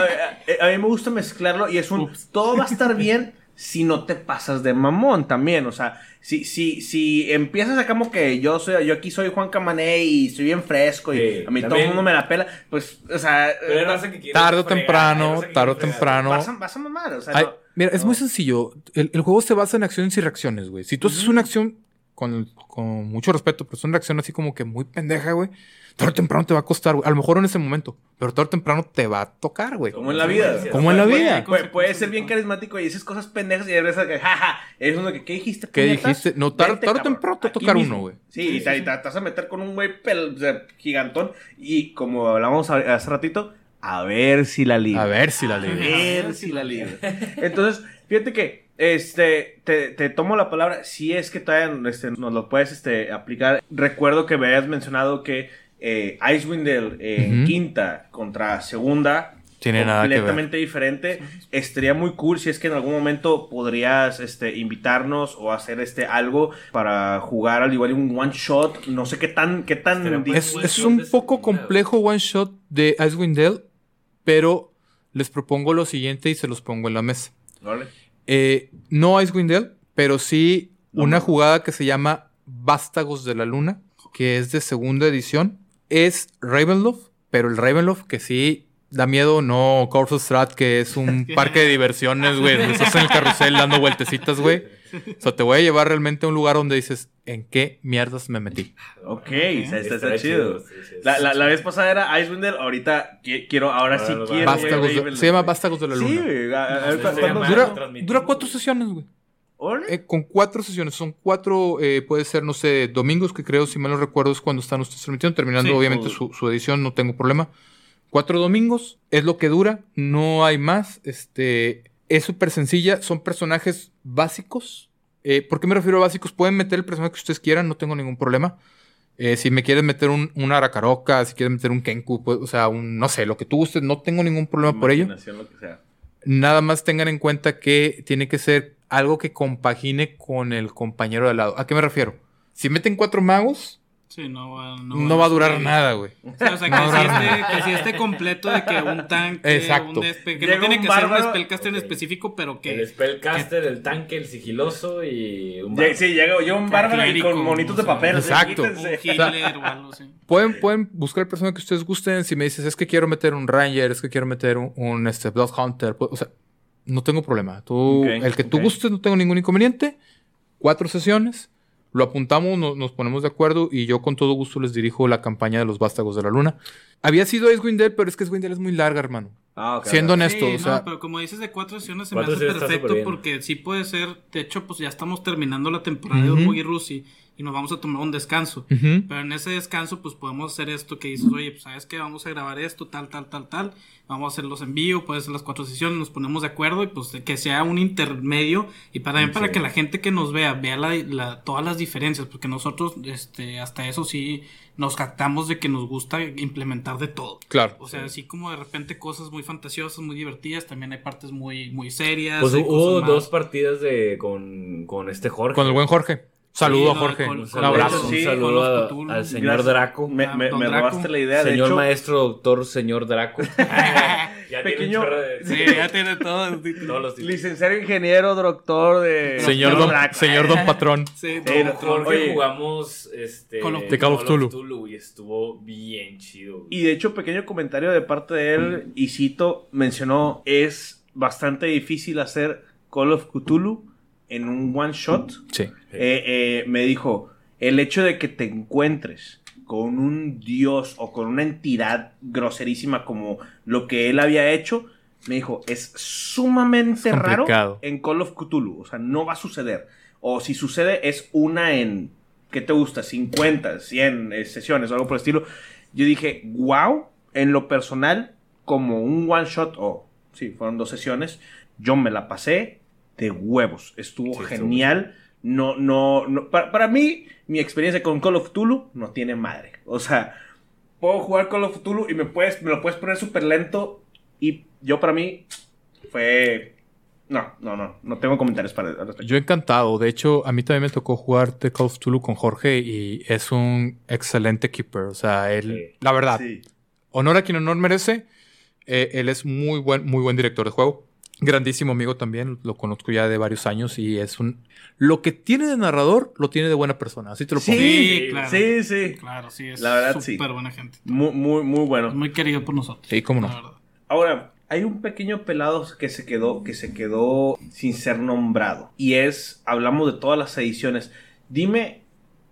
a- a mí me gusta mezclarlo y es un Ups. todo va a estar bien si no te pasas de mamón también, o sea, si si si empiezas a como que yo soy yo aquí soy Juan Camané y soy bien fresco y Sí, a mí todo también- el mundo me la pela, pues o sea, eh, Tarde o temprano, tarde o temprano. vas a, vas a mamar, o sea, Ay, no- mira, es no. muy sencillo. El, el juego se basa en acciones y reacciones, güey. Si tú haces una acción con, con mucho respeto, pero es una reacción así como que muy pendeja, güey, tarde o temprano te va a costar, güey. A lo mejor en ese momento, pero tarde o temprano te va a tocar, güey. como en la vida. Como en la vida. Puede, puede ser bien carismático y dices cosas pendejas y de veces que, jaja, es uno que, ¿qué dijiste? ¿Qué dijiste? No, tarde- o temprano te va a tocar mismo. uno, güey. Sí, y te, y te vas a meter con un güey gigantón y como hablábamos hace ratito, a ver si la libra. A ver si la A libra. ver si la libra. Entonces, fíjate que este te, te tomo la palabra. Si es que todavía este, nos lo puedes este, aplicar. Recuerdo que me habías mencionado que eh, Icewind Dale en Ujú. quinta contra segunda. Tiene nada que ver. completamente diferente. Estaría muy cool si es que en algún momento podrías este, invitarnos o hacer este algo para jugar al igual un one shot. No sé qué tan, qué tan Es, es un poco complejo one shot de Icewind Dale, pero les propongo lo siguiente y se los pongo en la mesa. Eh, no Icewind Dale, pero sí No, una no. jugada que se llama Vástagos de la Luna, que es de segunda edición. Es Ravenloft, pero el Ravenloft que sí da miedo, no Corpse Strat, que es un parque de diversiones, güey, donde estás en el carrusel dando vueltecitas, güey. O sea, te voy a llevar realmente a un lugar donde dices, ¿en qué mierdas me metí? Ok, está, está- chido. sí, sí, La, sí, la, sí. la vez pasada era Icewind Dale, ahorita qui- quiero, ahora Ahora sí quiero. Vástagos de- se llama Vástagos de la Sí, Luna. güey. a- a- No sé, ¿cuándo- se llama- Dura, cuatro sesiones, güey. Eh, con cuatro sesiones, son cuatro, eh, puede ser, no sé, domingos, que creo, si mal no recuerdo, es cuando están ustedes transmitiendo, terminando Sí, obviamente su edición, no tengo problema. Cuatro domingos, es lo que dura, no hay más. Este, es súper sencilla, son personajes básicos. Eh, ¿Por qué me refiero a básicos? Pueden meter el personaje que ustedes quieran, no tengo ningún problema. Eh, si me quieren meter un, un Arakaroka, si quieren meter un Kenku, pues, o sea, un, no sé, lo que tú gustes, no tengo ningún problema por ello. Imaginación, lo que sea. Nada más tengan en cuenta que tiene que ser algo que compagine con el compañero de al lado. ¿A qué me refiero? Si meten cuatro magos, Sí, no va, no, va a durar subir. nada, güey. Sí, o sea, que, No si durar que esté completo de que un tanque, Exacto. un espe- que Llega no tiene que ser un bárbaro- spellcaster en Ok. específico, pero que... El spellcaster, el tanque, el sigiloso y un barco. Sí, llega yo un bárbaro y con monitos de o sea, papel. exacto. un quítense. healer o algo así. Pueden, pueden buscar el personaje que ustedes gusten. Si me dices, es que quiero meter un Ranger, es que quiero meter un, un, este, Blood Hunter. pues, o sea, no tengo problema. Tú, el que tú ok. gustes, no tengo ningún inconveniente. Cuatro sesiones. Lo apuntamos, no- nos ponemos de acuerdo y yo con todo gusto les dirijo la campaña de los Vástagos de la Luna. Había sido Dale, pero es que Dale es muy larga, hermano. Ah, ok, Siendo honesto, Sí, o no, sea, pero como dices de cuatro sesiones se Cuatro me hace perfecto porque sí puede ser, de hecho pues ya estamos terminando la temporada de. Urbo y Rusi y nos vamos a tomar un descanso. Pero en ese descanso pues podemos hacer esto que dices, oye, pues sabes que vamos a grabar esto, tal, tal, tal, tal, vamos a hacerlos en vivo, puede ser las cuatro sesiones, nos ponemos de acuerdo y pues que sea un intermedio y para, también para que la gente que nos vea vea la, la- todas las diferencias, porque nosotros este, hasta eso sí nos jactamos de que nos gusta implementar de todo. claro. O sea, así como de repente cosas muy fantasiosas, muy divertidas, también hay partes muy, muy serias. Pues hubo dos partidas de con, con este Jorge. Con el buen Jorge. Saludo Sí, a no, Jorge. con- un con- abrazo. Sí, un con saludo Cthulhu. al señor Gracias. Draco. Me, me, don me Draco. robaste la idea. de señor hecho, maestro, doctor, señor Draco. ya Pequeño- tiene de- Sí, ya tiene todo. todos los títulos. licenciado ingeniero, doctor de. Señor, don, Draco. señor Don Patrón. Sí, Eh. Con Jorge Oye. jugamos este, Call of- The Call of Cthulhu. y estuvo bien chido. güey. Y de hecho, pequeño comentario de parte de él, y cito, mencionó, es bastante difícil hacer Call of Cthulhu en un one shot. Sí. Eh, eh, me dijo, el hecho de que te encuentres con un dios o con una entidad groserísima como lo que él había hecho, me dijo, es sumamente Es raro en Call of Cthulhu. O sea, no va a suceder. O si sucede, es una en, ¿qué te gusta? 50, 100 eh, sesiones o algo por el estilo. Yo dije, wow, en lo personal, como un one shot, o sí, fueron dos sesiones, yo me la pasé de huevos. Estuvo Sí, estuvo genial. No, no, no. Para, para mí, mi experiencia con Call of Cthulhu no tiene madre. O sea, puedo jugar Call of Cthulhu y me, puedes, me lo puedes poner súper lento. Y yo, para mí, fue. No, no, no. No tengo comentarios para al respecto. Yo encantado. De hecho, a mí también me tocó jugar The Call of Cthulhu con Jorge y es un excelente keeper. O sea, él, Sí. la verdad, Sí. honor a quien honor merece. Eh, él es muy buen, muy buen director de juego. Grandísimo amigo también. Lo conozco ya de varios años y es un... Lo que tiene de narrador, lo tiene de buena persona. Así te lo pongo. Sí, Sí, claro. sí, sí. Claro, sí, es La verdad, sí. súper buena gente. Muy, muy, muy bueno. Muy querido por nosotros. Sí, cómo no. Ahora, hay un pequeño pelado que se quedó, que se quedó sin ser nombrado. Y es, hablamos de todas las ediciones. Dime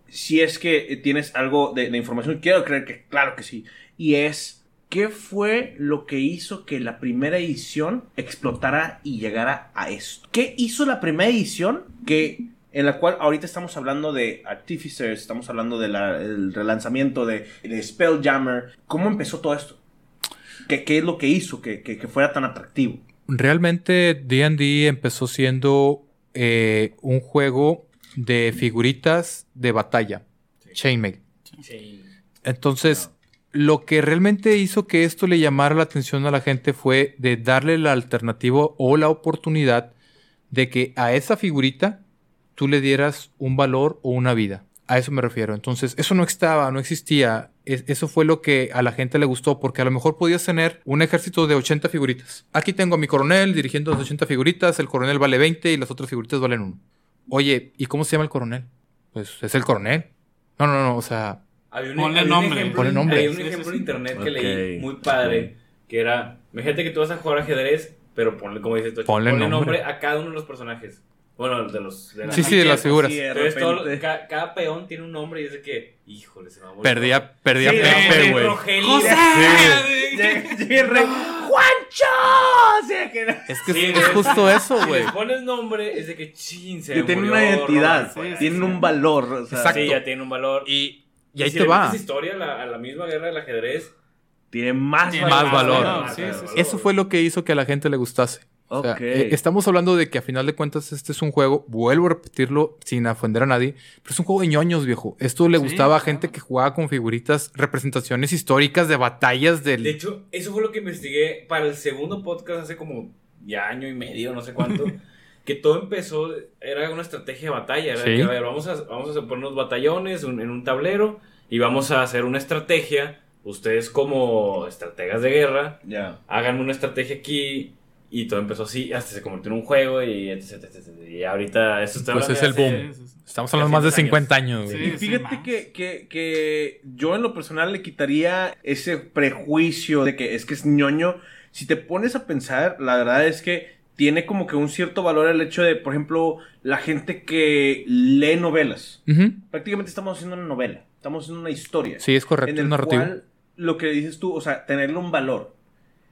si es que tienes algo de, de información. Quiero creer que claro que sí. Y es, ¿qué fue lo que hizo que la primera edición explotara y llegara a esto? ¿Qué hizo la primera edición que... En la cual ahorita estamos hablando de Artificers, estamos hablando del relanzamiento de, de Spelljammer. ¿Cómo empezó todo esto? ¿Qué, qué es lo que hizo que, que- que fuera tan atractivo? Realmente D&D empezó siendo eh, un juego de figuritas de batalla. Chainmail. Sí. Entonces, lo que realmente hizo que esto le llamara la atención a la gente fue de darle la alternativa o la oportunidad de que a esa figurita tú le dieras un valor o una vida. A eso me refiero. Entonces, eso no estaba, no existía. Es- eso fue lo que a la gente le gustó, porque a lo mejor podías tener un ejército de 80 figuritas. Aquí tengo a mi coronel dirigiendo las 80 figuritas, el coronel vale 20 y las otras figuritas valen 1. Oye, ¿y cómo se llama el coronel? Pues es el coronel. No, no, no, o sea, Había un, Ponle había un nombre. ejemplo, Ponle nombre. había un Sí, ejemplo sí, en internet que Ok. leí muy padre, que era, imagínate que tú vas a jugar ajedrez, pero ponle, como dices tú, Ponle nombre. nombre. a cada uno de los personajes. Bueno, de los... De la- Sí, sí, de las figuras. Sí, de Entonces, todo- ca- cada peón tiene un nombre y es de que, híjole, se me va a morir. perdía, perdía Sí, Pepe, güey. ¡José! ¡Juancho! O sea, que- Es que Sí, es, es justo eso, Si güey. les pones nombre, es de que, chin, se que tienen una identidad, tienen un valor. o sea, Exacto. Sí, ya tiene un valor. Y, y ahí si te le va. metes historia a la, a la misma guerra del ajedrez, Tiene más Tiene Más valor. más Sí, sí, sí. Eso fue lo que hizo que a la gente le gustase. O sea, Ok. eh, estamos hablando de que a final de cuentas este es un juego, vuelvo a repetirlo sin ofender a nadie, pero es un juego de ñoños, viejo. Esto le Sí, gustaba a claro. gente que jugaba con figuritas, representaciones históricas de batallas del... De hecho, eso fue lo que investigué para el segundo podcast hace como ya año y medio, no sé cuánto. que todo empezó, era una estrategia de batalla. Era Sí. que, a ver, vamos a, vamos a poner unos batallones un- en un tablero y vamos a hacer una estrategia. Ustedes, como estrategas de guerra, hagan una estrategia aquí. Y todo empezó así, hasta se convirtió en un juego. Y, etc, etc, etc. y ahorita, está Pues es el boom. Sí, sí, sí. Estamos hablando más de 300 50 años. Y fíjate que, que yo en lo personal le quitaría ese prejuicio de que es que es ñoño. Si te pones a pensar, la verdad es que tiene como que un cierto valor el hecho de, por ejemplo, la gente que lee novelas. Prácticamente estamos haciendo una novela, estamos haciendo una historia. Sí, es correcto, en el narrativo. cual lo que dices tú, o sea, tenerle un valor.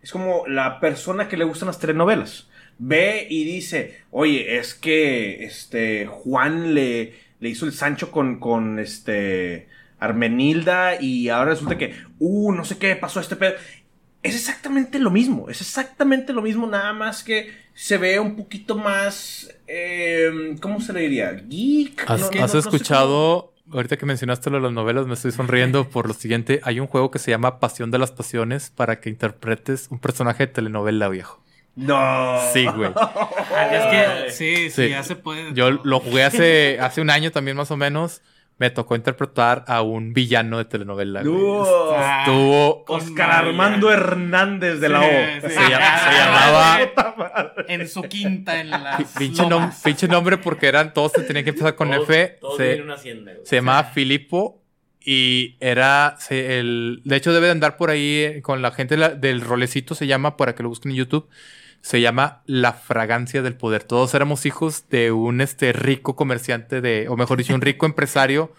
Es como la persona que le gustan las telenovelas. Ve y dice, oye, es que este Juan le, le hizo el Sancho con, con este Armenilda y ahora resulta que, uh, no sé qué pasó este pedo. Es exactamente lo mismo, es exactamente lo mismo, nada más que se ve un poquito más, eh, ¿cómo se le diría? Geek. ¿Has, No, no, has no sé cómo- escuchado, ahorita que mencionaste lo de las novelas, me estoy sonriendo por lo siguiente, hay un juego que se llama Pasión de las Pasiones para que interpretes un personaje de telenovela viejo. No. Sí, güey. Ah, es que sí, sí, Sí. ya se puede. Yo lo jugué hace, hace un año también más o menos. Me tocó interpretar a un villano de telenovela. Ah, Estuvo... con Oscar María. Armando Hernández de la O. sí. Se, llama- se llamaba... En su quinta, en la. Pinche, nom- pinche nombre porque eran todos se tenían que empezar con todos- F. Todos se, una hacienda, güey. se llamaba Filipo y era se- el de hecho debe de andar por ahí eh, con la gente la- del rolecito se llama para que lo busquen en YouTube se llama La fragancia del poder. Todos éramos hijos de un este rico comerciante de o mejor dicho un rico empresario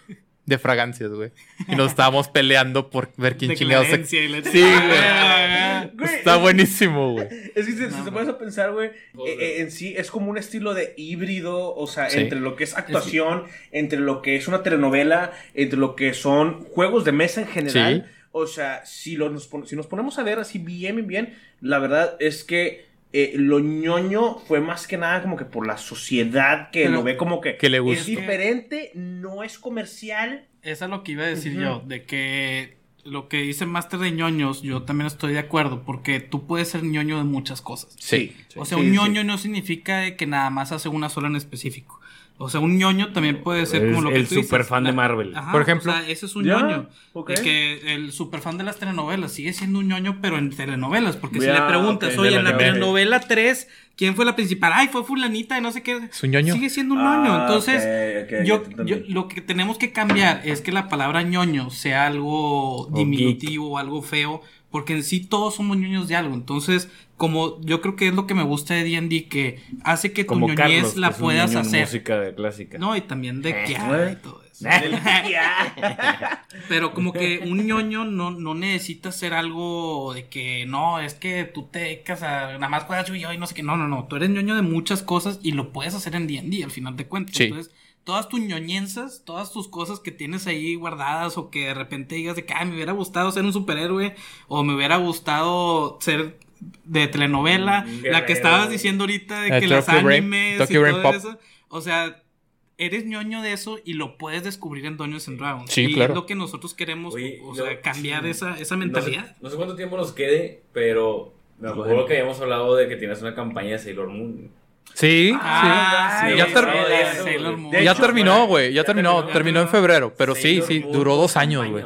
de fragancias, güey. Y nos estábamos peleando por ver quién chingados se... Sí, güey. Güey, Está buenísimo, güey. Es que si, si No, te pones a pensar, güey, eh, eh, en sí es como un estilo de híbrido, o sea, Sí. entre lo que es actuación, entre lo que es una telenovela, entre lo que son juegos de mesa en general. Sí. O sea, si, lo, nos, si nos ponemos a ver así bien, bien, bien, la verdad es que eh, lo ñoño fue más que nada como que por la sociedad que Pero- lo ve como que, que le es diferente, no es comercial. Eso es lo que iba a decir yo, de que lo que dice Master de ñoños, yo también estoy de acuerdo, porque tú puedes ser ñoño de muchas cosas. Sí. O sea, Sí, un sí. ñoño no significa que nada más hace una sola en específico. O sea, un ñoño también puede ser como Es lo que el tú dices, super fan de Marvel. Ajá, Por ejemplo. O sea, ese es un Ya, ñoño. ok. De que el super fan de las telenovelas sigue siendo un ñoño, pero en telenovelas. Porque si le preguntas, ok, oye, en la la- telenovela 3, ¿quién fue la principal? Ay, fue fulanita y no sé qué. Es un ñoño. Sigue siendo un ñoño. Ah, Entonces, yo, yo- lo que tenemos que cambiar es que la palabra ñoño sea algo O diminutivo, algo feo, porque en sí todos somos ñoños de algo. Entonces, como yo creo que es lo que me gusta de D&D, que hace que tu Como ñoñez Carlos, la que es un puedas en hacer. música de clásica. No, y también de Eh, Kiara y todo eso. Pero como que un ñoño no, no necesita ser algo de que no, es que tú te dedicas a nada más juegas yo y no sé qué. No, no, no. Tú eres ñoño de muchas cosas y lo puedes hacer en D&D al final de cuentas. Sí. Entonces, todas tus ñoñenzas, todas tus cosas que tienes ahí guardadas o que de repente digas de que "Ay, me hubiera gustado ser un superhéroe o me hubiera gustado ser de telenovela, la que estabas diciendo ahorita de Eh, que las Tokyo Brain- animes y todo Pop. eso. O sea, eres ñoño de eso y lo puedes descubrir en Dungeons and Dragons. Sí, y claro. es lo que nosotros queremos, Oye, o yo- sea, cambiar sí. esa, esa No sé, mentalidad. no sé cuánto tiempo nos quede, pero me acuerdo que habíamos hablado de que tienes una campaña de Sailor Moon. Sí, Ah, sí. sí, Ya, ter- de ya hecho, terminó, güey. Ya ya terminó. terminó. Terminó en febrero. Pero sí, Sailor sí. Moon, Duró dos años, güey.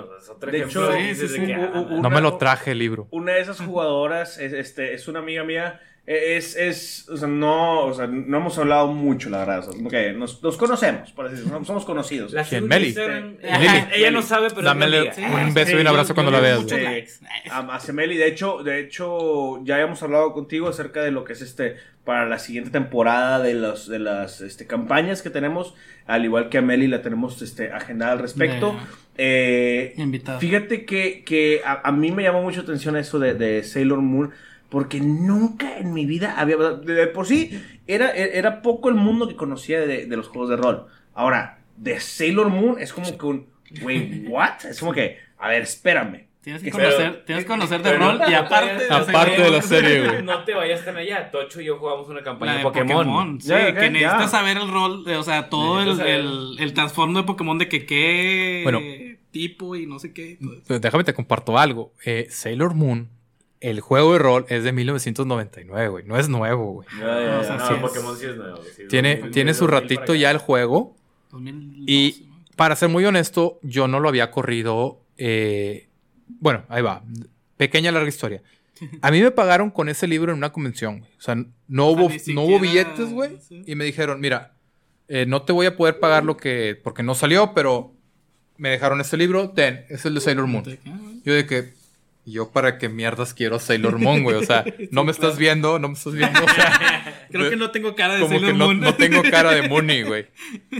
De hecho, sí, sí, ah, No me lo traje el libro. Una de esas jugadoras es, este, es una amiga mía. Eh, Es, es, o sea, no, o sea, no hemos hablado mucho, la verdad. o sea, nos, nos conocemos, por así decirlo, somos- conocidos. La ¿Quién? Meli. Sí. Ella- Meli. No sabe, pero Dámele amiga. un beso y un Sí, abrazo cuando yo la veas. Eh, a, Semeli, de hecho, de hecho, ya habíamos hablado contigo acerca de lo que es este para la siguiente temporada de los de las este, campañas que tenemos, al igual que a Meli la tenemos este agendada al respecto. Eh, Invitado. Fíjate que, que a, a mí me llamó mucho atención eso de, de Sailor Moon, porque nunca en mi vida había... De, de por sí, era, era poco el mundo que conocía de, de los juegos de rol. Ahora, de Sailor Moon es como que un... Wait, what? Es como que, a ver, espérame. Tienes que Pero- conocer, tienes que conocer de Pero rol y aparte de la Aparte serie- de la serie, güey. No te vayas tan allá. Tocho y yo jugamos una campaña de de Pokémon. Sí, que necesitas saber el rol, de- o sea, todo el, el, el trasfondo de Pokémon de que qué Bueno. tipo y no sé qué. Pues déjame te comparto algo. Eh, Sailor Moon, el juego de rol es de 1999, güey. No es nuevo, güey. Ya, ya, o sea, ya. No, sí es- Pokémon sí es nuevo. sí, Tiene, 2000, tiene su 2000 para ratito ya el juego. 2012, Y ¿no? para ser muy honesto, yo no lo había corrido. eh, bueno, ahí va. Pequeña larga historia. A mí me pagaron con ese libro en una convención. güey. O sea, no O sea, hubo, no hubo billetes, güey. sí. Y me dijeron, mira, eh, no te voy a poder pagar lo que... Porque no salió, pero me dejaron este libro. Ten, es el de Sailor Moon. Yo de que... ¿Yo para qué mierdas quiero Sailor Moon, güey? O sea, no me estás viendo, no me estás viendo. O sea, Creo que no tengo cara de como Sailor que Moon. no tengo cara de Mooney, güey.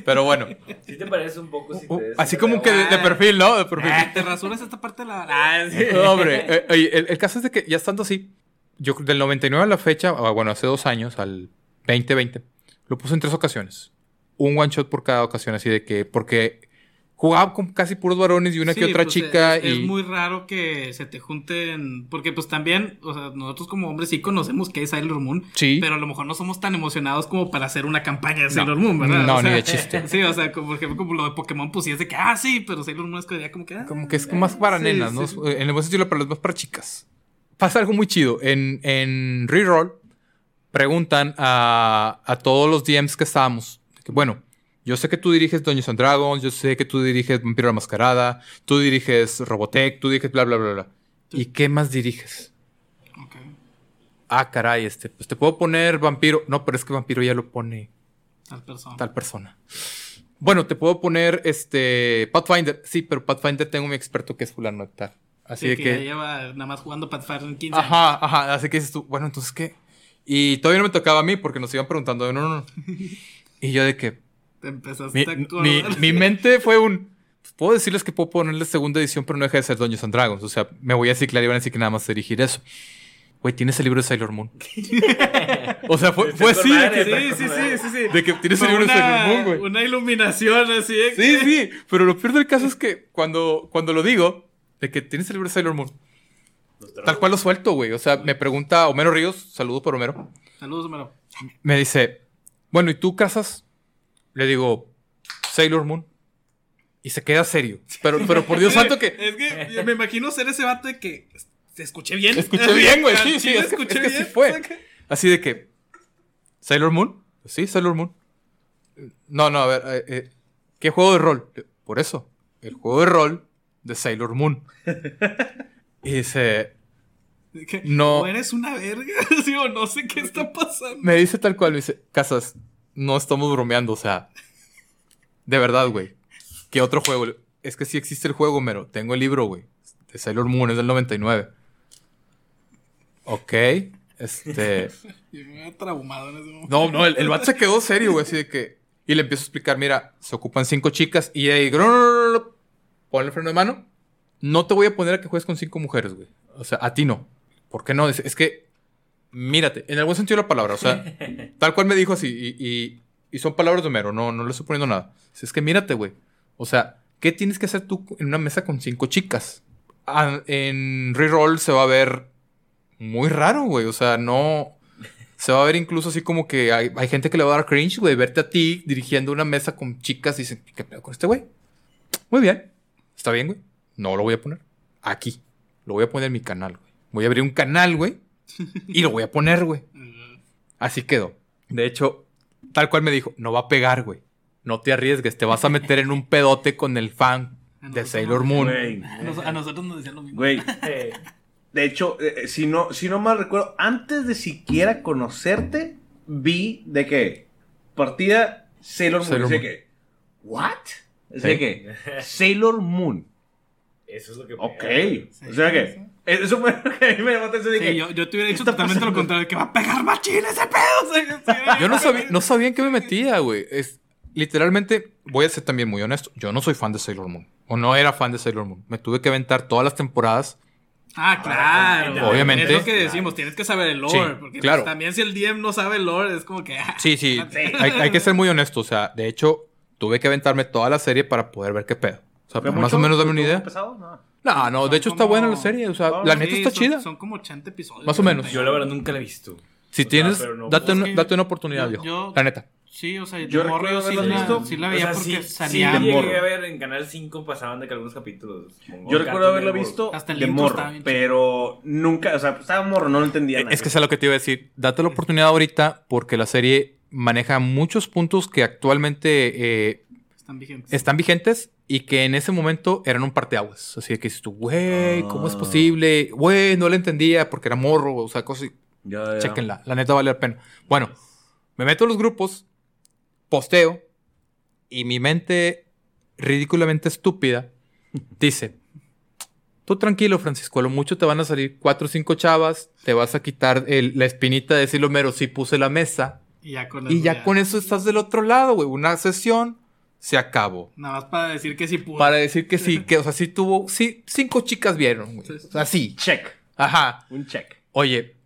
Pero bueno. Sí te parece un poco si Uh, te- así como que de, de perfil, ¿no? De perfil. Ah, te rasuras esta parte de la. Ah, sí. No, hombre, eh, oye, el, el caso es de que ya estando así, yo del 99 a la fecha, ah, bueno, hace dos años, al 2020, lo puse en tres ocasiones. Un one shot por cada ocasión, así de que, porque jugaba con casi puros varones y una Sí, que otra pues, chica. Es, es y muy raro que se te junten. Porque, pues también, o sea, nosotros como hombres sí conocemos que es Sailor Moon. Sí. Pero a lo mejor no somos tan emocionados como para hacer una campaña de No. Sailor Moon, ¿verdad? No, O sea, ni de chiste. Sí, o sea, como, por ejemplo, como lo de Pokémon, pues sí es de que, ah, sí, pero Sailor Moon es que como que. ah, Como que es como más para sí, nenas, ¿no? sí. En el buen sentido, pero es más para chicas. Pasa algo muy chido. En, en Reroll preguntan a, a todos los DMs que estábamos. que, bueno, yo sé que tú diriges Dungeons and Dragons, yo sé que tú diriges Vampiro la Mascarada, tú diriges Robotech, tú diriges bla, bla, bla, bla. ¿Y qué más diriges? ok. Ah, caray, este, pues te puedo poner Vampiro. No, pero es que Vampiro ya lo pone Tal persona. tal persona. Bueno, te puedo poner este Pathfinder. Sí, pero Pathfinder tengo mi experto que es fulano tal. Así Sí, de que, que... ya lleva nada más jugando Pathfinder en 15 años. Ajá, ajá. Así que dices tú, bueno, entonces qué. Y todavía no me tocaba a mí porque nos iban preguntando, no, no, no. Y yo de que Te empezaste mi, a mi, acordar. mi mente fue un. Puedo decirles que puedo ponerle segunda edición, pero no deja de ser Dungeons and Dragons. O sea, me voy a ciclar y van a decir que nada más dirigir eso. Güey, tienes el libro de Sailor Moon. o sea, fue, fue así de que, Sí, sí, sí, sí, sí. de que tienes el libro de Sailor una, Moon, güey. una iluminación así. de Sí, sí. Pero lo peor del caso es que cuando, cuando lo digo, de que tienes el libro de Sailor Moon, Tal cual lo suelto, güey. O sea, me pregunta Homero Ríos, saludo por Homero. Saludos, Homero. Me dice, bueno, ¿y tú casas? Le digo, Sailor Moon. Y se queda serio. Pero, pero por Dios santo que... Es que me imagino ser ese vato de que. Te escuché bien. Escuché bien, güey. Sí, sí, que, escuché es que bien. sí fue. Así de que. ¿Sailor Moon? Sí, Sailor Moon. No, no, a ver. eh, eh, ¿Qué juego de rol? Por eso. El juego de rol de Sailor Moon. Y dice. No. O eres una verga. O no sé qué está pasando. Me dice tal cual. Me dice, Casas, no estamos bromeando. O sea. De verdad, güey. ¿Qué otro juego? Es que sí existe el juego, mero. Tengo el libro, güey. De Sailor Moon, es del 99. Ok. Este. Yo me había traumado en ese momento. No, no, el, el vato se quedó serio, güey, así de que... Y le empiezo a explicar, mira, se ocupan cinco chicas y ahí, ponle el freno de mano. No te voy a poner a que juegues con cinco mujeres, güey. O sea, a ti no. ¿Por qué no? Es, es que, mírate, en algún sentido de la palabra, o sea, tal cual me dijo así, y, y- y son palabras de Homero, no, no le estoy poniendo nada. Es que mírate, güey. O sea, ¿qué tienes que hacer tú en una mesa con cinco chicas? Ah, en reroll se va a ver muy raro, güey. O sea, no... Se va a ver incluso así como que hay, hay gente que le va a dar cringe, güey, verte a ti dirigiendo una mesa con chicas y dicen, ¿qué pedo con este güey? Muy bien. Está bien, güey. No lo voy a poner. Aquí. Lo voy a poner en mi canal, güey. Voy a abrir un canal, güey. Y lo voy a poner, güey. Así quedó. De hecho, tal cual me dijo, no va a pegar, güey. No te arriesgues, te vas a meter en un pedote con el fan de Sailor Moon. Güey. A nos- a nosotros nos decían lo mismo. Güey, Eh, de hecho, eh, si, no, si no mal recuerdo, antes de siquiera conocerte, vi de que partida Sailor Moon. Sailor Moon. que, ¿what? Sí. que, Sailor Moon. Eso es lo que. Ok. Sí, o sea que, sí. Eso fue lo que a mí me llamó la atención. Sí, Dije, yo, yo te hubiera ¿qué dicho totalmente lo pasando? contrario, que va a pegar machín ese pedo. o sea, Yo no sabía, no sabía en qué me metía, güey. Es, literalmente, voy a ser también muy honesto. Yo no soy fan de Sailor Moon. O no era fan de Sailor Moon. Me tuve que aventar todas las temporadas. Ah, claro. Obviamente. Es lo que decimos, tienes que saber el lore. Sí, porque claro. pues, también si el DM no sabe el lore, es como que. ah, Sí, sí. Hay, hay que ser muy honesto. O sea, de hecho, tuve que aventarme toda la serie para poder ver qué pedo. O sea, ¿fue para más mucho? o menos darme una ¿Estuvo idea. pesado? No. No, no, de hecho está buena la serie. O sea, la sí, neta Sí, está son- chida. Son como 80 episodios. Más o menos. Yo la verdad nunca la he visto. Si O sea, tienes, pero no- date, una, date una oportunidad, yo- viejo. yo- La neta. Sí, o sea, Yo yo morro recuerdo sí la, visto. sí la O veía sea, porque sí, salía. sí, llegué morro. a ver en Canal 5 pasaban de que algunos capítulos. como Yo recuerdo haberla visto Hasta el de morro, pero nunca, o sea, estaba morro, no lo entendía nada. Eh, Es que es lo que te iba a decir. Date la oportunidad ahorita porque la serie maneja muchos puntos que actualmente eh, Están vigentes. están vigentes y que en ese momento eran un parteaguas. Así que dices tú, güey, ¿cómo es Ah. posible? Güey, no la entendía porque era morro, o sea, cosas. Ya, ya. Chequenla, la neta vale la pena. Bueno, me meto en los grupos, posteo y mi mente ridículamente estúpida dice: Tú tranquilo, Francisco, a lo mucho te van a salir cuatro o cinco chavas, te vas a quitar el- la espinita de decirlo mero, sí puse la mesa. Y ya con Y ya con eso estás del otro lado, güey. Una sesión se acabó. Nada más para decir que sí pudo. Para decir que sí, que, o sea, sí tuvo, sí, cinco chicas vieron, güey. Sí, sí. O sea, sí. Check, Ajá. un check. Oye,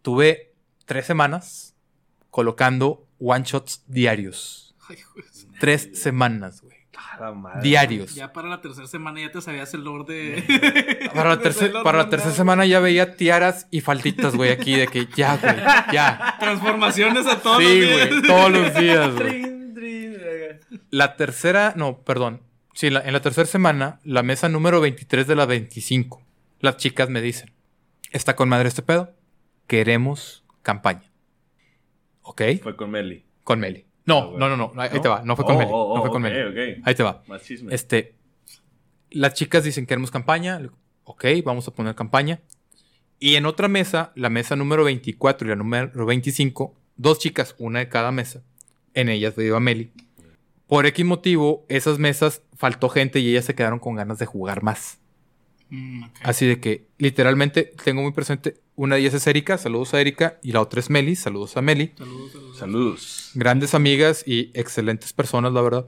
tuve tres semanas colocando one shots diarios. Ay. Tres semanas, güey. La madre. Diarios. Ya para la tercera semana ya te sabías el lore de. Para la, tercer- para la tercera semana ya veía tiaras y falditas, güey, aquí de que ya, güey, ya. Transformaciones a todos Sí, los días. güey, todos los días, güey. La tercera, no, perdón. Sí, la- en la tercera semana, la mesa número 23 de la 25, las chicas me dicen, está con madre este pedo, queremos campaña. ¿Ok? Fue con Meli. Con Meli. Ah, No, bueno. no, no, no, ahí, ¿No? te va, no fue con Oh, Meli, oh, no fue oh, con ok, Meli. ok. Ahí te va. Más chisme. Este, las chicas dicen queremos campaña, ok, vamos a poner campaña. Y en otra mesa, la mesa número 24 y la número 25, dos chicas, una de cada mesa. En ellas iba Meli. Por X motivo, esas mesas faltó gente y ellas se quedaron con ganas de jugar más. Mm. Así de que, literalmente, tengo muy presente, una de ellas es Erika, saludos a Erika, y la otra es Meli, saludos a Meli. Saludos, saludos. Saludos. Grandes amigas y excelentes personas, la verdad.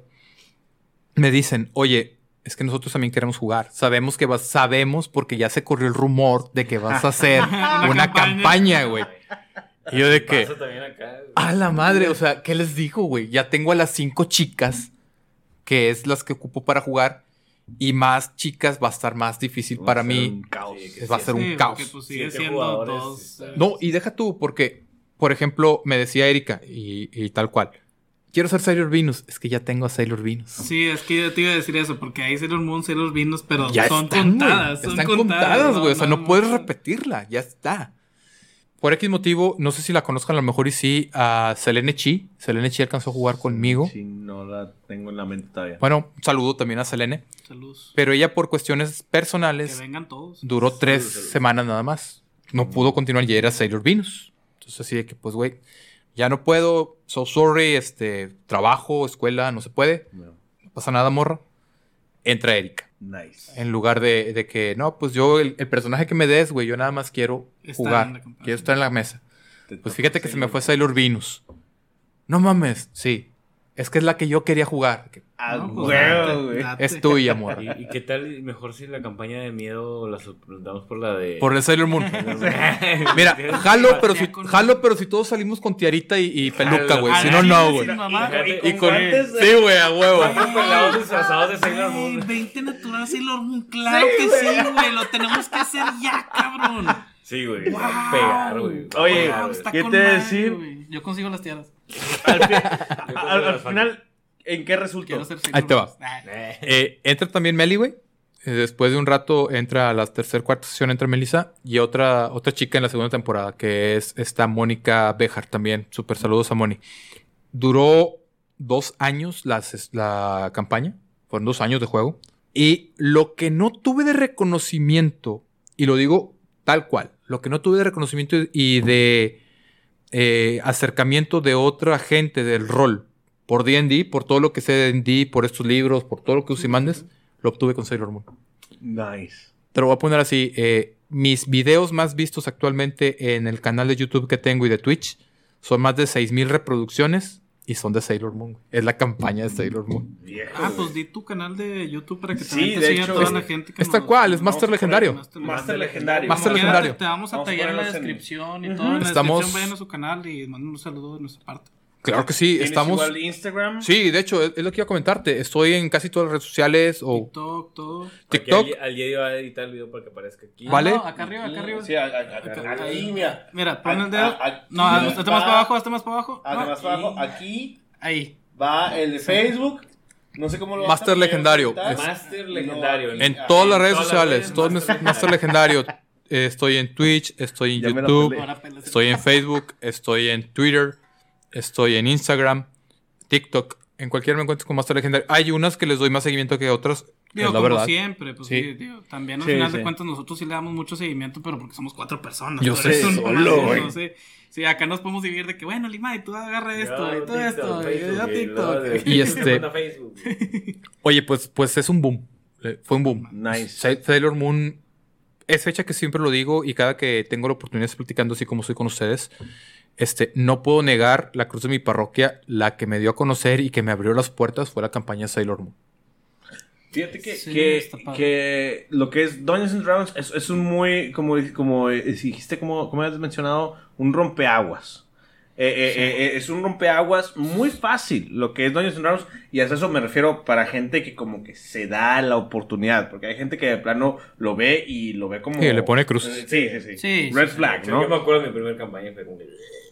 Me dicen, oye, es que nosotros también queremos jugar. Sabemos que vas, sabemos porque ya se corrió el rumor de que vas a hacer Una campaña, güey. Y yo de que, acá. a la madre, o sea, ¿qué les digo, güey? Ya tengo a las cinco chicas, que es las que ocupo para jugar. y más chicas va a estar más difícil Va a para ser mí. un caos. Sí, va a sí, ser un caos. porque, pues, sigue siendo todos, No, y deja tú, porque, por ejemplo, me decía Erika, y, y tal cual, quiero ser Sailor Venus. Es que ya tengo a Sailor Venus. Sí, es que yo te iba a decir eso, porque hay Sailor Moon, Sailor Venus, pero Ya son están, contadas. son Están contadas, güey. O sea, no, no, puedes no. repetirla. Ya está. Por X motivo, no sé si la conozcan, a lo mejor y sí, a Selene Chi. Selene Chi alcanzó a jugar conmigo. Sí, no la tengo en la mente todavía. Bueno, un saludo también a Selene. Saludos. Pero ella, por cuestiones Que personales, vengan todos. duró tres semanas nada más. No pudo continuar y era Sailor Venus. Entonces, así de que, pues, güey, ya no puedo. So sorry, este, trabajo, escuela, no se puede. No. No pasa nada, morra. Entra Erika. Nice. En lugar de, de que, no, pues yo, el, el personaje que me des, güey, yo nada más quiero jugar. Quiero estar en la mesa. Te Pues fíjate que se me fue Sailor Venus. No mames, sí. Es que es la que yo quería jugar. Que Ah, No, pues, huevo, güey. Es tuya, morra. ¿Y, y qué tal? Mejor si la campaña de miedo la suplantamos por la de. Por el Sailor Moon. Mira, jalo, pero si, jalo, pero si todos salimos con tiarita y, y peluca, güey. A Si no, no, güey. Y Y con... Sí, güey, a huevo. pelados disfrazados de Sailor Moon. 20 natural Sailor Moon, claro que sí, güey. Lo tenemos que hacer ya, cabrón. Sí, güey. Wow. pegar, güey. Oye, Wow, ¿qué te decir? güey. Yo consigo las tiaras. Al, final, ¿en qué resultó? Ahí te va. Ah, Eh, Eh, entra también Meli, güey. Eh, después de un rato entra a la tercera, cuarta sesión, entra Melissa y otra, otra chica en la segunda temporada, que es esta Mónica Bejar también. Super saludos a Moni. Duró dos años la, la campaña. Fueron dos años de juego. Y lo que no tuve de reconocimiento, y lo digo tal cual, lo que no tuve de reconocimiento y de eh, acercamiento de otra gente del rol por D&D, por todo lo que sé de D&D, por estos libros, por todo lo que usé y mandes, lo obtuve con Sailor Moon. Nice. Te lo voy a poner así. eh, mis videos más vistos actualmente en el canal de YouTube que tengo y de Twitch son más de 6.000 reproducciones y son de Sailor Moon. Es la campaña de Sailor Moon. Viejo, Ah, pues di tu canal de YouTube para que Sí, también te siga toda es- la gente que es tal nos- cual, es Master Legendario. Master legendario. Master legendario. Te vamos a Vamos tallar en la en- descripción y todo. En la Estamos- descripción vayan a su canal y manden un saludo de nuestra parte. Claro que sí, ¿Tienes estamos... igual Instagram? Sí, de hecho, es, es lo que iba a comentarte. Estoy en casi todas las redes sociales o TikTok, todo. TikTok. Aquí al, va a editar el video para que aparezca aquí. Ah, ¿Vale? no, acá arriba, acá arriba. Sí, Acá- ahí, mira. Mira, pon el dedo. aquí No, hazte más para abajo, hazte más para abajo. Ah, No, más abajo. Aquí Ahí. va el de Facebook. No sé cómo lo Master Legendario. Es- Master legendario. En Ah, todas las redes todas sociales. Master Legendario. Eh, Estoy en Twitch, estoy en Ya YouTube, estoy en Facebook, estoy en Twitter, estoy en Instagram, TikTok. En cualquiera me encuentro con Master Legendario. Hay unas que les doy más seguimiento que otras. Digo, es la como verdad. siempre, pues Sí. sí, digo, también al Sí, final sí. de cuentas nosotros sí le damos mucho seguimiento, pero porque somos cuatro personas. Yo sé, eso solo, güey. no sé. Sí, acá nos podemos dividir de que, bueno, Lima, y tú agarra esto, Yo y TikTok, esto, y Facebook, yo de- TikTok. Y este-. Oye, pues, pues es un boom. Eh, Fue un boom. Nice. Sa- Sailor Moon es fecha que siempre lo digo y cada que tengo la oportunidad de estar platicando así como soy con ustedes, este, no puedo negar la cruz de mi parroquia, la que me dio a conocer y que me abrió las puertas fue la campaña Sailor Moon. Fíjate que, Sí, que, lo que es Dungeons and Dragons es, es un muy, como, como eh, dijiste, como, como has mencionado, un rompeaguas. Eh, eh, eh, es un rompeaguas muy fácil lo que es Dungeons and Dragons y a eso me refiero para gente que como que se da la oportunidad porque hay gente que de plano lo ve y lo ve como Sí, le pone. Eh, sí sí sí, Sí, red sí. flag Yo me no acuerdo de mi primera campaña. Fue como.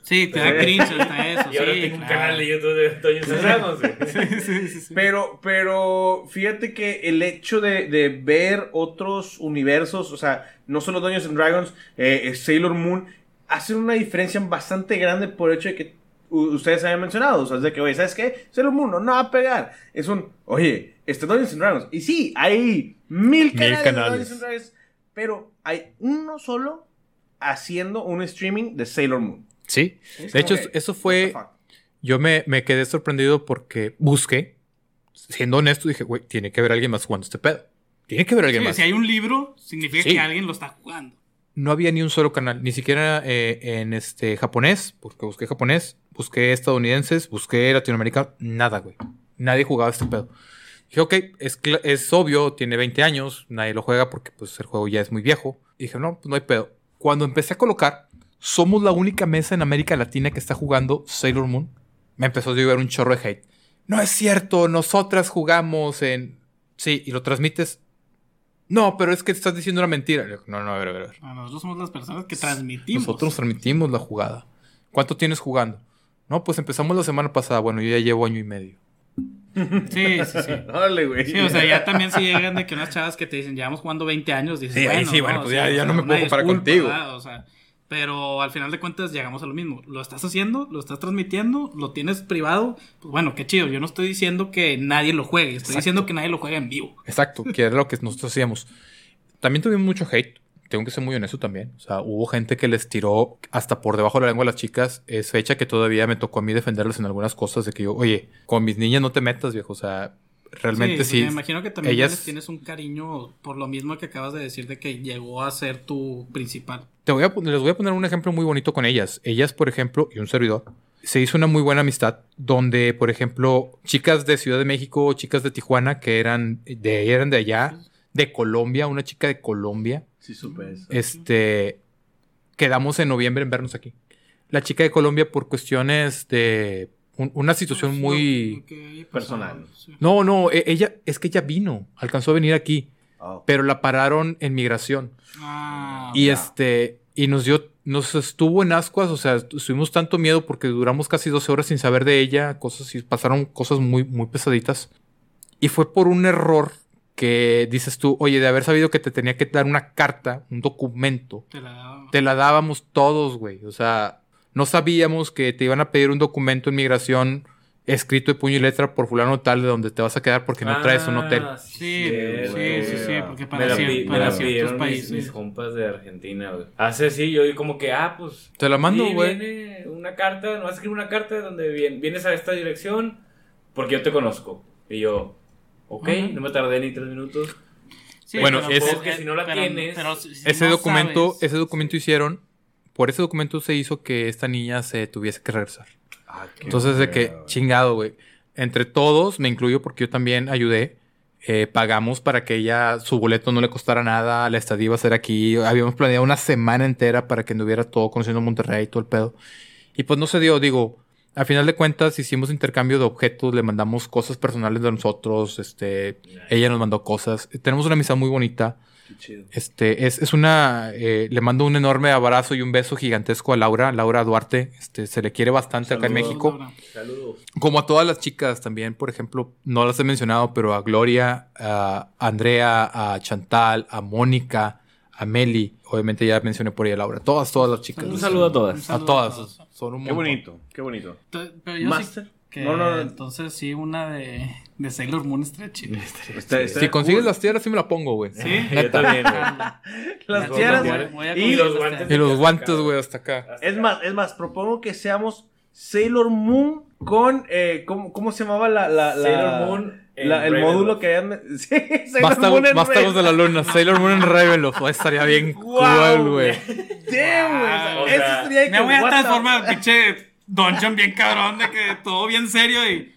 Sí, te da cringe hasta eso, Y ahora sí, tengo un claro. canal de YouTube de. Sí, sí, sí. Pero, pero fíjate que el hecho de, de ver otros universos, o sea, no solo Dungeons and Dragons, eh, eh, Sailor Moon, hacen una diferencia bastante grande por el hecho de que ustedes habían mencionado. O sea, es de que, oye, ¿sabes qué? Sailor Moon no, no va a pegar. Es un, oye, este Dungeons and Dragons. Y sí, hay mil canales, de canales. Dungeons and Dragons, pero hay uno solo haciendo un streaming de Sailor Moon. Sí. Es De hecho, que, eso fue. Yo me, me quedé sorprendido porque busqué. Siendo honesto, dije, güey, tiene que haber alguien más jugando este pedo. Tiene que haber alguien Sí, más. si hay un libro, significa Sí. que alguien lo está jugando. no había ni un solo canal, ni siquiera eh, en este japonés, porque busqué japonés, busqué estadounidenses, busqué latinoamericano, nada, güey. Nadie jugaba este pedo. Dije, ok, es, es obvio, tiene 20 años, nadie lo juega porque pues el juego ya es muy viejo. Y dije, no, pues no hay pedo. Cuando empecé a colocar, somos la única mesa en América Latina que está jugando Sailor Moon. Me empezó a llegar un chorro de hate. No es cierto, nosotras jugamos en... Sí, y lo transmites. No, pero es que estás diciendo una mentira. No, no, a ver, a ver. a ver. Ah, Nosotros somos las personas que transmitimos. Nosotros transmitimos la jugada. ¿Cuánto tienes jugando? No, pues empezamos la semana pasada. Bueno, yo ya llevo año y medio. Sí, sí, sí. Órale, güey. Sí, o sea, ya también si llegan de que unas chavas que te dicen, llevamos jugando 20 años, dices, Sí, bueno, sí, bueno, pues ya- no me puedo comparar disculpa, contigo. ¿verdad? O sea, pero al final de cuentas llegamos a lo mismo. Lo estás haciendo, lo estás transmitiendo, lo tienes privado, pues bueno, qué chido. Yo no estoy diciendo que nadie lo juegue, estoy Exacto. diciendo que nadie lo juegue en vivo. Exacto, que era lo que nosotros hacíamos. También tuvimos mucho hate. Tengo que ser muy honesto también. O sea, hubo gente que les tiró hasta por debajo de la lengua a las chicas. Es fecha que todavía me tocó a mí defenderlas en algunas cosas. De que yo, oye, con mis niñas no te metas, viejo. O sea, realmente sí. Me imagino que también ellas- les tienes un cariño por lo mismo que acabas de decir de que llegó a ser tu principal. Te voy a, les voy a poner un ejemplo muy bonito con ellas. Ellas, por ejemplo, y un servidor, se hizo una muy buena amistad donde, por ejemplo, chicas de Ciudad de México, chicas de Tijuana, que eran de, eran de allá, de Colombia, una chica de Colombia, Sí, supe eso. este, quedamos en noviembre en vernos aquí. La chica de Colombia por cuestiones de un- una situación muy... Personal. No, no, e- ella, es que ella vino, alcanzó a venir aquí, Oh. pero la pararon en migración. Ah, Y este, y nos dio, nos estuvo en ascuas, o sea, estuvimos tanto miedo porque duramos casi 12 horas sin saber de ella, cosas y pasaron cosas muy, muy pesaditas. Y fue por un error que dices tú, oye, de haber sabido que te tenía que dar una carta, un documento, te la daba. te la dábamos todos, güey. O sea, no sabíamos que te iban a pedir un documento en migración escrito de puño y letra por fulano tal de donde te vas a quedar porque no traes un hotel. Ah, Sí, cierto, sí, sí, sí, porque Me para, la, me para la ciertos pidieron mis, países. mis compas de Argentina, güey. Hace sí, yo como que, ah, pues. Te la mando, sí, güey. viene una carta, no vas a escribir una carta donde vien- vienes a esta dirección porque yo te conozco. Y yo, ok, no me tardé ni tres minutos. Sí, Bueno, pero- que si no la pero- tienes- pero si- si ese no documento, sabes- ese documento hicieron, por ese documento se hizo que esta niña se tuviese que regresar. Ah, Entonces de que, chingado, güey. Entre todos, me incluyo porque yo también ayudé. eh, pagamos para que ella, su boleto no le costara nada, la estadía iba a ser aquí. Habíamos planeado una semana entera para que anduviera todo conociendo Monterrey y todo el pedo. Y pues no se dio, digo, al final de cuentas hicimos intercambio de objetos, le mandamos cosas personales de nosotros, este, ella nos mandó cosas. Tenemos una amistad muy bonita. Chido. Este, es, es una. eh, le mando un enorme abrazo y un beso gigantesco a Laura, Laura Duarte. Este, se le quiere bastante acá en. México. Laura. Saludos. Como a todas las chicas también, por ejemplo, no las he mencionado, pero a Gloria, a Andrea, a Chantal, a Mónica, a Meli. Obviamente ya mencioné por ella a Laura. Todas, todas las chicas. Un saludo a todas. A todas. Son un Qué bonito, qué bonito. Pero yo Master. sí que No, no, no. entonces sí una de, de Sailor Moon estaría chida. Está- está Si consigues las tierras, sí me la pongo, güey. Sí. Yo también, güey. Las a Y los guantes. Y los guantes, güey, hasta acá. Es más, es más, propongo que seamos Sailor Moon con. Eh, ¿cómo, ¿Cómo se llamaba la. la, la- Sailor Moon la- el Ravenloft. módulo que hayan. Sí, Sailor Moon en vástagos de la luna. Sailor Moon en Ravenloft. Oh, estaría bien Guau, cool, güey. Damn, güey. Eso de Me que, voy a transformar, pinche Dungeon bien cabrón, de que todo bien serio y.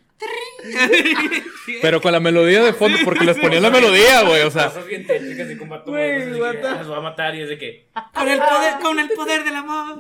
Pero con la melodía de fondo, porque les ponían la melodía, güey. O sea, Cosas bien técnicas y combato Güey, what the- Las va a matar y es de que. Con el poder, con el poder del amor.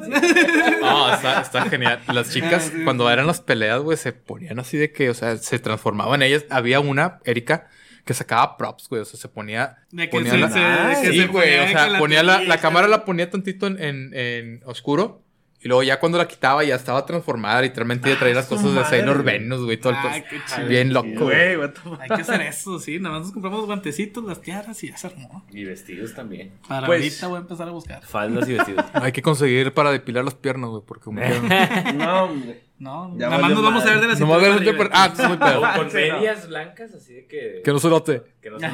no, está, está genial. Las chicas, Ah, cuando eran las peleas, güey, se ponían así de que, o sea, se transformaban ellas. Había una, Erika, que sacaba props, güey. O sea, se ponía. De que ponía se- la- se- de que sí, se güey. ponía O sea, la ponía la, la cámara la ponía tantito en, en, en oscuro. Y luego ya cuando la quitaba ya estaba transformada. Literalmente ya traía las su cosas de Sailor güey. Venus, güey. Todo el Ay, cos- qué chido. Bien loco, güey. Hay que hacer eso, sí. Nada más nos compramos guantecitos, las tiaras y ya se armó. Y vestidos también. Para Pues- ahorita voy a empezar a buscar. Faldas y vestidos. Hay que conseguir para depilar las piernas, güey. Porque No, hombre. No, Ya nada más nos vamos a ver de la arriba. Ah, es muy pedo. O con medias blancas, así de que. Que no se note. que no se-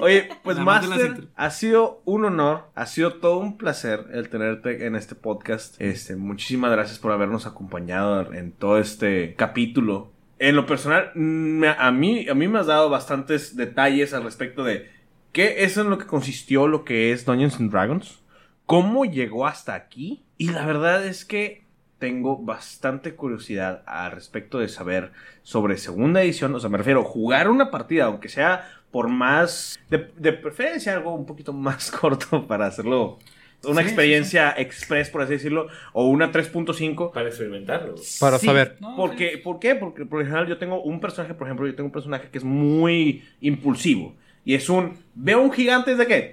Oye, pues Master, ha sido un honor, ha sido todo un placer el tenerte en este podcast. Este, muchísimas gracias por habernos acompañado en todo este capítulo. En lo personal, me- a mí, a mí me has dado bastantes detalles al respecto de qué es en lo que consistió lo que es Dungeons and Dragons, cómo llegó hasta aquí y la verdad es que tengo bastante curiosidad al respecto de saber sobre segunda edición, o sea, me refiero a jugar una partida, aunque sea por más, de, de preferencia algo un poquito más corto para hacerlo una Sí, experiencia express, por así decirlo, o una 3.5. Para experimentarlo. Para Sí, saber. No, Porque, ¿Por qué? Porque por ejemplo yo tengo un personaje, por ejemplo, yo tengo un personaje que es muy impulsivo. Y es un, veo un gigante de que,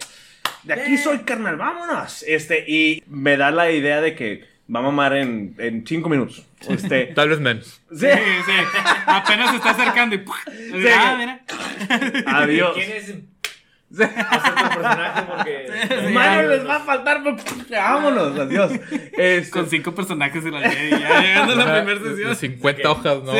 de aquí soy carnal, vámonos. Este, y me da la idea de que va a mamar en, en cinco minutos. Este, Tal vez menos. sí, Sí, sí. Apenas se está acercando y. ¡pua! Ah, mira. adiós. ¿Quién es Sí. personaje? Porque. Mario les va a faltar, vámonos, adiós. Este, Con cinco personajes en la y ya llegando a la primera De sesión. 50 hojas, ¿no? Sí,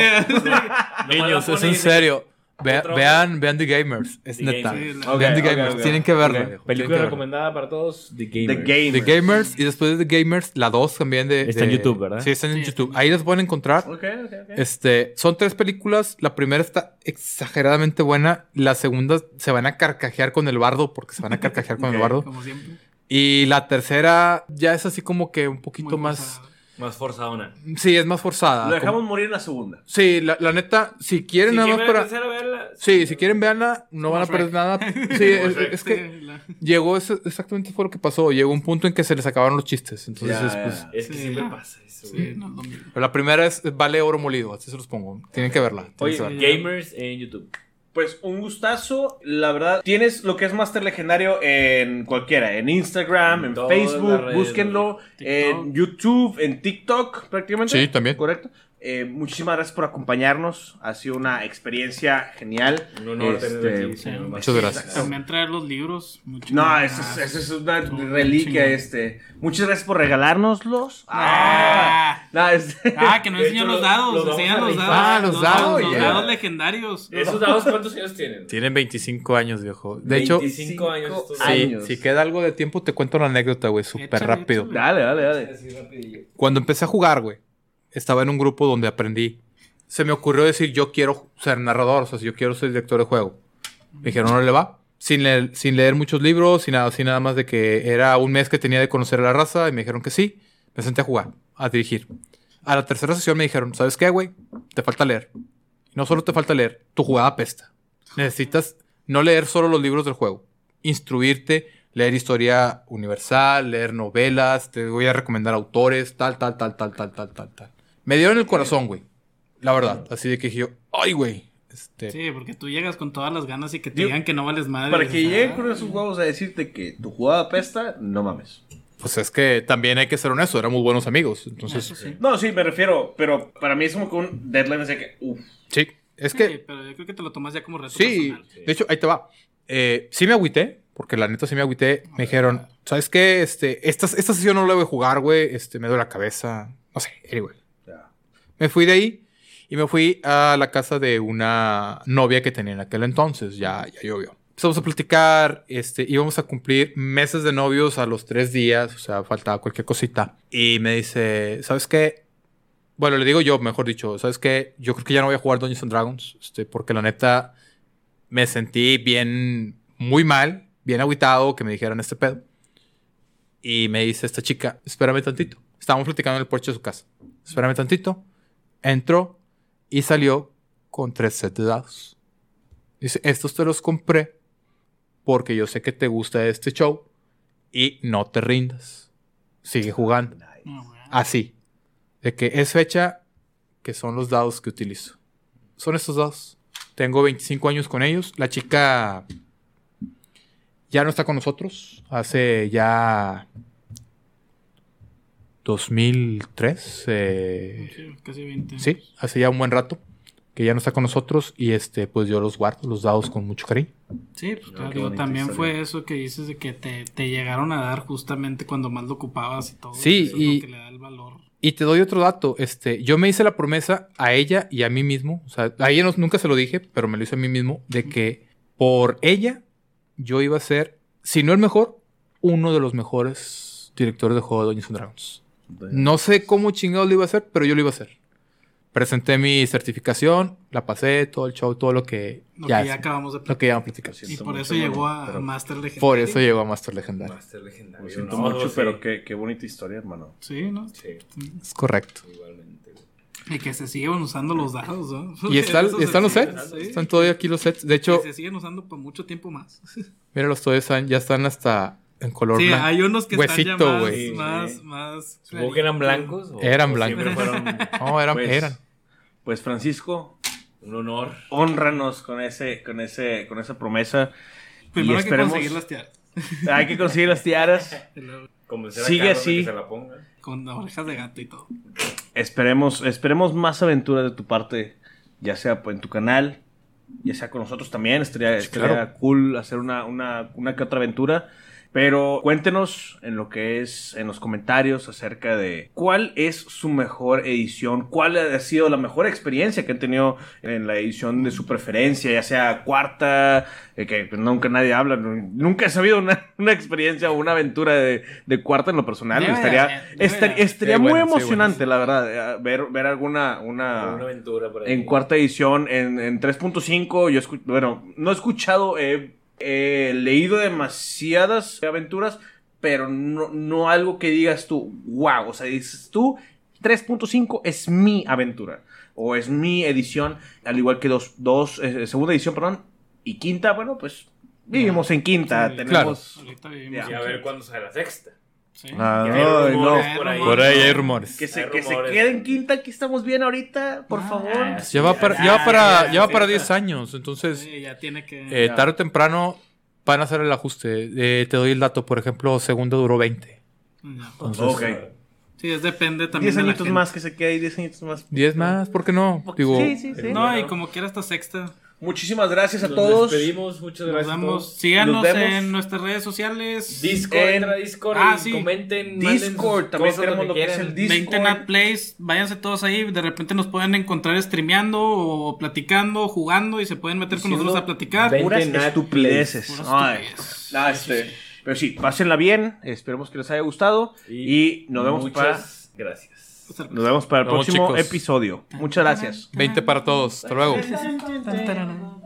Niños, la es en y- serio. Vean, vean The Gamers. Es The neta. Gamers. Vean The Gamers. Tienen que verla. Película que verla. recomendada para todos: The The Gamer. Game. The Gamers y después de The Gamers, la 2 también de... Está en YouTube, ¿verdad? Sí, está en Sí, YouTube. Ahí las pueden encontrar. Ok, ok, ok. Este, son tres películas. La primera está exageradamente buena. La segunda se van a carcajear con el bardo porque se van a carcajear con el bardo. Como siempre. Y la tercera ya es así como que un poquito Muy más... Más forzadona. Sí, es más forzada. Lo dejamos Como- morir en la segunda. Sí, la, la neta, si quieren Si nada más para... tercera, verla. Sí, si quieren verla, no van a perder Shrek. nada. Sí, es, es que Sí, la- llegó, eso- exactamente fue lo que pasó. Llegó un punto en que se les acabaron los chistes. Entonces, Ya, es, ya. pues, Es que Sí. siempre pasa eso. Sí, no es pero la primera es vale oro molido, así se los pongo. Tienen que verla. tienen Oye, que verla. Gamers en YouTube. Pues un gustazo, la verdad. Tienes lo que es Master Legendario en cualquiera, en Instagram, en las Facebook, búsquenlo, en YouTube, en TikTok prácticamente. Sí, también. Correcto. Eh, muchísimas gracias por acompañarnos. Ha sido una experiencia genial. Un honor Este, aquí. sí, muchas gracias. También traer los libros. No, eso es, eso es una reliquia, este. Muchas gracias por regalárnoslos. Ah. No, este- Ah, que no enseñó los los- dados. los enseñan los dados. Ah, los dados, Los ya. dados legendarios. ¿Esos dados cuántos años tienen? Tienen 25 años, viejo. De hecho, 25 años. Sí. dados. si, años. si queda algo de tiempo, te cuento la anécdota, güey, súper rápido. échale. Dale, dale, dale. Así rapidillo. Cuando empecé a jugar, güey, estaba en un grupo donde aprendí. Se me ocurrió decir, yo quiero ser narrador, o sea, si yo quiero ser director de juego. Me dijeron, no le va. Sin leer, sin leer muchos libros, sin nada, así nada más de que era un mes que tenía de conocer a la raza y me dijeron que sí. Me senté a jugar, a dirigir. A la tercera sesión me dijeron, ¿sabes qué, güey? Te falta leer. Y no solo te falta leer, tu jugada pesta. Necesitas no leer solo los libros del juego, instruirte, leer historia universal, leer novelas, te voy a recomendar autores, tal, tal, tal, tal, tal, tal, tal, tal. Me dieron el corazón, güey. La verdad. Así de que dije yo, ay, güey. Este, Sí, porque tú llegas con todas las ganas y que te Digo, digan que no vales madre. Para que lleguen con esos huevos a decirte que tu jugada pesta, no mames. Pues es que también hay que ser honesto, éramos buenos amigos. Entonces, sí. No, sí, me refiero, pero para mí es como que un deadline de que, uff. sí. Es Sí, que, pero yo creo que te lo tomas ya como reto sí. personal. De hecho, ahí te va. Eh, sí me agüité, porque la neta sí me agüité. Me dijeron, ¿sabes qué? Este, esta, esta sesión no la voy a jugar, güey. Este, me duele la cabeza. No sé, anyway. Me fui de ahí y me fui a la casa de una novia que tenía en aquel entonces. Ya, ya llovió. Empezamos a platicar, este, íbamos a cumplir meses de novios a los tres días, o sea, faltaba cualquier cosita. Y me dice, ¿sabes qué? Bueno, le digo yo, mejor dicho, ¿sabes qué? Yo creo que ya no voy a jugar Dungeons and Dragons, este, porque la neta me sentí bien, muy mal, bien agüitado que me dijeran este pedo. Y me dice esta chica, espérame tantito. Estábamos platicando en el porche de su casa. Espérame tantito. Entró y salió con tres sets de dados. Dice, estos te los compré porque yo sé que te gusta este show y no te rindas. Sigue jugando. Así. De que es fecha que son los dados que utilizo. Son estos dados. Tengo 25 años con ellos. La chica ya no está con nosotros. Hace ya 2003. eh, Sí, casi 20. sí, hace ya un buen rato que ya no está con nosotros y este pues yo los guardo los dados con mucho cariño. Sí, pues No, claro, digo, también historia. fue eso que dices de que te, te llegaron a dar justamente cuando más lo ocupabas y todo. Sí, Eso es y- lo que le da el valor. Y te doy otro dato, este, yo me hice la promesa a ella y a mí mismo, o sea, a ella no- nunca se lo dije, pero me lo hice a mí mismo, de que por ella yo iba a ser, si no el mejor, uno de los mejores directores de juego de Dungeons and Dragons. No sé cómo chingados lo iba a hacer, pero yo lo iba a hacer. Presenté mi certificación, la pasé, todo el show, todo lo que Lo ya, que ya acabamos de lo que ya platicar. Y por mucho, eso llegó a pero- Master Legendary. Por eso llegó a Master Legendario. Master legendario. Lo siento No, mucho, sí. pero qué, qué bonita historia, hermano. Sí, ¿no? Sí, Es correcto. igualmente. Y que se siguen usando los dados, ¿no? Y está- están los sets, sí. están todavía aquí los sets. De hecho, Que se siguen usando por mucho tiempo más. Mira, los toys están- ya están hasta en color Sí, blanco. hay unos que Huesito, están ya más, güey. más, Sí. más Supongo que eran blancos. o- Eran o blancos. Fueron No, eran, Pues, eran. Pues Francisco, un honor. honranos con ese, con ese, con esa promesa. Primero y hay que conseguir las tiaras. Hay que conseguir las tiaras. Sigue así. que se la ponga. Con orejas de gato y todo. Esperemos, esperemos más aventuras de tu parte, ya sea en tu canal, ya sea con nosotros también. Estaría, estaría claro. cool hacer una, una, una que otra aventura. Pero cuéntenos en lo que es, en los comentarios acerca de cuál es su mejor edición, cuál ha sido la mejor experiencia que han tenido en la edición de su preferencia, ya sea cuarta, eh, que nunca nadie habla, nu- nunca he sabido una, una experiencia o una aventura de, de cuarta en lo personal. Debe estaría debe estaría, Sí, muy bueno, sí, emocionante, la verdad, eh, ver, ver alguna una, Una aventura por ahí. en cuarta edición, en, en 3.5, yo escu- bueno, no he escuchado, he leído demasiadas aventuras, pero no, no algo que digas tú, wow, o sea, dices tú, 3.5 es mi aventura, o es mi edición, al igual que dos, dos eh, segunda edición, perdón, y quinta, bueno, pues vivimos en quinta, Sí, tenemos... Ahorita vivimos Y a ver cuándo sale la sexta. Sí. Ah, Que ay, rumores no. por ahí. Por ahí hay rumores. Que se, que se quede en quinta, aquí estamos bien ahorita, por Ah, favor. sí. Lleva para, Ya, para, ya, sí, para ya. 10 años, entonces Sí, ya tiene que. eh, Ya. tarde o temprano van a hacer el ajuste. Eh, te doy el dato, por ejemplo, segundo duró 20. Ya. Entonces, Ok. Sí, es depende también 10 de la añitos gente. más que se quede ahí, 10 añitos más. 10 más, ¿por qué no? Digo, sí, sí, sí. No, y como quiera esta sexta. Muchísimas gracias a Nos todos. despedimos. Muchas Nos gracias. a vemos. Síganos Nos vemos. en nuestras redes sociales. Discord, En- entra a Discord Ah, y sí. comenten. Discord, también tenemos lo que es el Discord. 20 Nat Plays, váyanse todos ahí, de repente nos pueden encontrar streameando o platicando, jugando y se pueden meter con nosotros a platicar. Puras 20 Nat estupideces. Puras estupideces. Ah, este, Pero sí, pásenla bien. Esperemos que les haya gustado. Y, nos vemos muchas para. gracias. Nos vemos para el Nos próximo chicos. episodio. Muchas gracias. 20 para todos. Hasta luego.